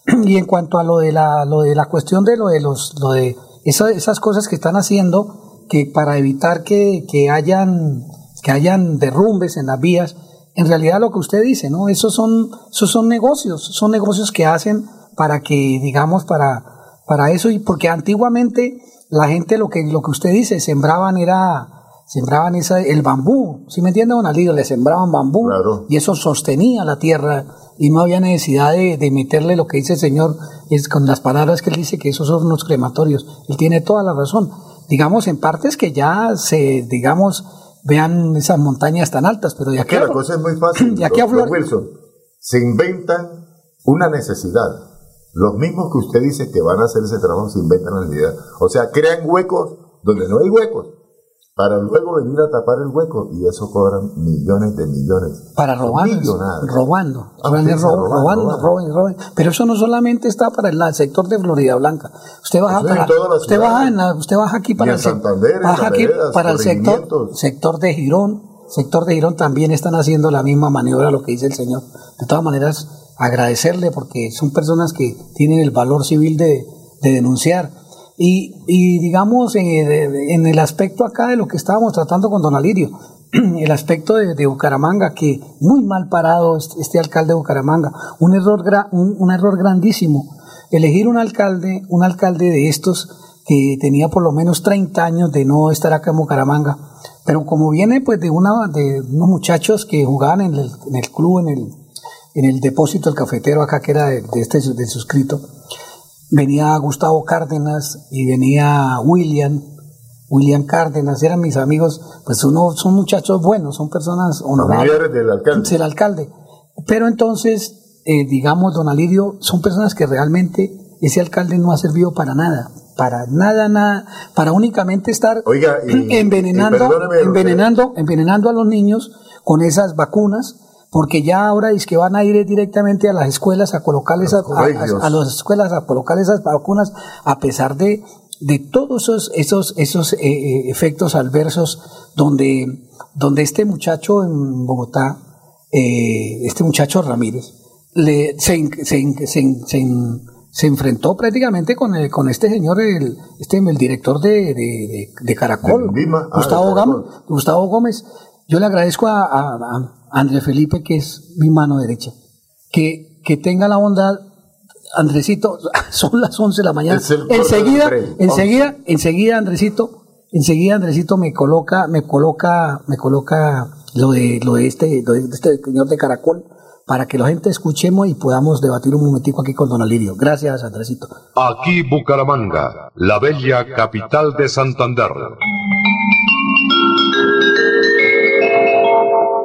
Y en cuanto a lo de la, lo de la cuestión de lo de los, lo de esas cosas que están haciendo, que para evitar que, que hayan, que hayan derrumbes en las vías, en realidad lo que usted dice, ¿no? Esos son, esos son negocios, son negocios que hacen para que, digamos, para, para eso, y porque antiguamente la gente lo que, lo que usted dice, sembraban era, sembraban esa, el bambú, ¿sí me entiende, don Alido? Le sembraban bambú y eso sostenía la tierra y no había necesidad de, de, meterle lo que dice el Señor es con las palabras que él dice que esos son unos crematorios. Él tiene toda la razón. Digamos, en partes que ya se, digamos, vean esas montañas tan altas, pero ya que... La cosa es muy fácil. ya que Wilson, se inventan una necesidad los mismos que usted dice que van a hacer ese trabajo se inventan la idea. O sea, crean huecos donde no hay huecos para luego venir a tapar el hueco y eso cobran millones de millones. Para robar, robando, ah, robando, robando, Pero eso no solamente está para el, sector de Florida Blanca. Usted baja para, usted baja, en usted baja aquí para el, baja aquí para el sector, sector de Girón, sector de Girón también están haciendo la misma maniobra lo que dice el señor. De todas maneras, agradecerle porque son personas que tienen el valor civil de, denunciar. Y, digamos, en, el aspecto acá de lo que estábamos tratando con Don Alirio, el aspecto de, Bucaramanga, que muy mal parado este, alcalde de Bucaramanga, un error, un, error grandísimo, elegir un alcalde, un alcalde de estos que tenía por lo menos 30 años de no estar acá en Bucaramanga, pero como viene pues de, unos muchachos que jugaban en en el club, en el, en el depósito del cafetero acá que era de, este de suscrito, venía Gustavo Cárdenas y venía William, William Cárdenas, eran mis amigos, pues uno, son muchachos buenos, son personas honorables. del alcalde. El alcalde. Pero entonces, eh, digamos, don Alirio, son personas que realmente ese alcalde no ha servido para nada, para nada, nada, para únicamente estar envenenando, envenenando, envenenando a los niños con esas vacunas porque ya ahora es que van a ir directamente a las escuelas a colocarles a, a, las escuelas a colocar esas vacunas a pesar de, de todos esos, esos, esos eh, eh, efectos adversos donde, donde este muchacho en Bogotá, eh, este muchacho Ramírez, le, se, se, se, se, enfrentó prácticamente con, el, con este señor, el, este, el director de, de, de, Caracol, ah, Gustavo, Gómez, Gustavo Gómez. Yo le agradezco a André Felipe, que es mi mano derecha. Que, que tenga la bondad, Andresito, son las 11 de la mañana. Enseguida, enseguida, enseguida, Andresito, enseguida Andresito me coloca, me coloca, me coloca lo de, lo de este, lo de este señor de Caracol para que la gente escuchemos y podamos debatir un momentico aquí con Don Alirio. Gracias, Andresito. Aquí Bucaramanga, la bella capital de Santander.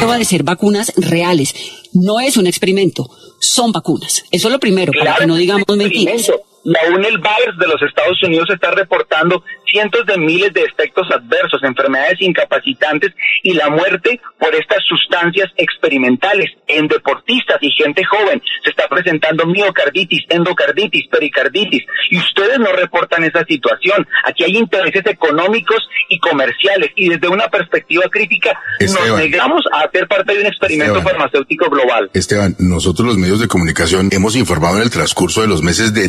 Prueba de ser vacunas reales. No es un experimento, son vacunas. Eso es lo primero, para que no digamos mentiras. La aún el Virus de los Estados Unidos está reportando cientos de miles de efectos adversos, enfermedades incapacitantes y la muerte por estas sustancias experimentales en deportistas y gente joven. Se está presentando miocarditis, endocarditis, pericarditis y ustedes no reportan esa situación. Aquí hay intereses económicos y comerciales y desde una perspectiva crítica nos negamos a hacer parte de un experimento farmacéutico global. Esteban, nosotros los medios de comunicación hemos informado en el transcurso de los meses de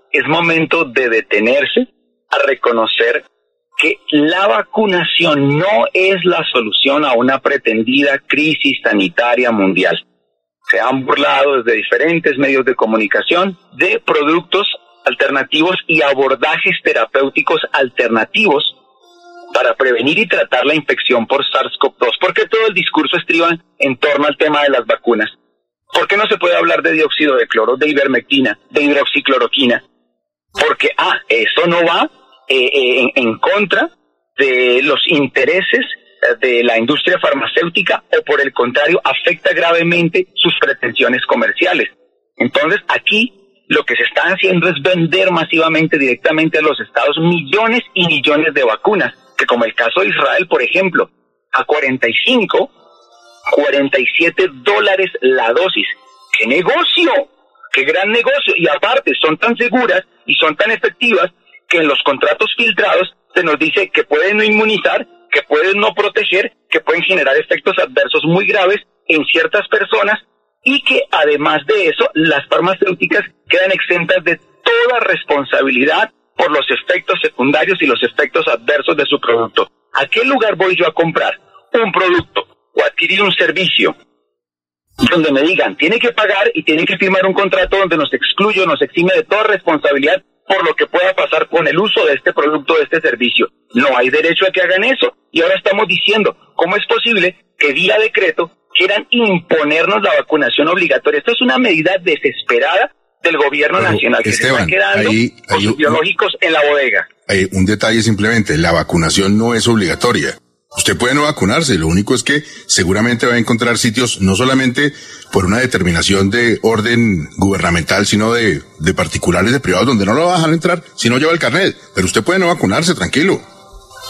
es momento de detenerse, a reconocer que la vacunación no es la solución a una pretendida crisis sanitaria mundial. Se han burlado desde diferentes medios de comunicación de productos alternativos y abordajes terapéuticos alternativos para prevenir y tratar la infección por SARS-CoV-2. ¿Por qué todo el discurso estriba en torno al tema de las vacunas? ¿Por qué no se puede hablar de dióxido de cloro, de ivermectina, de hidroxicloroquina? Porque, ah, eso no va eh, eh, en, contra de los intereses eh, de la industria farmacéutica o por el contrario afecta gravemente sus pretensiones comerciales. Entonces aquí lo que se está haciendo es vender masivamente directamente a los estados millones y millones de vacunas, que como el caso de Israel, por ejemplo, a 45, 47 dólares la dosis. ¡Qué negocio! ¡Qué gran negocio! Y aparte son tan seguras y son tan efectivas que en los contratos filtrados se nos dice que pueden no inmunizar, que pueden no proteger, que pueden generar efectos adversos muy graves en ciertas personas y que además de eso las farmacéuticas quedan exentas de toda responsabilidad por los efectos secundarios y los efectos adversos de su producto. ¿A qué lugar voy yo a comprar un producto o adquirir un servicio donde me digan, tiene que pagar y tiene que firmar un contrato donde nos excluye, nos exime de toda responsabilidad por lo que pueda pasar con el uso de este producto, de este servicio. No hay derecho a que hagan eso. Y ahora estamos diciendo, ¿cómo es posible que vía decreto quieran imponernos la vacunación obligatoria? Esto es una medida desesperada del gobierno nacional que se está quedando biológicos en la bodega. Hay un detalle simplemente, la vacunación no es obligatoria. Usted puede no vacunarse, lo único es que seguramente va a encontrar sitios no solamente por una determinación de orden gubernamental, sino de, de particulares, de privados, donde no lo va a dejar entrar si no lleva el carnet. Pero usted puede no vacunarse, tranquilo.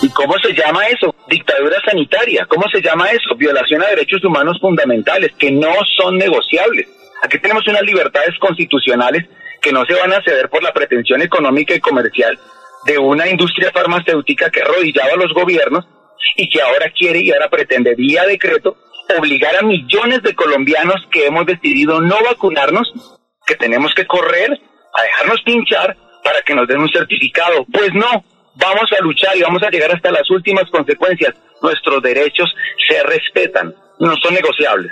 ¿Y cómo se llama eso? Dictadura sanitaria. ¿Cómo se llama eso? Violación a derechos humanos fundamentales que no son negociables. Aquí tenemos unas libertades constitucionales que no se van a ceder por la pretensión económica y comercial de una industria farmacéutica que arrodillaba a los gobiernos y que ahora quiere y ahora pretende vía decreto obligar a millones de colombianos que hemos decidido no vacunarnos, que tenemos que correr a dejarnos pinchar para que nos den un certificado. Pues no, vamos a luchar y vamos a llegar hasta las últimas consecuencias. Nuestros derechos se respetan, no son negociables.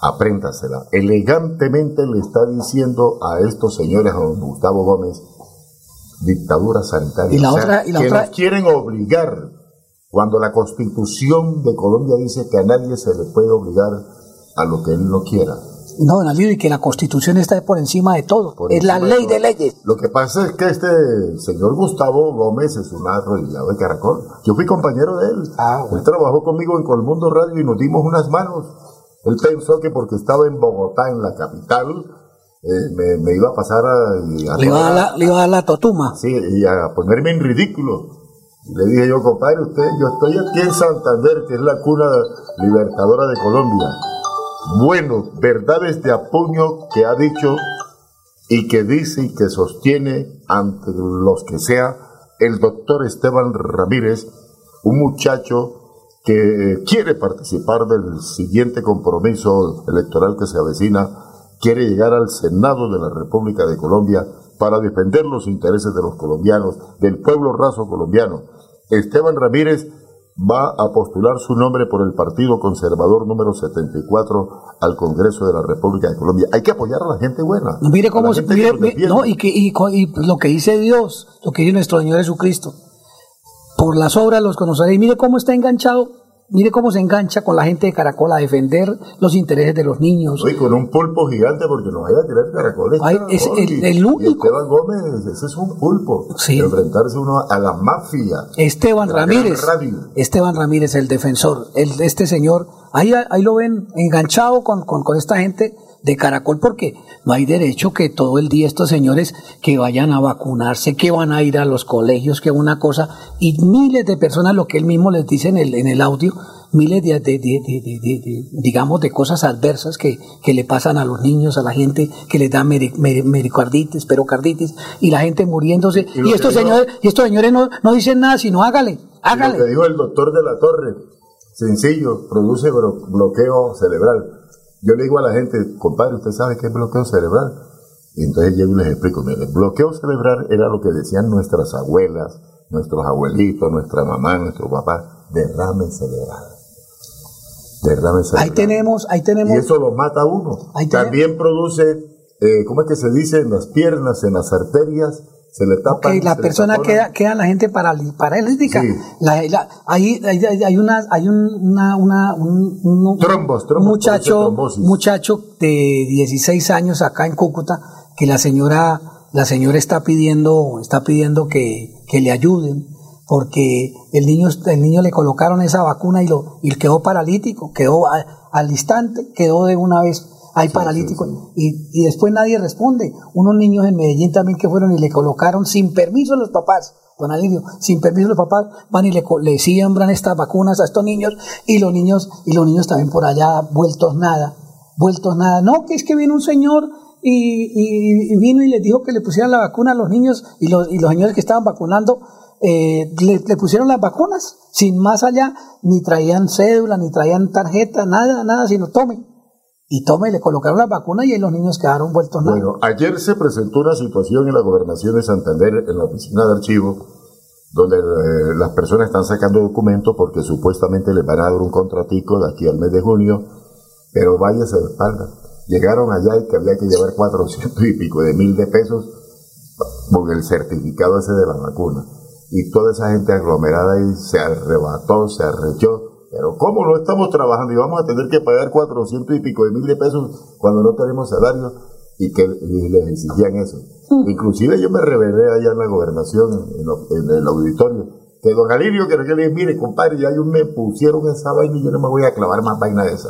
apréndasela. Elegantemente le está diciendo a estos señores, a don Gustavo Gómez, dictadura sanitaria. Y la otra, y la que otra... nos quieren obligar, cuando la constitución de Colombia dice que a nadie se le puede obligar a lo que él no quiera. No, don Alirio, y que la constitución está por encima de todo. es la ley de, leyes. Lo que pasa es que este señor Gustavo Gómez es un arrodillado de caracol. Yo fui compañero de él. Ah, él trabajó conmigo en Colmundo Radio y nos dimos unas manos. Él pensó que porque estaba en Bogotá, en la capital, eh, me, me iba a pasar a, a Le iba a la, le iba a dar la totuma. Sí, y a ponerme en ridículo. Y le dije yo, compadre, usted, yo estoy aquí en Santander, que es la cuna libertadora de Colombia. Bueno, verdades de apuño que ha dicho y que dice y que sostiene ante los que sea el doctor Esteban Ramírez, un muchacho que quiere participar del siguiente compromiso electoral que se avecina, quiere llegar al Senado de la República de Colombia para defender los intereses de los colombianos, del pueblo raso colombiano. Esteban Ramírez va a postular su nombre por el Partido Conservador número 74 al Congreso de la República de Colombia. Hay que apoyar a la gente buena. Mire cómo mire- que mire- no, y, que, y lo que dice Dios, lo que dice nuestro Señor Jesucristo. Por las obras los conoceréis. Mire cómo está enganchado, mire cómo se engancha con la gente de Caracol a defender los intereses de los niños. Oye, con un pulpo gigante porque nos vaya a tirar caracoles. Ay, cara, es el- el Y único. Esteban Gómez, ese es un pulpo. Enfrentarse uno a la mafia. Esteban La Ramírez. Esteban Ramírez, el defensor, el, este señor, ahí, ahí lo ven enganchado con, con, con esta gente de Caracol, porque no hay derecho que todo el día estos señores que vayan a vacunarse, que van a ir a los colegios, que una cosa, y miles de personas, lo que él mismo les dice en el, en el audio, miles de, de- de- digamos, de cosas adversas que, que le pasan a los niños, a la gente que les da meri- meri- mericarditis, perocarditis, y la gente muriéndose, Y estos señores, y estos señores no, no dicen nada, sino hágale, Y Lo hágale. que dijo el doctor de la Torre, sencillo, produce bloqueo cerebral. Yo le digo a la gente, compadre, ¿usted sabe qué es bloqueo cerebral? Y entonces llego y les explico, mire, el bloqueo cerebral era lo que decían nuestras abuelas, nuestros abuelitos, nuestra mamá, nuestro papá, derrame cerebral. Derrame cerebral. Ahí tenemos, ahí tenemos. Y eso lo mata a uno. Ahí También produce, eh, ¿cómo es que se dice? En las piernas, en las arterias, se le tapa. que la persona queda, queda la gente paralítica. La- la- ahí hay, una, hay un, una, una- un, un- Trombos, un trombos, muchacho, muchacho de 16 años acá en Cúcuta que la señora, la señora está pidiendo, está pidiendo que, que le ayuden porque el niño, el niño le colocaron esa vacuna y lo, y quedó paralítico, quedó a- al instante, quedó de una vez ahí paralítico Y, y después nadie responde. Unos niños en Medellín también que fueron y le colocaron sin permiso a los papás, don Alirio, sin permiso a los papás, van y le, le siembran estas vacunas a estos niños y los niños, y los niños también por allá vueltos nada, vueltos nada. No, que es que viene un señor y, y- y vino y les dijo que le pusieran la vacuna a los niños y los, y los señores que estaban vacunando eh, le, le pusieron las vacunas sin más allá, ni traían cédula, ni traían tarjeta, nada, nada, sino tome. Y tome, le colocaron las vacunas y ahí los niños quedaron vueltos nada. Bueno, ayer se presentó una situación en la gobernación de Santander, en la oficina de archivo, donde eh, las personas están sacando documentos porque supuestamente les van a dar un contratico de aquí al mes de junio, pero váyase de espalda. Llegaron allá y que había que llevar 400 y pico de mil de pesos con el certificado ese de la vacuna. Y toda esa gente aglomerada ahí se arrebató, se arrechó. Pero ¿cómo no estamos trabajando y vamos a tener que pagar 400 y pico de mil de pesos cuando no tenemos salario? Y que y les exigían eso. Inclusive yo me revelé allá en la gobernación, en, lo- en el auditorio, que don Alirio, que le dije, mire, compadre, ya yo me pusieron esa vaina y yo no me voy a clavar más vaina de esa.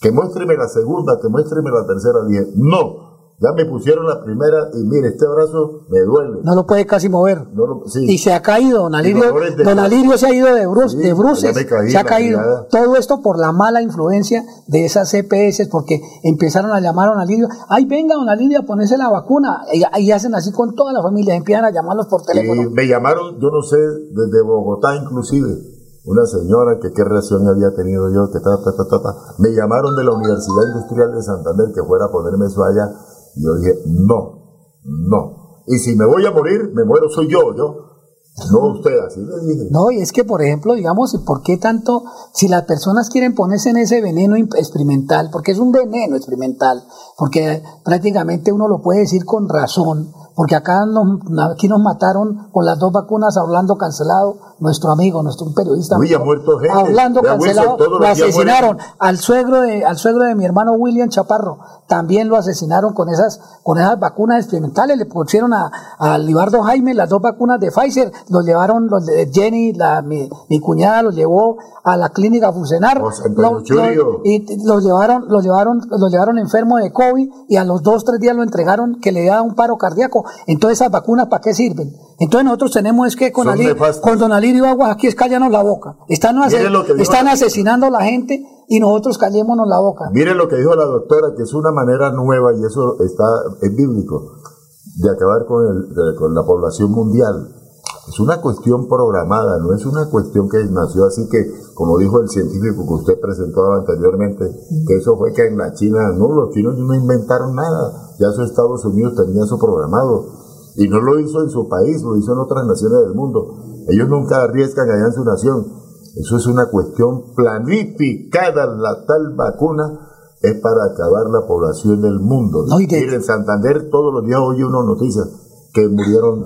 Que muéstreme la segunda, que muéstreme la tercera. Dije, no, ya me pusieron la primera y mire, este brazo me duele. No lo puede casi mover. No lo- sí. Y se ha caído, don Alirio, don Alirio se ha ido de, brus, Sí, de bruces, caí, se ha caído. mirada. Todo esto por la mala influencia de esas CPS, porque empezaron a llamar a don Alirio, ay venga don Alirio a ponerse la vacuna, y, y hacen así con toda la familia, empiezan a llamarlos por teléfono. Y me llamaron, yo no sé, desde Bogotá inclusive, una señora que qué reacción había tenido yo, que ta, ta, ta, ta, ta. Me llamaron de la Universidad Industrial de Santander que fuera a ponerme eso allá. Yo dije, no, no. Y si me voy a morir, me muero soy yo, yo. No usted, así le dije. No, y es que, por ejemplo, digamos, ¿y ¿por qué tanto, si las personas quieren ponerse en ese veneno experimental, porque es un veneno experimental, porque prácticamente uno lo puede decir con razón, porque acá nos, aquí nos mataron con las dos vacunas a Orlando Cancelado, nuestro amigo, nuestro periodista. Uy, ha muerto gente. A Orlando Vea, Wilson, Cancelado lo los asesinaron. mueren. Al suegro, de, al suegro de mi hermano William Chaparro también lo asesinaron con esas, con esas vacunas experimentales. Le pusieron a, a Libardo Jaime las dos vacunas de Pfizer, los llevaron, los de Jenny, la, mi, mi cuñada, los llevó a la clínica Fusenar. Antonio Lo- Churio. lo- y los llevaron, los llevaron, los llevaron enfermo de COVID y a los dos, tres días lo entregaron que le da un paro cardíaco. Entonces esas vacunas ¿para qué sirven? Entonces nosotros tenemos es que con, Son Ali- nefastas. con don Alirio Aguas aquí es cállanos la boca. Están, ase- están la- asesinando a la gente y nosotros callémonos la boca. Mire lo que dijo la doctora, que es una manera nueva, y eso está es bíblico, de acabar con, el- de- con la población mundial. Es una cuestión programada, no es una cuestión que nació así que, como dijo el científico que usted presentó anteriormente, que eso fue que en la China, no, los chinos no inventaron nada, ya eso Estados Unidos tenía eso programado. Y no lo hizo en su país, lo hizo en otras naciones del mundo. Ellos nunca arriesgan allá en su nación. Eso es una cuestión planificada, la tal vacuna es para acabar la población del mundo. Mire, en Santander todos los días oye uno noticias que murieron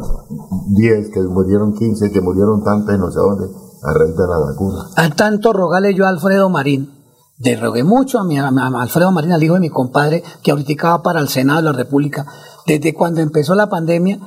10, que murieron 15, que murieron tantas no sé dónde, a raíz de la vacuna. Al tanto rogarle yo a Alfredo Marín, le rogué mucho a, mi, a- a Alfredo Marín, al hijo de mi compadre, que ahorita va para el Senado de la República. Desde cuando empezó la pandemia,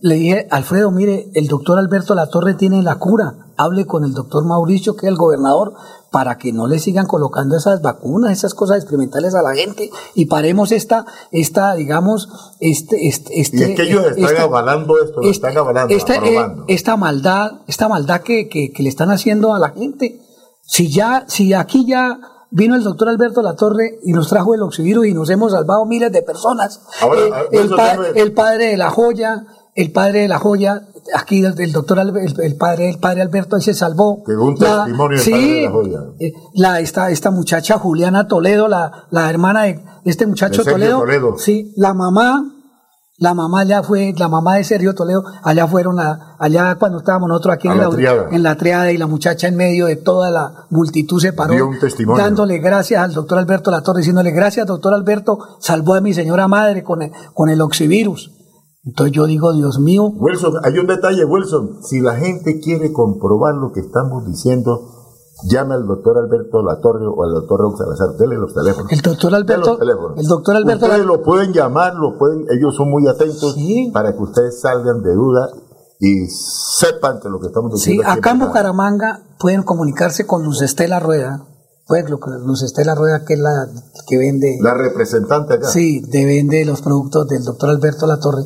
le dije, Alfredo, mire, el doctor Alberto Latorre tiene la cura. Hable con el doctor Mauricio, que es el gobernador, para que no le sigan colocando esas vacunas, esas cosas experimentales a la gente y paremos esta, esta, digamos, este, este, este Y es que ellos están esta- avalando esto, lo están avalando, esta, eh, esta maldad, esta maldad que, que- que le están haciendo a la gente. Si ya, si aquí ya vino el doctor Alberto Latorre y nos trajo el oxivirus y nos hemos salvado miles de personas. Ahora, Eh, pa- el padre de la joya, el padre de la joya, aquí el, doctor el, el padre, el padre Alberto ahí se salvó. Que un La- testimonio sí, padre de la joya. eh, la, esta, esta muchacha Juliana Toledo, la, la hermana de este muchacho De Toledo, Toledo. sí, la mamá, la mamá ya fue, la mamá de Sergio Toledo, allá fueron, a- allá cuando estábamos nosotros aquí en la la, triada. en la triada y la muchacha en medio de toda la multitud se paró, Dio un testimonio. dándole gracias al doctor Alberto Latorre, diciéndole gracias doctor Alberto, salvó a mi señora madre con el, con el oxivirus. Entonces yo digo, Dios mío, Wilson, hay un detalle, Wilson. Si la gente quiere comprobar lo que estamos diciendo, llame al doctor Alberto Latorre o al doctor Raúl Salazar. Dele los teléfonos. el doctor Alberto, los teléfonos. el doctor Alberto Ustedes lo pueden llamar, lo pueden, ellos son muy atentos para que ustedes salgan de duda y sepan que lo que estamos Sí, diciendo. aquí acá en. Bucaramanga pueden comunicarse con Luz Estela Rueda. Pues Lu- Luz Estela Rueda, que es la que vende. La representante acá. Sí, de vende los productos del doctor Alberto Latorre.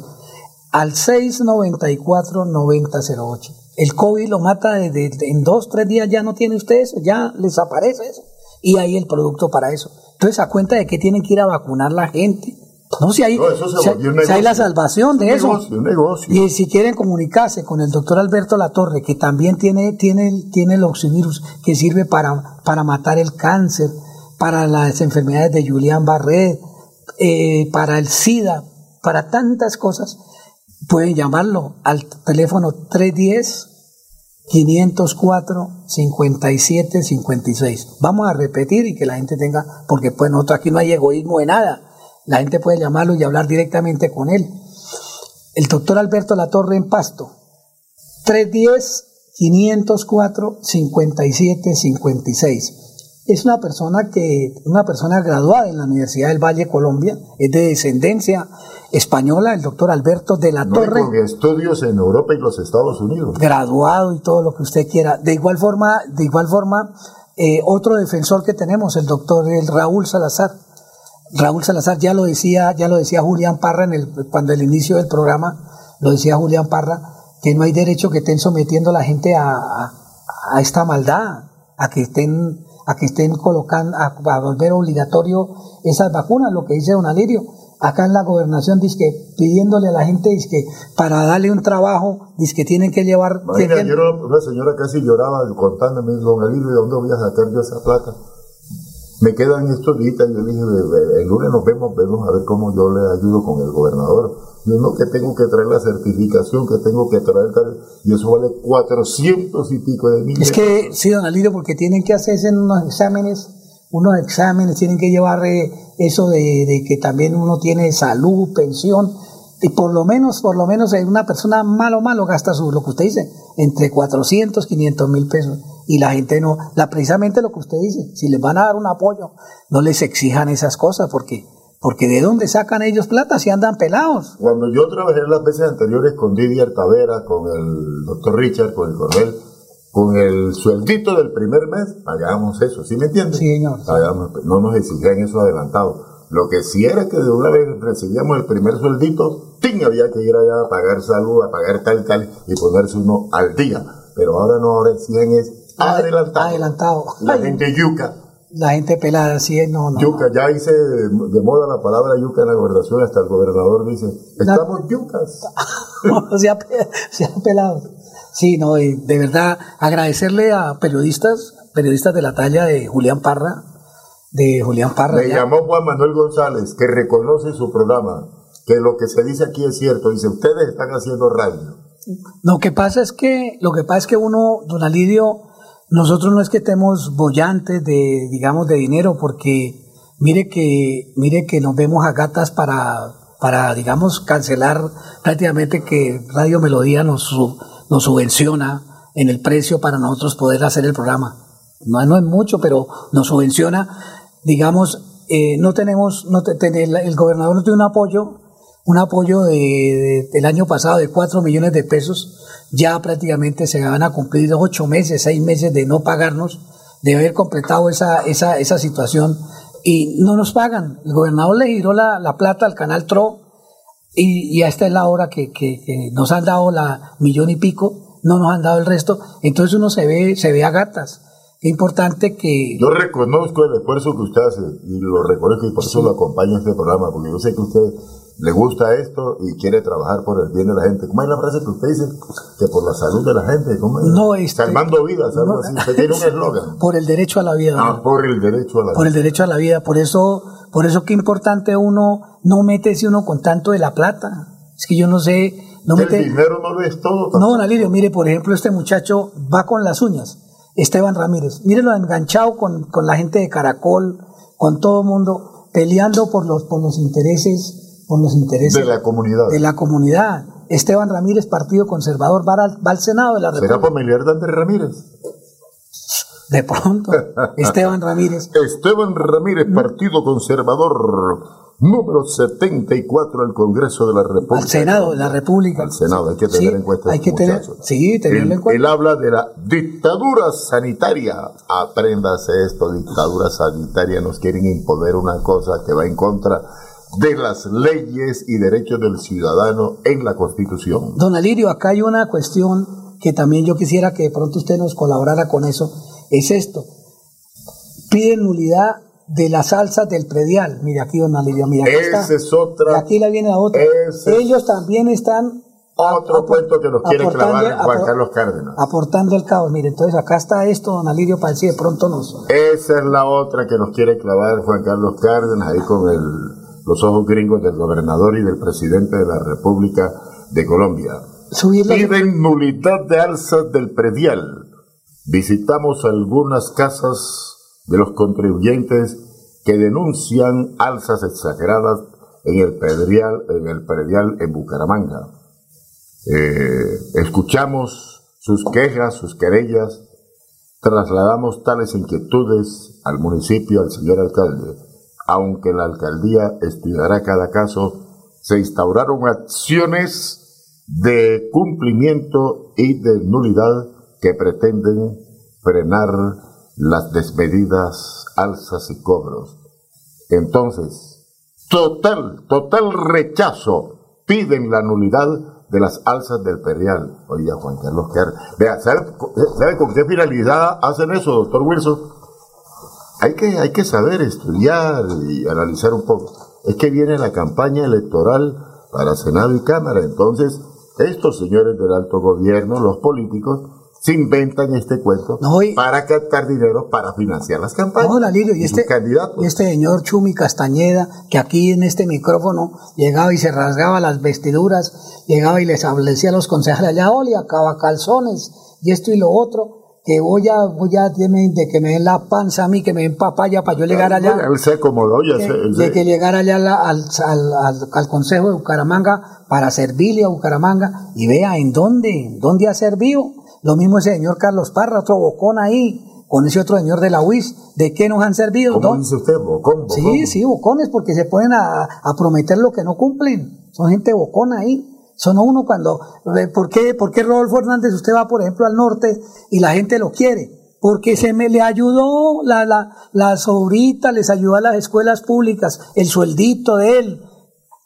Al 694-9008. El COVID lo mata desde, en dos, tres días ya no tiene usted eso, ya les aparece eso. Y hay el producto para eso. Entonces, a cuenta de que tienen que ir a vacunar la gente. No, si hay, No, si hay- si hay la salvación de Un eso. negocio, un negocio. Y si quieren comunicarse con el doctor Alberto Latorre, que también tiene, tiene, tiene el oxivirus, que sirve para, para matar el cáncer, para las enfermedades de Julián Barret, eh, para el SIDA, para tantas cosas, pueden llamarlo al teléfono 310 504 57 56. Vamos a repetir y que la gente tenga, porque pues nosotros aquí no hay egoísmo de nada. La gente puede llamarlo y hablar directamente con él. El doctor Alberto Latorre en Pasto, 310-504-5756. Es una persona que, una persona graduada en la Universidad del Valle, Colombia, es de descendencia española, el doctor Alberto de la No, Torre con estudios en Europa y los Estados Unidos. graduado y todo lo que usted quiera. De igual forma, de igual forma, eh, otro defensor que tenemos, el doctor el Raúl Salazar. Raúl Salazar ya lo decía, ya lo decía Julián Parra en el, cuando el inicio del programa, lo decía Julián Parra, que no hay derecho que estén sometiendo a la gente a, a- a esta maldad, a que estén, a que estén colocando, a, a volver obligatorio esas vacunas, lo que dice don Alirio. Acá en la gobernación dice que pidiéndole a la gente dice que para darle un trabajo, dice que tienen que llevar Imagina, tienen- yo una señora casi lloraba contándome, don Alirio, ¿de dónde voy a sacar yo esa plata? Me quedan estos días, yo le dije, "Ve- el lunes nos vemos, vemos a ver cómo yo le ayudo con el gobernador. Yo no que tengo que traer la certificación, que tengo que traer, tal, y eso vale 400 y pico de mil. Es que sí, don Alirio, porque tienen que hacerse unos exámenes, unos exámenes, tienen que llevar eh, eso de, de que también uno tiene salud, pensión, y por lo menos, por lo menos eh, una persona malo, malo gasta su, lo que usted dice, entre 400, 500 mil pesos. Y la gente no, la, precisamente lo que usted dice, si les van a dar un apoyo, no les exijan esas cosas, porque, porque de dónde sacan ellos plata si andan pelados. Cuando yo trabajé las veces anteriores con Didier Tavera, con el doctor Richard, con el coronel, con el sueldito del primer mes, pagábamos eso, ¿sí me entiendes? Sí, señor. no nos exigían eso adelantado. Lo que sí era que de una vez recibíamos el primer sueldito, ¡ting! había que ir allá a pagar salud, a pagar tal, tal, y ponerse uno al día. Pero ahora no, ahora exigen es adelantado. Adelantado. La gente yuca. La gente pelada, sí, no, no. Yuca, ya hice de, moda la palabra yuca en la gobernación, hasta el gobernador dice, estamos yucas. se, ha, se han pelado. Sí, no, de verdad, agradecerle a periodistas, periodistas de la talla de Julián Parra, de Julián Parra. Me llamó Juan Manuel González, que reconoce su programa, que lo que se dice aquí es cierto. Dice, ustedes están haciendo radio. Lo que pasa es que, lo que pasa es que uno, don Alidio, nosotros no es que estemos bollantes de, digamos, de dinero, porque mire que, mire que nos vemos a gatas para, para, digamos, cancelar prácticamente que Radio Melodía nos, nos subvenciona en el precio para nosotros poder hacer el programa. No, no es mucho, pero nos subvenciona digamos, eh, no tenemos, no el gobernador no tiene un apoyo, un apoyo de, del año pasado de 4 millones de pesos, ya prácticamente se van a cumplir 8 meses, 6 meses de no pagarnos, de haber completado esa, esa, esa situación y no nos pagan. El gobernador le giró la, la plata al canal TRO y, y esta es la hora que, que, que, nos han dado la millón y pico, no nos han dado el resto, entonces uno se ve, se ve a gatas. Es importante que... Yo reconozco el esfuerzo que usted hace y lo reconozco y por eso lo acompaño en este programa, porque yo sé que usted le gusta esto y quiere trabajar por el bien de la gente. ¿Cómo es la frase que usted dice? Que por la salud de la gente. ¿Cómo es? No, este, Salvando vidas, algo así. Usted tiene un eslogan. Por el derecho a la vida. Ah, por el derecho a la vida. Por el derecho a la vida. Por eso, por eso que importante uno no si uno con tanto de la plata. Es que yo no sé... No el dinero no lo es todo. No, don Alirio, mire, por ejemplo, este muchacho va con las uñas Esteban Ramírez. Mírenlo enganchado con, con, la gente de Caracol, con todo el mundo, peleando por los, por los intereses, por los intereses de la comunidad. De la comunidad. Esteban Ramírez, Partido Conservador, va al, va al Senado de la República. ¿Será familiar de Andrés Ramírez? De pronto, Esteban Ramírez. Esteban Ramírez, Partido Conservador número 74 del Congreso de la República. Al Senado de la República. Al Senado, hay que tener en cuenta. Hay que tener, sí, tenerlo en cuenta. Él habla de la dictadura sanitaria. Apréndase esto, dictadura sanitaria. Nos quieren imponer una cosa que va en contra de las leyes y derechos del ciudadano en la Constitución. Don Alirio, acá hay una cuestión que también yo quisiera que de pronto usted nos colaborara con eso. Es esto. Piden nulidad de las salsas del predial. Mira aquí, don Alirio, mira. Aquí Esa es otra. Y aquí la viene la otra. Ellos también están. Otro cuento que nos quiere clavar Juan Carlos Cárdenas. Aportando el caos. Mire, entonces acá está esto, don Alirio, para decir de pronto nos. Esa es la otra que nos quiere clavar Juan Carlos Cárdenas, ahí con el, los ojos gringos del gobernador y del presidente de la República de Colombia. Piden nulidad de alzas del predial. Visitamos algunas casas de los contribuyentes que denuncian alzas exageradas en el predial en, el predial en Bucaramanga. Eh, escuchamos sus quejas, sus querellas, trasladamos tales inquietudes al municipio, al señor alcalde. Aunque la alcaldía estudiará cada caso, se instauraron acciones de cumplimiento y de nulidad que pretenden frenar las desmedidas alzas y cobros. Entonces, total, total rechazo, piden la nulidad de las alzas del perial. Oiga, Juan Carlos ¿sabe, con qué finalidad hacen eso, doctor Wilson? Hay que, hay que saber estudiar y analizar un poco. Es que viene la campaña electoral para Senado y Cámara, entonces estos señores del alto gobierno, los políticos, se inventan este cuento para captar dinero para financiar las campañas. No, y, este, y este señor Chumi Castañeda, que aquí en este micrófono llegaba y se rasgaba las vestiduras, llegaba y les establecía a los concejales allá, ole, acaba calzones, y esto y lo otro. Que voy a, voy a, de que me den la panza a mí, que me den papaya para yo llegar allá. Él se acomodó, ya de, de que llegar allá al, al, al, al, Consejo de Bucaramanga para servirle a Bucaramanga y vea en dónde, dónde ha servido. Lo mismo ese señor Carlos Parra, otro bocón ahí, con ese otro señor de la UIS, ¿de qué nos han servido? ¿Cómo dice usted? ¿Bocón? bocón? Sí, sí, bocones, porque se ponen a, a prometer lo que no cumplen. Son gente bocona ahí. Son uno cuando, ¿por qué, ¿por qué Rodolfo Hernández usted va, por ejemplo, al norte y la gente lo quiere? Porque se me le ayudó la, la, la sobrita, les ayudó a las escuelas públicas, el sueldito de él,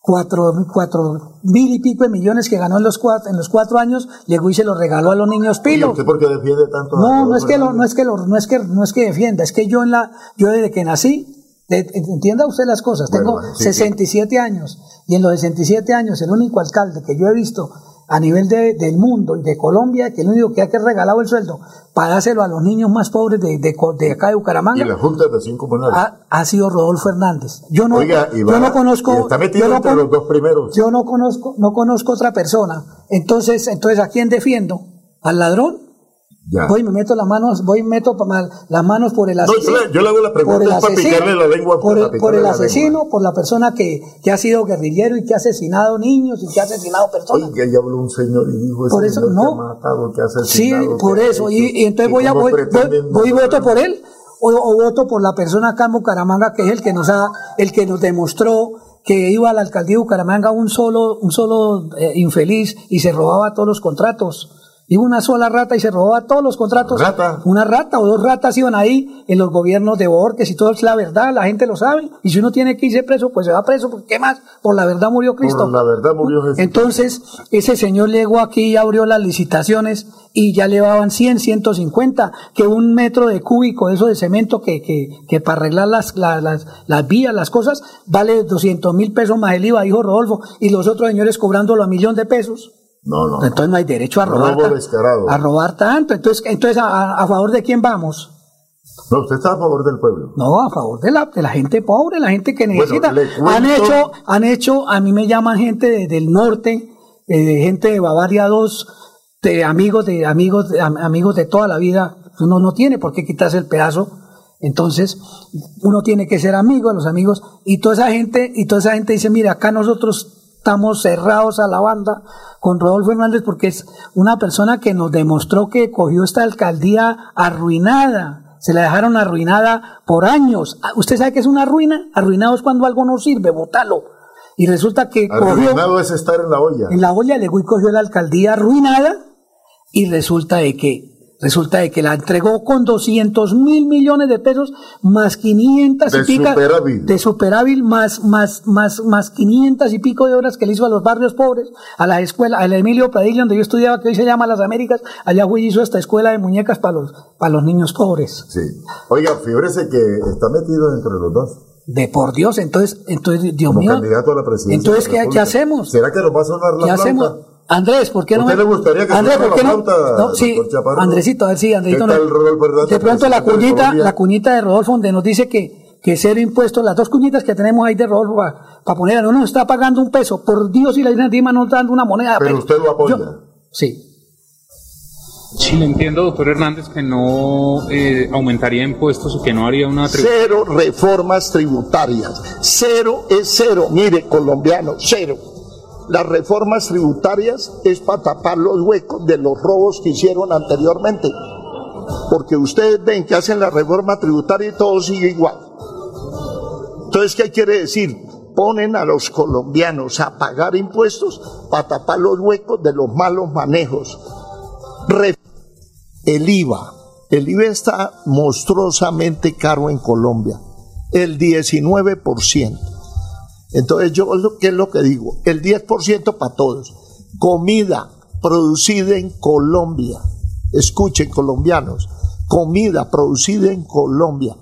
cuatro, cuatro mil y pico de millones que ganó en los cuatro, en los cuatro años, llegó y se los regaló a los niños pilo. ¿Y usted por qué defiende tanto? No, no es que lo, no es que lo, no es que, no es que defienda, es que yo en la, yo desde que nací, entienda usted las cosas, tengo 67 años y en los 67 años el único alcalde que yo he visto a nivel de, del mundo y de Colombia, que el único que ha que regalado el sueldo para dárselo a los niños más pobres de, de, de acá de Bucaramanga. Y la Junta de Cinco ha, ha, sido Rodolfo Hernández. Yo no, Oiga, yo no conozco. Está metido yo entre los dos primeros. Yo no conozco, no conozco otra persona. Entonces, entonces ¿a quién defiendo? ¿Al ladrón? Ya. Voy y me meto las manos, voy y meto las manos por el asesino. No, yo, le hago la pregunta por el para asesino, picarle la lengua. por el, para por el asesino, lengua. por la persona que, que ha sido guerrillero y que ha asesinado niños y que ha asesinado personas. Oye, ahí habló un señor y dijo Por eso, señor no. que ha matado, que ha Sí, por eso. hecho, Y, y entonces voy, a, voy, voy, y voto por él. O, o voto por la persona acá en Bucaramanga que es el que nos ha, el que nos demostró que iba a la alcaldía de Bucaramanga un solo, un solo eh, infeliz y se robaba todos los contratos. Iba una sola rata y se robaba todos los contratos. ¿Rata? Una rata o dos ratas iban ahí en los gobiernos de Borges y todo es la verdad, la gente lo sabe. Y si uno tiene que irse preso, pues se va preso, porque ¿qué más? Por la verdad murió Cristo. Por la verdad murió Jesús. Entonces, ese señor llegó aquí y abrió las licitaciones y ya llevaban 100, 150, que un metro de cúbico, eso de cemento que, que, que para arreglar las, las, las, las vías, las cosas, vale 200 mil pesos más el IVA, dijo Rodolfo, y los otros señores cobrándolo a millón de pesos. No, no. Entonces no hay derecho a robar, Robo descarado. a robar tanto. Entonces, entonces a, a favor de quién vamos? No, usted está a favor del pueblo. No, a favor de la, de la gente pobre, la gente que necesita. cuento- han hecho, han hecho, a mí me llaman gente de- del norte, eh, de gente de Bavaria 2, de amigos de amigos de, amigos de toda la vida. Uno no tiene por qué quitarse el pedazo. Entonces, uno tiene que ser amigo de los amigos. Y toda esa gente, y toda esa gente dice, mira, acá nosotros estamos cerrados a la banda con Rodolfo Hernández porque es una persona que nos demostró que cogió esta alcaldía arruinada. Se la dejaron arruinada por años. Ah, ¿Usted sabe qué es una ruina? Arruinado es cuando algo no sirve, botalo. Y resulta que cogió Arruinado es estar en la olla. en la olla, llegó y cogió la alcaldía arruinada y resulta de que resulta de que la entregó con 200 mil millones de pesos más 500 De y pico de superávit más más más más 500 y pico de horas que le hizo a los barrios pobres a la escuela al Emilio Padilla donde yo estudiaba que hoy se llama Las Américas allá y hizo esta escuela de muñecas para los para los niños pobres Sí. Oiga, fíjese que está metido entre los dos. de por Dios entonces entonces Dios Como mío candidato a la presidencia. entonces de ¿qué, hacemos ¿Será que nos va a sonar la ¿Qué flauta? hacemos? Andrés, ¿por qué no ¿Usted me... le gustaría que Andrés, ¿por qué la no? sí? Andresito, a ver si Andresito ¿Qué no- De pronto la cuñita, la cuñita de Rodolfo donde nos dice que, que cero impuestos, las dos cuñitas que tenemos ahí de Rodolfo para poner, no nos está pagando un peso, por Dios y la Virgen Dima nos está dando una moneda. Pero usted lo apoya. sí. Sí, le entiendo, doctor Hernández, que no eh, aumentaría impuestos y que no haría una Cero reformas tributarias. Cero es cero. Mire, colombiano, cero. Las reformas tributarias es para tapar los huecos de los robos que hicieron anteriormente. Porque ustedes ven que hacen la reforma tributaria y todo sigue igual. Entonces, ¿qué quiere decir? Ponen a los colombianos a pagar impuestos para tapar los huecos de los malos manejos. El IVA. El IVA está monstruosamente caro en Colombia. El 19%. Entonces, yo que es lo que digo, el 10% para todos. Comida producida en Colombia. Escuchen, colombianos, comida producida en Colombia.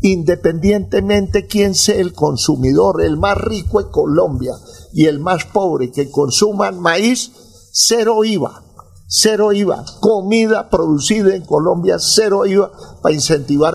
Independientemente quién sea el consumidor, el más rico en Colombia y el más pobre que consuman maíz, cero IVA. Cero IVA. Comida producida en Colombia, cero IVA para incentivar.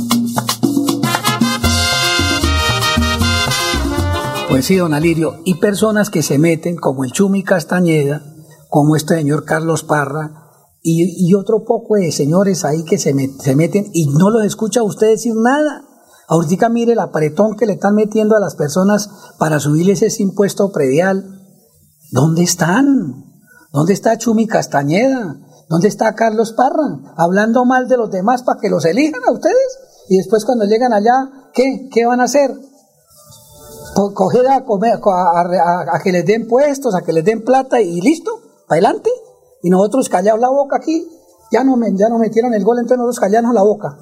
Sí, don Alirio, y personas que se meten, como el Chumi Castañeda, como este señor Carlos Parra, y, otro poco de señores ahí que se, met- se meten y no los escucha usted decir nada. Ahorita mire el apretón que le están metiendo a las personas para subirles ese impuesto predial. ¿Dónde están? ¿Dónde está Chumi Castañeda? ¿Dónde está Carlos Parra? Hablando mal de los demás para que los elijan a ustedes. Y después cuando llegan allá, ¿qué? ¿Qué van a hacer? Co- coger a, comer, a, a- a que les den puestos, a que les den plata y listo, para adelante. Y nosotros callados la boca aquí, ya nos, ya nos metieron el gol, entonces nosotros callarnos la boca.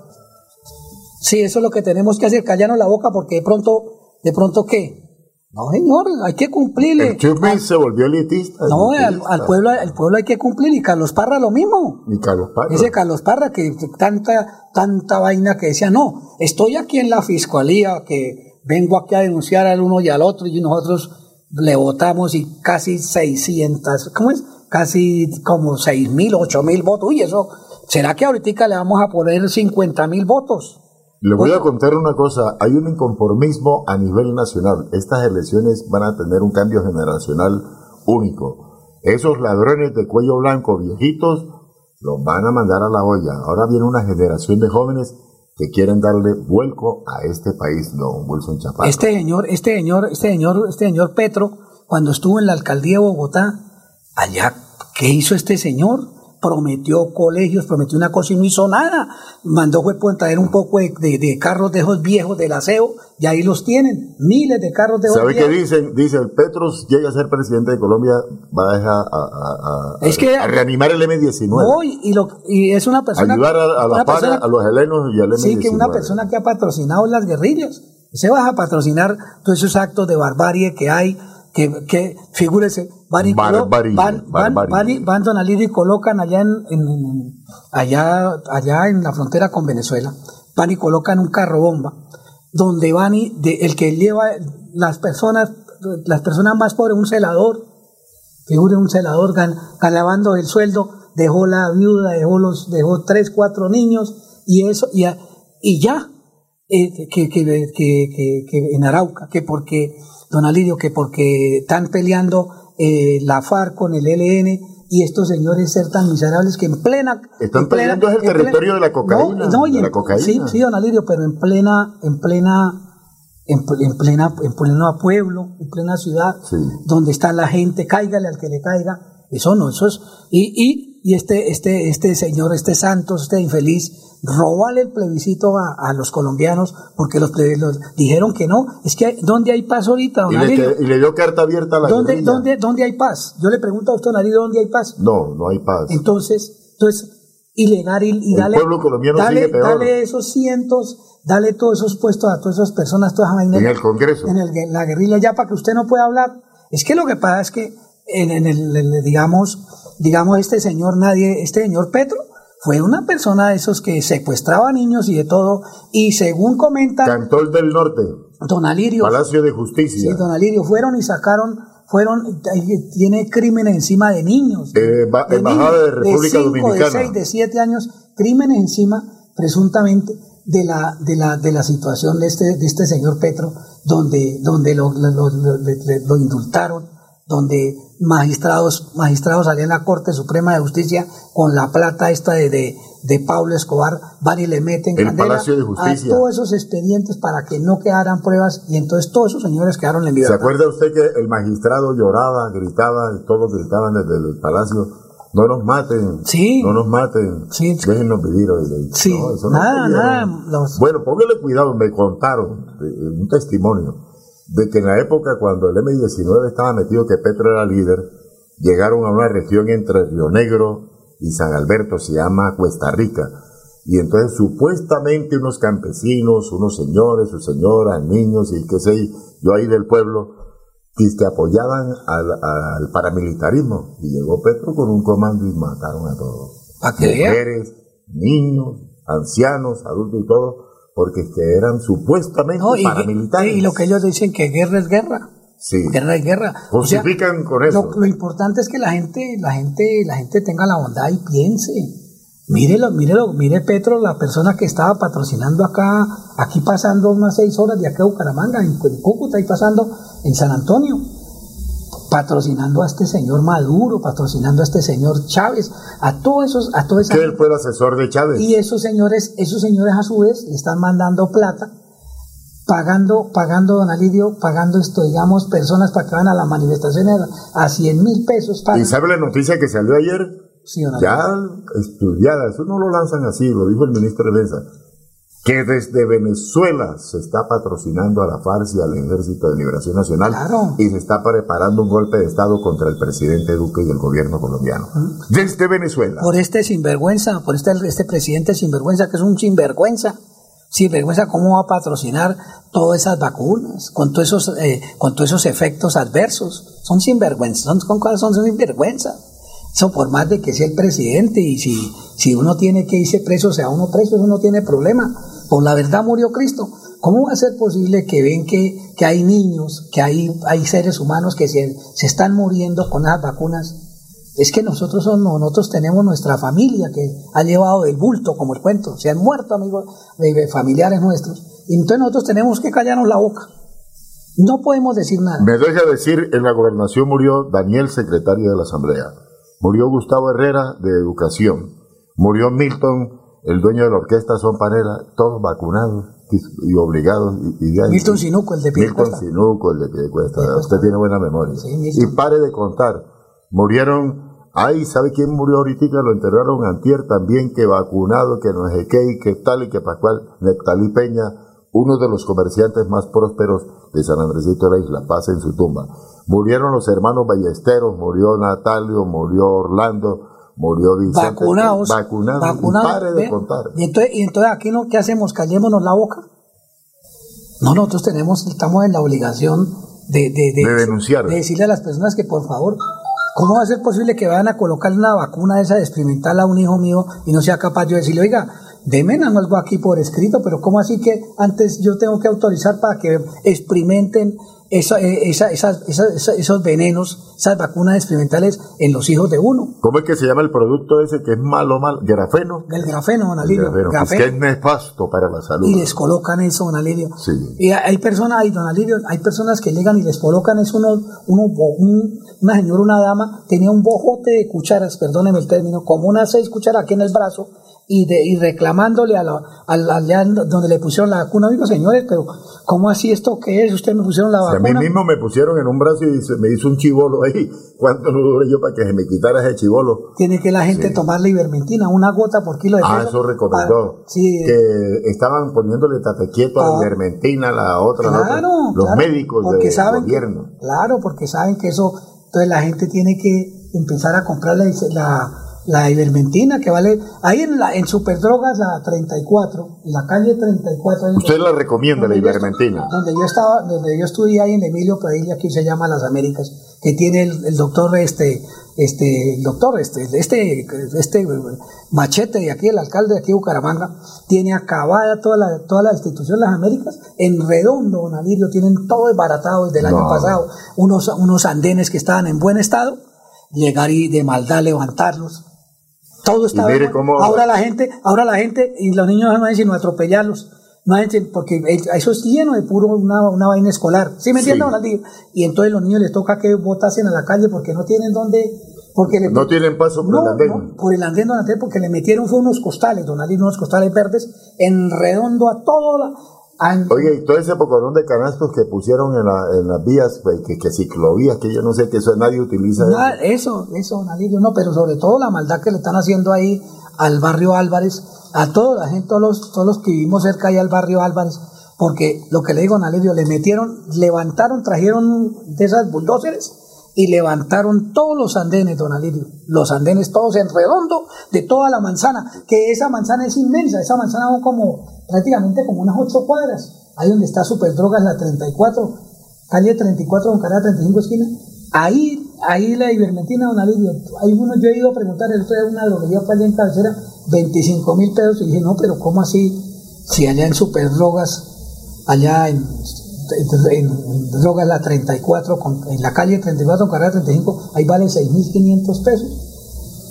Sí, eso es lo que tenemos que hacer, callarnos la boca, porque de pronto, ¿de pronto qué? No, señor, hay que cumplirle. El Chupin se volvió elitista. No, al, al pueblo, al pueblo hay que cumplir, y Carlos Parra lo mismo. Y Carlos Parra. Ese Carlos Parra que tanta, tanta vaina que decía, no, estoy aquí en la fiscalía, que vengo aquí a denunciar al uno y al otro, y nosotros le votamos y casi 600, ¿cómo es? Casi como 6 mil, 8 mil votos. Uy, eso, ¿será que ahorita le vamos a poner 50 mil votos? Le voy a contar una cosa, hay un inconformismo a nivel nacional. Estas elecciones van a tener un cambio generacional único. Esos ladrones de cuello blanco viejitos los van a mandar a la olla. Ahora viene una generación de jóvenes que quieren darle vuelco a este país, don Wilson Chaparro. Este señor, este señor, este señor, este señor Petro, cuando estuvo en la alcaldía de Bogotá, allá, ¿qué hizo este señor? Prometió colegios, prometió una cosa y no hizo nada. Mandó fue por traer un poco de, de- de carros de esos viejos del aseo y ahí los tienen, miles de carros de esos ¿Sabe qué viejos. dicen? Dicen, Petros llega a ser presidente de Colombia, va a, dejar a, a- a- Es que- a reanimar el M-19. No, y, y lo- y es una persona. ayudar a, la PANA, persona- a los helenos y al M-19. Sí, que una persona que ha patrocinado las guerrillas. Se va a patrocinar todos esos actos de barbarie que hay, que, que figúrese, van y colo- van, van, barbarie. van y- van, don Alirio, y colocan allá en, en- en- allá, allá en la frontera con Venezuela, van y colocan un carro bomba, donde van y de- el que lleva las personas, las personas más pobres, un celador, figure un celador gan- ganando el sueldo, dejó la viuda, dejó los, dejó tres, cuatro niños, y eso, y, y ya, eh, que, que, que- que en Arauca, que porque, don Alirio, que porque están peleando eh, la FARC con el ELN y estos señores ser tan miserables que en plena... Están en plena- peleando es el plena- territorio de la cocaína, No, no, y de en- la cocaína. Sí, sí, don Alirio, pero en plena, en plena, en, pl- en plena, en pleno pueblo, en plena ciudad, donde está la gente, cáigale al que le caiga, eso no, eso es, y, y, y este, este, este señor, este Santos, este infeliz, robale el plebiscito a, a los colombianos, porque los, los dijeron que no, es que ¿dónde hay paz ahorita, don Y le, que- y le dio carta abierta a la ¿Dónde, guerrilla. dónde, ¿Dónde hay paz? Yo le pregunto a usted, Alirio, ¿dónde hay paz? No, no hay paz. Entonces, entonces y, y El dale, pueblo colombiano dale, sigue peor. dale esos cientos, dale todos esos puestos a todas esas personas, todas esas. En el Congreso. En el- en la guerrilla ya para que usted no pueda hablar. Es que lo que pasa es que en, en el, el- digamos, digamos este señor nadie, este señor Petro fue una persona de esos que secuestraba niños y de todo y según comentan Cantol del Norte. Don Alirio Palacio de Justicia. Sí, don Alirio, fueron y sacaron, fueron, tiene crímenes encima de niños. Eh, de Embajada niños de República cinco, De Dominicana. 6, de 7 años, crímenes encima, presuntamente, de la, de la, de la situación de este, de este señor Petro, donde, donde lo, lo- lo- lo indultaron, donde magistrados, magistrados allá en la Corte Suprema de Justicia, con la plata esta de, de, de Pablo Escobar, van y le meten El candela Palacio de Justicia. a todos esos expedientes para que no quedaran pruebas, y entonces todos esos señores quedaron en ¿Se libertad. acuerda usted que el magistrado lloraba, gritaba, y todos gritaban desde el palacio? No nos maten, no nos maten, déjenos vivir hoy. Sí, No, nada, nada, los- Bueno, póngale cuidado, me contaron eh, un testimonio de que en la época cuando el M-19 estaba metido, que Petro era líder, llegaron a una región entre Río Negro y San Alberto, se llama Cuesta Rica. Y entonces supuestamente unos campesinos, unos señores, sus señoras, niños y qué sé yo ahí del pueblo, que apoyaban al, al, paramilitarismo. Y llegó Petro con un comando y mataron a todos. ¿A qué? Mujeres, niños, ancianos, adultos y todo, porque que eran supuestamente No, y, paramilitares. y lo que ellos dicen que guerra es guerra. Sí. Guerra es guerra. O sea, Justifican con eso. Lo, lo importante es que la gente, la gente, la gente tenga la bondad y piense. Mírelo, mírelo, mire Petro, la persona que estaba patrocinando acá, aquí pasando unas seis horas de acá a Bucaramanga, en, en Cúcuta y pasando en San Antonio, patrocinando a este señor Maduro, patrocinando a este señor Chávez, a todos esos, a toda esa que él fue el asesor de Chávez. y esos señores, esos señores a su vez le están mandando plata, pagando, pagando, don Alidio, pagando esto, digamos, personas para que van a las manifestaciones a 100 mil pesos. Para... ¿Y sabe la noticia que salió ayer? Sí, don ya estudiada, eso no lo lanzan así, lo dijo el ministro de Defensa, que desde Venezuela se está patrocinando a la FARC y al Ejército de Liberación Nacional Claro. y se está preparando un golpe de Estado contra el presidente Duque y el gobierno colombiano. Desde Venezuela. Por este sinvergüenza, por este, este presidente sinvergüenza, que es un sinvergüenza. Sinvergüenza, ¿cómo va a patrocinar todas esas vacunas? Con todos esos, eh, con todos esos efectos adversos. Son sinvergüenza, son, son, son sinvergüenza. Eso por más de que sea el presidente y si, si uno tiene que irse preso, sea uno preso, eso no tiene problema. Por la verdad murió Cristo. ¿Cómo va a ser posible que ven que, que hay niños, que hay, hay seres humanos que se, se están muriendo con las vacunas? Es que nosotros somos, nosotros tenemos nuestra familia que ha llevado el bulto, como el cuento. Se han muerto amigos, familiares nuestros. Y entonces nosotros tenemos que callarnos la boca. No podemos decir nada. Me deja decir, en la gobernación murió Daniel, secretario de la Asamblea. Murió Gustavo Herrera, de Educación. Murió Milton, el dueño de la orquesta Son Panera, todos vacunados y, obligados. Y, Milton Sinuco, el de Milton Piedecuesta. Sinuco, el de Piedecuesta. Usted tiene buena memoria. y pare de contar. Murieron, ay, ¿sabe quién murió ahorita? Lo enterraron antier también, que vacunado, que no sé qué, y que tal y que pascual. Neptalí Peña, uno de los comerciantes más prósperos de San Andresito de la Isla, pasa en su tumba. Murieron los hermanos Ballesteros, murió Natalio, murió Orlando, murió Vicente. Vacunados. Vacunados. y vacunados, pare de contar. Y entonces, y entonces aquí lo que hacemos, callémonos la boca. No, nosotros tenemos, estamos en la obligación de, de, De denunciar. de decirle a las personas que por favor, ¿cómo va a ser posible que vayan a colocar una vacuna esa de experimental a un hijo mío y no sea capaz yo de decirle, oiga, deme algo aquí por escrito, pero ¿cómo así que antes yo tengo que autorizar para que experimenten esa- eh, esa- esas- esas- esos venenos, esas vacunas experimentales en los hijos de uno? ¿Cómo es que se llama el producto ese que es malo, mal? Grafeno. El grafeno, don El Alirio, grafeno, pues, grafeno. que es nefasto para la salud. y les colocan eso, don Alirio. Sí. Y hay personas, hay, don Alirio, hay personas que llegan y les colocan eso, unos bo- un- una señora, una dama, tenía un bojote de cucharas, perdóneme el término, como unas seis cucharas aquí en el brazo, y, de, y reclamándole a la, a la- allá donde le pusieron la vacuna, digo, señores, pero ¿cómo así esto qué es? Ustedes me pusieron la Si a mí vacuna. mismo me pusieron en un brazo y se me hizo un chivolo ahí. ¿Cuánto no duré yo para que se me quitara ese chivolo? Tiene que la gente tomar la ivermectina, una gota por kilo de Ah, eso recomendó. para- sí, Que estaban poniéndole tatequieto a Ah. la ivermentina, la otra, la otra. Claro, los claro, médicos del que- gobierno. Claro, porque saben que eso, entonces la gente tiene que empezar a comprar la, la, la ivermentina que vale, ahí en, la, en Superdrogas, la 34, en la calle 34. ahí Usted la recomienda, la donde yo Donde yo estaba, donde yo estudié ahí en Emilio Padilla, que se llama Las Américas, que tiene el, el doctor, este, este, el doctor, este, este, este machete de aquí, el alcalde de aquí de Bucaramanga, tiene acabada toda la, toda la institución Las Américas, en redondo, don Alirio, tienen todo desbaratado desde el año pasado, unos, unos andenes que estaban en buen estado, llegar y de maldad levantarlos. Todo está mire bien. cómo- ahora la gente, ahora la gente y los niños no dicen atropellarlos. No dicen, porque eso es lleno de puro una, una vaina escolar. ¿Sí me entienden, Sí. Y entonces los niños les toca que botasen a la calle porque no tienen dónde, porque le- No tienen paso por no, el andén. no, por el andén, don Andrés, porque le metieron fue unos costales, don unos costales verdes, en redondo a todo la, Oye, y todo ese pocorón de canastos que pusieron en, la- en las vías, pues, que, que ciclovías, que yo no sé, que eso nadie utiliza. Eso, eso, Alirio, no, pero sobre todo la maldad que le están haciendo ahí al barrio Álvarez, a toda la gente, todos los, todos los que vivimos cerca ahí al barrio Álvarez, porque lo que le digo, don Alirio, le metieron, levantaron, trajeron de esas bulldozers y levantaron todos los andenes, don Alirio, los andenes todos en redondo de toda la manzana, que esa manzana es inmensa, esa manzana son como prácticamente como unas ocho cuadras, ahí donde está Superdrogas, la 34, calle 34 con carrera 35 esquina. Ahí, ahí la ivermectina, don Alirio, hay uno, yo he ido a preguntar, el otro día una droguería para allá en cabecera, 25 mil pesos, y dije, no, pero ¿cómo así? Si allá en Super Drogas, allá en, en, en Drogas la 34, con- en la calle 34 con carrera 35, ahí vale 6.500 pesos.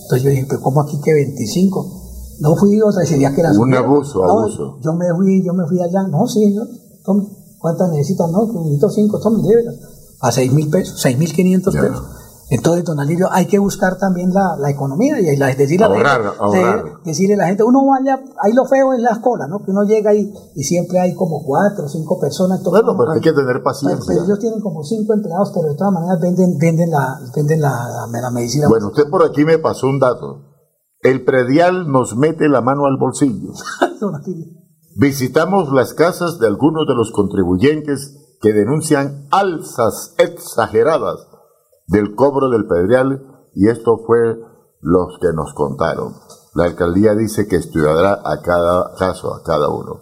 Entonces yo dije, pero ¿cómo aquí que 25? No fui otra vez, ya que era Un abuso, No, abuso. Yo me fui, yo me fui allá. No, sí, señor. Tome. ¿Cuántas necesitas? No, necesito cinco, tome, llévelas. A seis mil pesos, seis mil quinientos pesos. Entonces, don Alirio, hay que buscar también la, la economía y la- decirle a la gente, ahorrar. de- decirle a la gente, uno vaya, ahí lo feo es las colas, ¿no? Que uno llega ahí y siempre hay como cuatro o cinco personas. Bueno, porque hay que tener paciencia. Pero ellos tienen como cinco empleados, pero de todas maneras venden, venden la, venden la, la- la medicina. Bueno, usted por aquí me pasó un dato. El predial nos mete la mano al bolsillo. Don Alirio. Visitamos las casas de algunos de los contribuyentes que denuncian alzas exageradas del cobro del predial y esto fue los que nos contaron. La alcaldía dice que estudiará a cada caso, a cada uno.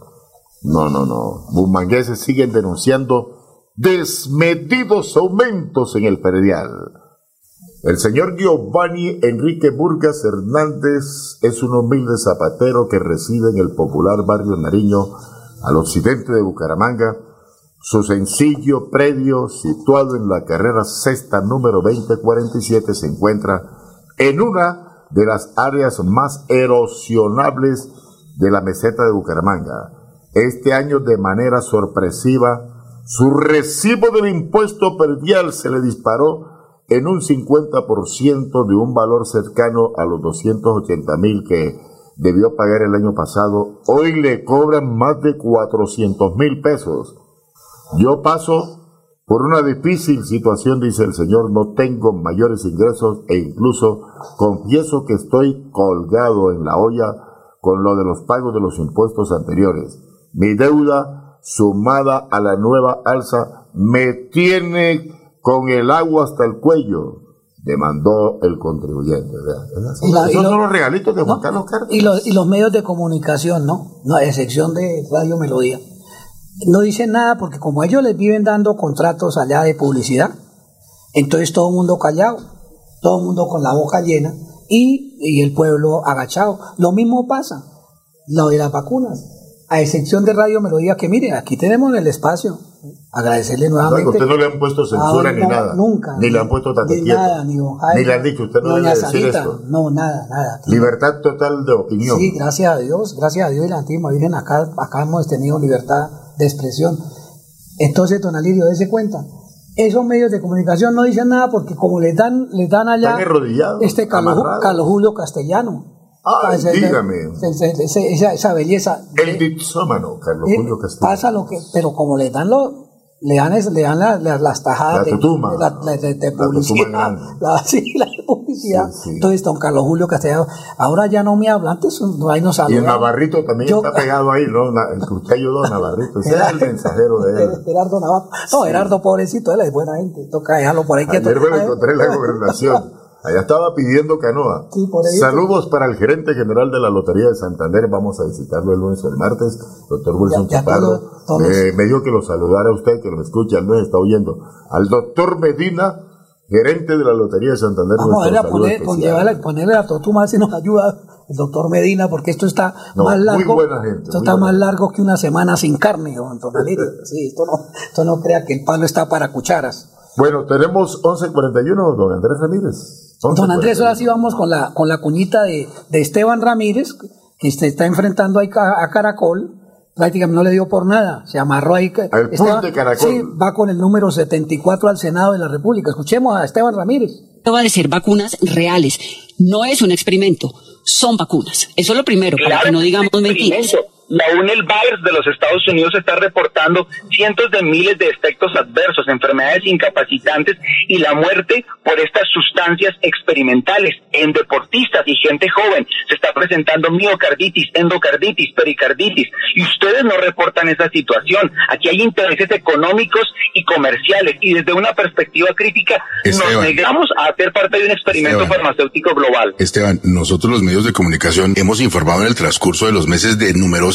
No, no, no. Bumangueses siguen denunciando desmedidos aumentos en el predial. El señor Giovanni Enrique Burgas Hernández es un humilde zapatero que reside en el popular barrio Nariño, al occidente de Bucaramanga. Su sencillo predio, situado en la carrera sexta número 2047, se encuentra en una de las áreas más erosionables de la meseta de Bucaramanga. Este año, de manera sorpresiva, su recibo del impuesto perdial se le disparó en un 50% de un valor cercano a los 280 mil que debió pagar el año pasado. Hoy le cobran más de 400 mil pesos. Yo paso por una difícil situación, dice el Señor, no tengo mayores ingresos e incluso confieso que estoy colgado en la olla con lo de los pagos de los impuestos anteriores. Mi deuda, sumada a la nueva alza, me tiene con el agua hasta el cuello, demandó el contribuyente. Y la- y Esos lo- son los regalitos de Juan Carlos Cárdenas. Y los, y los medios de comunicación, ¿no? No, a excepción de Radio Melodía. No dicen nada porque como ellos les viven dando contratos allá de publicidad, entonces todo el mundo callado, todo el mundo con la boca llena y, y el pueblo agachado. Lo mismo pasa, lo de las vacunas. A excepción de Radio Melodía, que mire, aquí tenemos el espacio. Agradecerle nuevamente. usted no le han puesto censura ni nada. Nunca. Ni le han puesto quieto. nada, ni Jaime, Ni le han dicho, usted no debe decir Sarita, esto. No, nada, nada. Libertad total de opinión. Sí, gracias a Dios, gracias a Dios y la antigua Virgen, acá, acá hemos tenido libertad de expresión. Entonces, don Alirio, dése cuenta, esos medios de comunicación no dicen nada porque como les dan, les dan allá este Carlos, Julio Castellano. Ay, Ese- dígame. ese- ese- esa, esa belleza. El dipsómano, Carlos Eh, Julio Castillo. pasa lo que, pero como le dan lo, le dan, es- le dan la- la- las tajadas La de, tutuma. de, la- de- publicidad, la, sí, la publicidad. Entonces, don Carlos Julio Castellano, ahora ya no me habla, antes no, ahí nos Y el. Navarrito también Yo- está pegado ahí, ¿no? El que usted ayudó, Navarrito. Ese es el mensajero de él. Gerardo Navarro. No, Gerardo, pobrecito, él es buena gente. Toca dejarlo por ahí. Ayer me lo encontré en la gobernación. Allá estaba pidiendo canoa. Sí, por ahí. Saludos para el gerente general de la Lotería de Santander. Vamos a visitarlo el lunes o el martes. Doctor Wilson Ya- ya Chaparro. todo- todos- Eh, me dijo que lo saludara a usted, que lo escucha, no está oyendo. Al doctor Medina, gerente de la Lotería de Santander. Vamos a a poner, ponerle totuma, a ver si nos ayuda el doctor Medina, porque esto está No, más muy largo. buena gente, esto muy está buena más largo que una semana sin carne, don. Sí, esto no, esto no crea que el palo está para cucharas. Bueno, tenemos 11.41, don Andrés Ramírez. Don Andrés, ahora sí vamos con la, con la cuñita de, de Esteban Ramírez, que se está enfrentando ahí ca- a Caracol. Prácticamente no le dio por nada, se amarró ahí. Al de Caracol. Sí, va con el número 74 al Senado de la República. Escuchemos a Esteban Ramírez. Esto va a ser vacunas reales. No es un experimento, son vacunas. Eso es lo primero, para que no digamos mentiras. La UNEL Virus de los Estados Unidos está reportando cientos de miles de efectos adversos, enfermedades incapacitantes y la muerte por estas sustancias experimentales en deportistas y gente joven. Se está presentando miocarditis, endocarditis, pericarditis y ustedes no reportan esa situación. Aquí hay intereses económicos y comerciales y desde una perspectiva crítica nos negamos a hacer parte de un experimento Esteban. farmacéutico global. Esteban, nosotros los medios de comunicación hemos informado en el transcurso de los meses de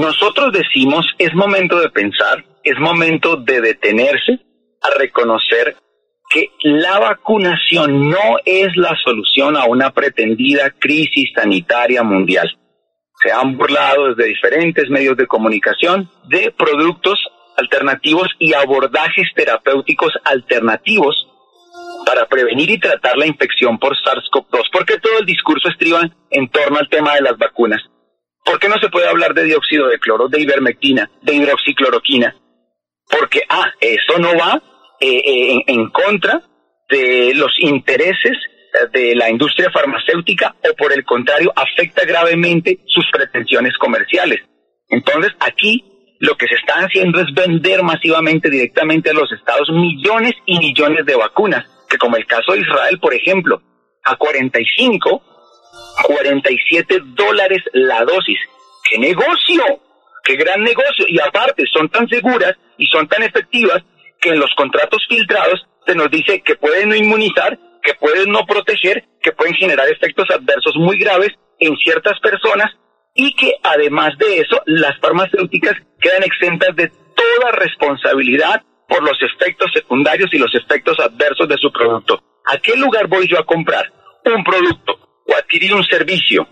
Nosotros decimos es momento de pensar, es momento de detenerse a reconocer que la vacunación no es la solución a una pretendida crisis sanitaria mundial. Se han burlado desde diferentes medios de comunicación de productos alternativos y abordajes terapéuticos alternativos para prevenir y tratar la infección por SARS-CoV-2. ¿Por qué todo el discurso estriba en torno al tema de las vacunas? ¿Por qué no se puede hablar de dióxido de cloro, de ivermectina, de hidroxicloroquina? Porque, ah, eso no va eh, eh, en, contra de los intereses eh, de la industria farmacéutica o por el contrario afecta gravemente sus pretensiones comerciales. Entonces aquí lo que se está haciendo es vender masivamente directamente a los estados millones y millones de vacunas, que como el caso de Israel, por ejemplo, a 45, 47 dólares la dosis. ¡Qué negocio! ¡Qué gran negocio! Y aparte son tan seguras y son tan efectivas que en los contratos filtrados se nos dice que pueden no inmunizar, que pueden no proteger, que pueden generar efectos adversos muy graves en ciertas personas y que además de eso las farmacéuticas quedan exentas de toda responsabilidad por los efectos secundarios y los efectos adversos de su producto. ¿A qué lugar voy yo a comprar un producto o adquirir un servicio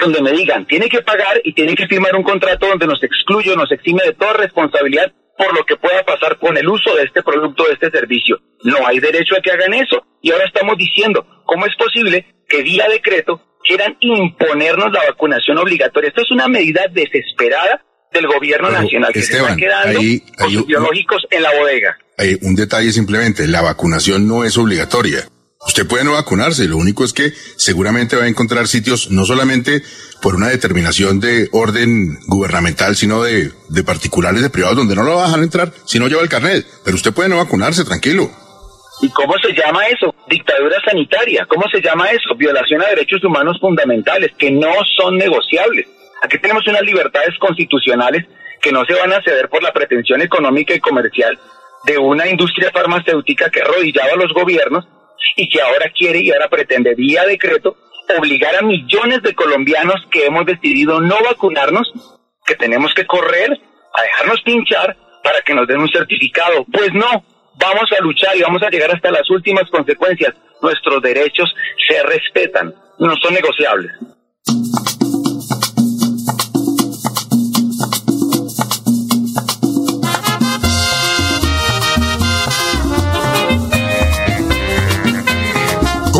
donde me digan, tiene que pagar y tiene que firmar un contrato donde nos excluye, nos exime de toda responsabilidad por lo que pueda pasar con el uso de este producto, de este servicio. No hay derecho a que hagan eso. Y ahora estamos diciendo, ¿cómo es posible que vía decreto quieran imponernos la vacunación obligatoria? Esto es una medida desesperada del gobierno nacional que se está quedando biológicos en la bodega. Hay un detalle simplemente, la vacunación no es obligatoria. Usted puede no vacunarse, lo único es que seguramente va a encontrar sitios no solamente por una determinación de orden gubernamental, sino de, de particulares, de privados, donde no lo va a dejar entrar si no lleva el carnet. Pero usted puede no vacunarse, tranquilo. ¿Y cómo se llama eso? Dictadura sanitaria. ¿Cómo se llama eso? Violación a derechos humanos fundamentales que no son negociables. Aquí tenemos unas libertades constitucionales que no se van a ceder por la pretensión económica y comercial de una industria farmacéutica que arrodillaba a los gobiernos y que ahora quiere y ahora pretende vía decreto obligar a millones de colombianos que hemos decidido no vacunarnos, que tenemos que correr a dejarnos pinchar para que nos den un certificado. Pues no, vamos a luchar y vamos a llegar hasta las últimas consecuencias. Nuestros derechos se respetan, no son negociables.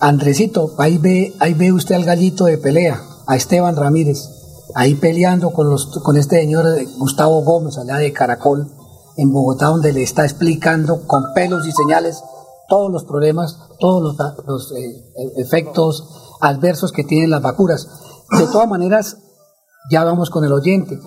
Andresito, ahí ve, ahí ve usted al gallito de pelea, a Esteban Ramírez, ahí peleando con, los, con este señor Gustavo Gómez, allá de Caracol, en Bogotá, donde le está explicando con pelos y señales todos los problemas, todos los, eh, efectos adversos que tienen las vacunas. De todas maneras, ya vamos con el oyente.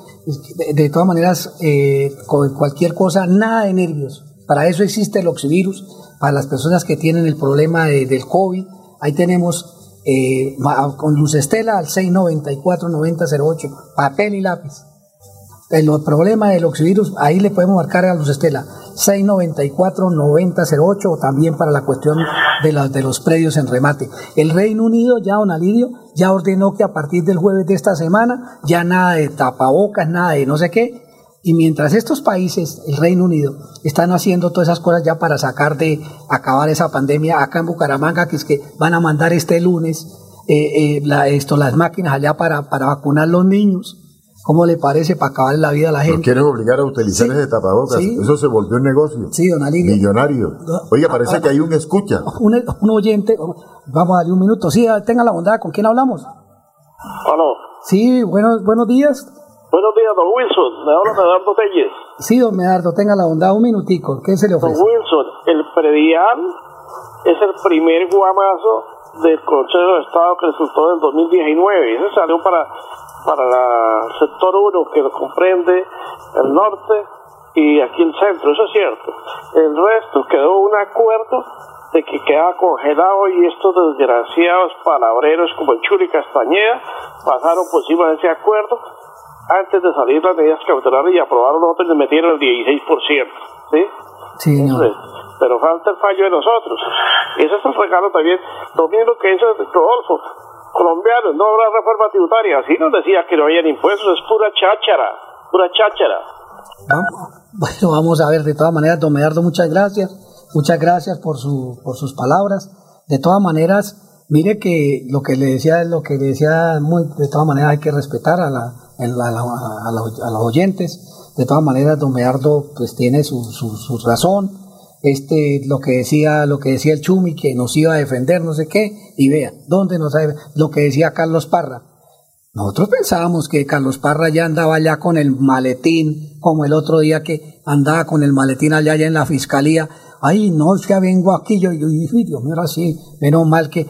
De, todas maneras, eh, con cualquier cosa, nada de nervios. Para eso existe el oxivirus, para las personas que tienen el problema del COVID, Ahí tenemos eh, con Luz Estela al 694-9008, papel y lápiz. El problema del oxivirus, ahí le podemos marcar a Luz Estela 694-9008 o también para la cuestión de, de los predios en remate. El Reino Unido ya, don Alirio, ya ordenó que a partir del jueves de esta semana ya nada de tapabocas, nada de no sé qué, y mientras estos países, el Reino Unido, están haciendo todas esas cosas ya para sacar de acabar esa pandemia, acá en Bucaramanga, que es que van a mandar este lunes eh, eh, esto, las máquinas allá para, para vacunar los niños. ¿Cómo le parece para acabar la vida a la gente? Nos quieren obligar a utilizar ese tapabocas. Eso se volvió un negocio. Sí, don Alirio. Millonario. Oiga, parece que hay un escucha. Un, un, oyente. Vamos a darle un minuto. Sí, tenga la bondad. ¿Con quién hablamos? Aló. Sí, buenos, buenos días. Buenos días, don Wilson. Me habla Medardo Telles. Sí, don Medardo, tenga la bondad. Un minutico. ¿Qué se le ofrece? Don Wilson, el predial es el primer guamazo del Consejo de Estado que resultó en el 2019. Ese salió para para el sector 1 que lo comprende el norte y aquí el centro, eso es cierto. El resto quedó un acuerdo de que quedaba congelado y estos desgraciados palabreros como el Churi Castañeda pasaron por encima de ese acuerdo antes de salir las medidas cautelares y aprobaron otros y le metieron el 16%. ¿sí? Sí, señor. pero falta el fallo de nosotros. Ese es el regalo también. Lo mismo que hizo Rodolfo colombianos, no habrá reforma tributaria. Así nos decía que no habían impuestos, es pura cháchara, pura cháchara. Bueno, vamos a ver, de todas maneras, don Medardo, muchas gracias. Muchas gracias por, su, por sus palabras. De todas maneras, mire que lo que le decía, lo que le decía, muy, de todas maneras hay que respetar a, la, a, los oyentes. De todas maneras, don Medardo pues tiene su, su, su razón este, lo que decía, lo que decía el Chumi, que nos iba a defender, no sé qué, y vea, ¿dónde nos lo que decía Carlos Parra. Nosotros pensábamos que Carlos Parra ya andaba allá con el maletín, como el otro día que andaba con el maletín allá, allá en la fiscalía. Ay, no, es vengo aquí, yo, yo, Dios mío, así, menos mal que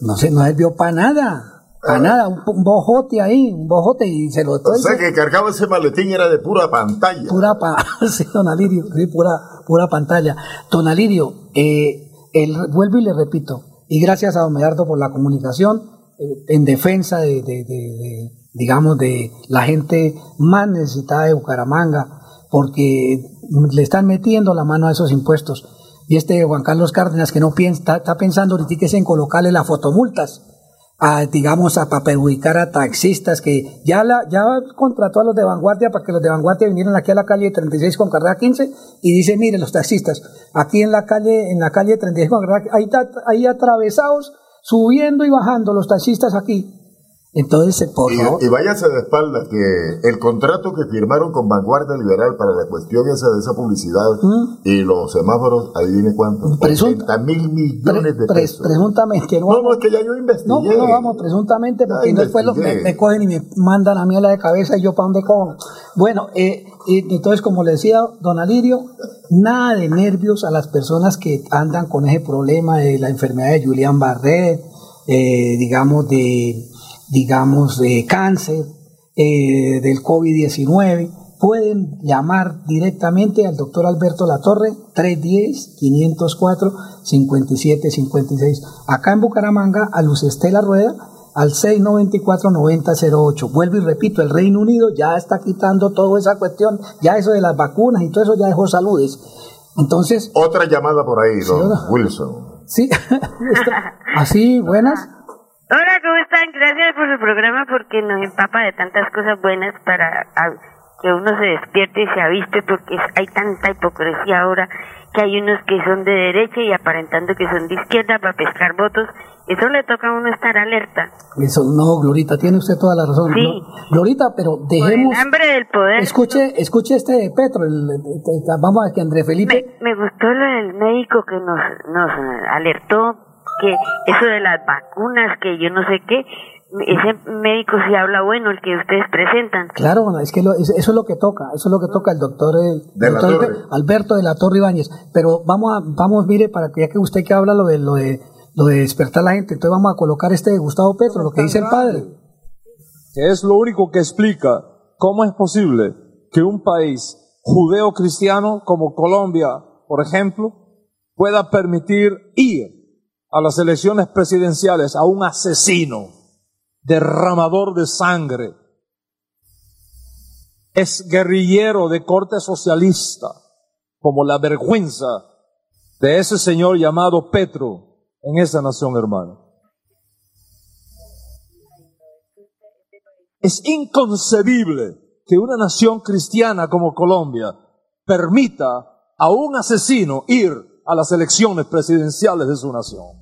no se, no vio para nada. A nada, un, bojote ahí, un bojote y se lo... O sea que cargaba ese maletín era de pura pantalla. Pura pantalla, sí, don Alirio, sí, pura, pura pantalla. Don Alirio, eh, el, vuelvo y le repito, y gracias a don Medardo por la comunicación, eh, en defensa de, de, de, digamos, de la gente más necesitada de Bucaramanga, porque le están metiendo la mano a esos impuestos. Y este Juan Carlos Cárdenas que no piensa, está, pensando ahorita en colocarle las fotomultas a, digamos, a, para perjudicar a taxistas que ya la, ya contrató a los de vanguardia para que los de vanguardia vinieran aquí a la calle 36 con carrera 15 y dice, miren los taxistas, aquí en la calle, en la calle 36 con carrera, ahí, ahí atravesados, subiendo y bajando los taxistas aquí. Entonces, por y, y váyase de espalda que el contrato que firmaron con Vanguardia Liberal para la cuestión esa de esa publicidad y los semáforos, ahí viene cuánto, 30 mil millones de pesos. presuntamente, no, no, es que ya yo investigué. No, no, vamos, presuntamente, porque después me, me, cogen y me mandan a mí a la de cabeza y yo para dónde cojo. Bueno, eh, entonces, como le decía don Alirio, nada de nervios a las personas que andan con ese problema de la enfermedad de Julián Barret, eh, digamos, de digamos, de cáncer, eh, del COVID-19, pueden llamar directamente al doctor Alberto Latorre, 310-504-5756. Acá en Bucaramanga, a Luz Estela Rueda, al 694-9008. Vuelvo y repito, el Reino Unido ya está quitando toda esa cuestión, ya eso de las vacunas y todo eso ya dejó saludes. Entonces... Otra llamada por ahí, don Wilson. Sí, así, buenas. Hola, ¿cómo están? Gracias por su programa porque nos empapa de tantas cosas buenas para que uno se despierte y se aviste porque hay tanta hipocresía ahora que hay unos que son de derecha y aparentando que son de izquierda para pescar votos. Eso le toca a uno estar alerta. Eso, no, Glorita, tiene usted toda la razón. Sí. Glorita, pero dejemos... el hambre del poder. Escuche, escuche este de Petro, vamos a que André Felipe... Me, me gustó lo del médico que nos, nos alertó que eso de las vacunas, que yo no sé qué, ese médico sí habla bueno, el que ustedes presentan. Claro, es que eso es lo que toca, eso es lo que toca el doctor, Alberto de la Torre Ibáñez. Pero vamos a, vamos, mire, para que ya que usted que habla lo de, lo de, lo de despertar a la gente, entonces vamos a colocar este de Gustavo Petro, lo que dice el padre. es lo único que explica cómo es posible que un país judeo-cristiano como Colombia, por ejemplo, pueda permitir ir a las elecciones presidenciales a un asesino, derramador de sangre, es guerrillero de corte socialista, como la vergüenza de ese señor llamado Petro en esa nación hermana. Es inconcebible que una nación cristiana como Colombia permita a un asesino ir a las elecciones presidenciales de su nación.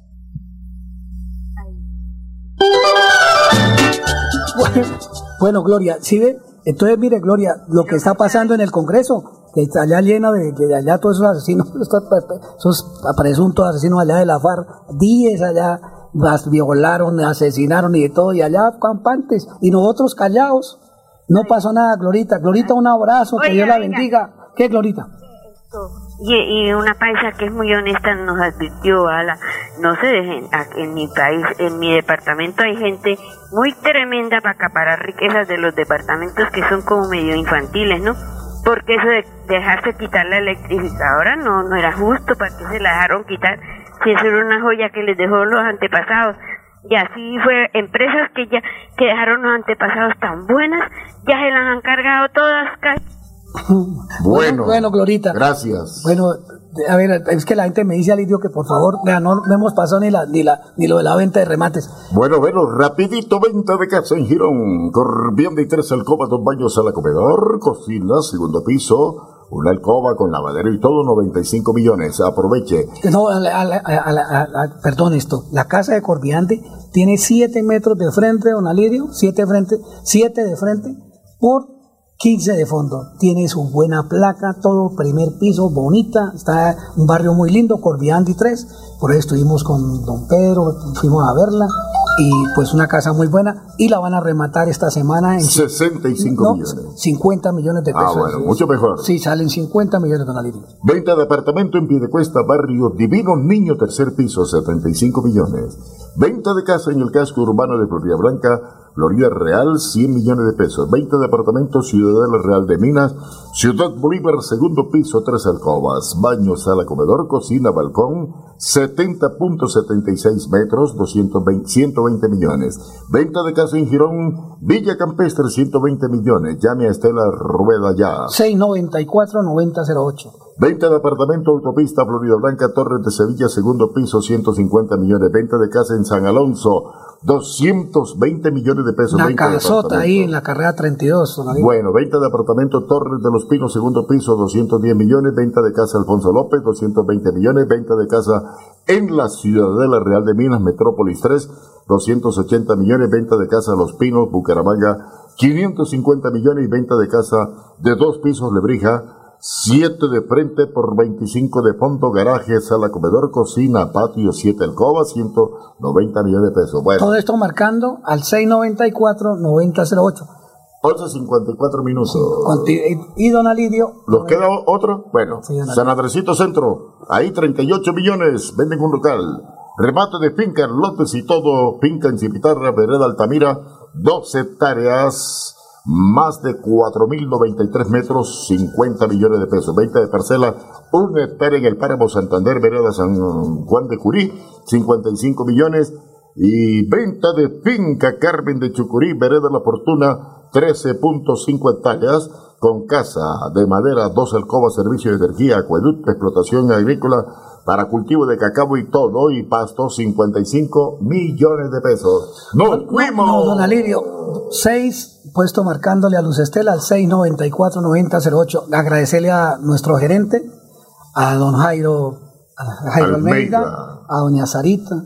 Bueno, Gloria, si ve, Entonces, mire, Gloria, lo que está pasando en el Congreso, que está allá llena de, que allá todos esos asesinos, esos presuntos asesinos allá de la FARC, 10 allá, las violaron, asesinaron y de todo, y allá campantes, y nosotros callados. No pasó nada, Glorita. Glorita, un abrazo, que Dios la bendiga. ¿Qué, Glorita? Y, y, una paisa que es muy honesta nos advirtió, la no se dejen, en mi país, en mi departamento hay gente muy tremenda para acaparar riquezas de los departamentos que son como medio infantiles, ¿no? Porque eso de dejarse quitar la electrificadora no, no era justo, ¿para qué se la dejaron quitar? Si eso era una joya que les dejó los antepasados. Y así fue, empresas que ya que dejaron los antepasados tan buenas, ya se las han cargado todas, bueno, bueno, Glorita. Gracias. Bueno, a ver, es que la gente me dice, Alidio, que por favor, vea, no, hemos pasado ni, la, ni, la, ni lo de la venta de remates. Bueno, bueno, rapidito, venta de casa en Girón. Corbión y tres alcobas, dos baños, sala, comedor, cocina, segundo piso, una alcoba con lavadero y todo, 95 millones. Aproveche. No, perdón esto. La casa de Corbiante tiene 7 metros de frente, don Alidio, 7 frente, 7 de frente por 15 de fondo. Tiene su buena placa, todo primer piso, bonita. Está un barrio muy lindo, Corbiandi 3. Por eso estuvimos con don Pedro, fuimos a verla. Y pues una casa muy buena. Y la van a rematar esta semana en 65 millones. 50 millones de pesos. Ah, bueno, mucho mejor. Sí, salen 50 millones de dólares. Venta de apartamento en Piedecuesta, barrio Divino Niño, tercer piso, 75 millones. Venta de casa en el casco urbano de Florida Blanca, Florida Real, 100 millones de pesos. 20 departamentos, Ciudadela Real de Minas, Ciudad Bolívar, segundo piso, tres alcobas, baño, sala, comedor, cocina, balcón, 70.76 metros, 220, 120 millones. Venta de casa en Girón, Villa Campestre, 120 millones. Llame a Estela Rueda ya. 694-9008. Venta de apartamento, autopista, Florida Blanca, Torres de Sevilla, segundo piso, 150 millones. Venta de casa en San Alonso, 220 millones de pesos. Una casota ahí en la carrera 32. Bueno, venta de apartamento Torres de los Pinos, segundo piso, 210 millones. Venta de casa Alfonso López, 220 millones. Venta de casa en la Ciudadela Real de Minas, Metrópolis 3, 280 millones. Venta de casa Los Pinos, Bucaramanga, 550 millones. Y venta de casa de dos pisos, Lebrija, 7 de frente por 25 de fondo, garaje, sala, comedor, cocina, patio, 7 alcobas, 190 millones de pesos. Bueno. Todo esto marcando al 694-9008. 11.54 minutos. Y don Alidio. ¿Los queda otro? Bueno, San Andresito Centro, ahí 38 millones, venden un local. Remate de finca, lotes y todo, finca en Cipitarra, Vereda Altamira, 12 hectáreas más de 4.093 metros, 50 millones de pesos. Venta de parcela, un hectárea en el Páramo Santander, vereda San Juan de Curí, 55 millones. Y venta de finca Carmen de Chucurí, vereda La Fortuna, 13.5 hectáreas, con casa de madera, dos alcobas, servicio de energía, acueducto, explotación agrícola, para cultivo de cacao y todo, y pasto, 55 millones de pesos. ¡Nos fuimos! No, don Alirio, 6, puesto marcándole a Luz Estela al 694-9008. Agradecerle a nuestro gerente, a don Jairo, a Jairo Almeida, a doña Sarita,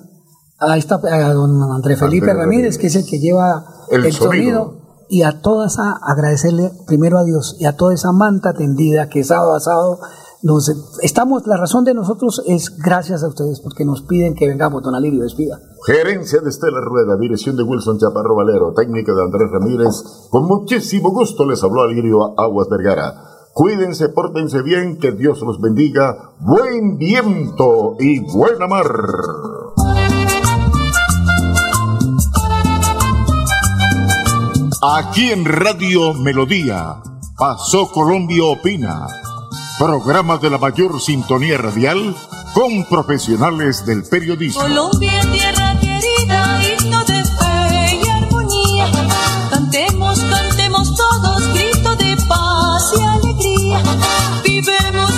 a, esta, a don André Felipe Ramírez, que es el que lleva el, sonido. y a toda esa, agradecerle primero a Dios y a toda esa manta tendida que sábado a sábado nos, estamos, la razón de nosotros es gracias a ustedes, porque nos piden que vengamos, don Alirio, despida. Gerencia de Estela Rueda, dirección de Wilson Chaparro Valero, técnica de Andrés Ramírez. Con muchísimo gusto les habló Alirio Aguas Vergara. Cuídense, pórtense bien, que Dios los bendiga. Buen viento y buena mar. Aquí en Radio Melodía, Pasó Colombia Opina Programas de la mayor sintonía radial con profesionales del periodismo. Colombia, tierra querida, digno de fe y armonía. Cantemos, cantemos todos, grito de paz y alegría. Vivemos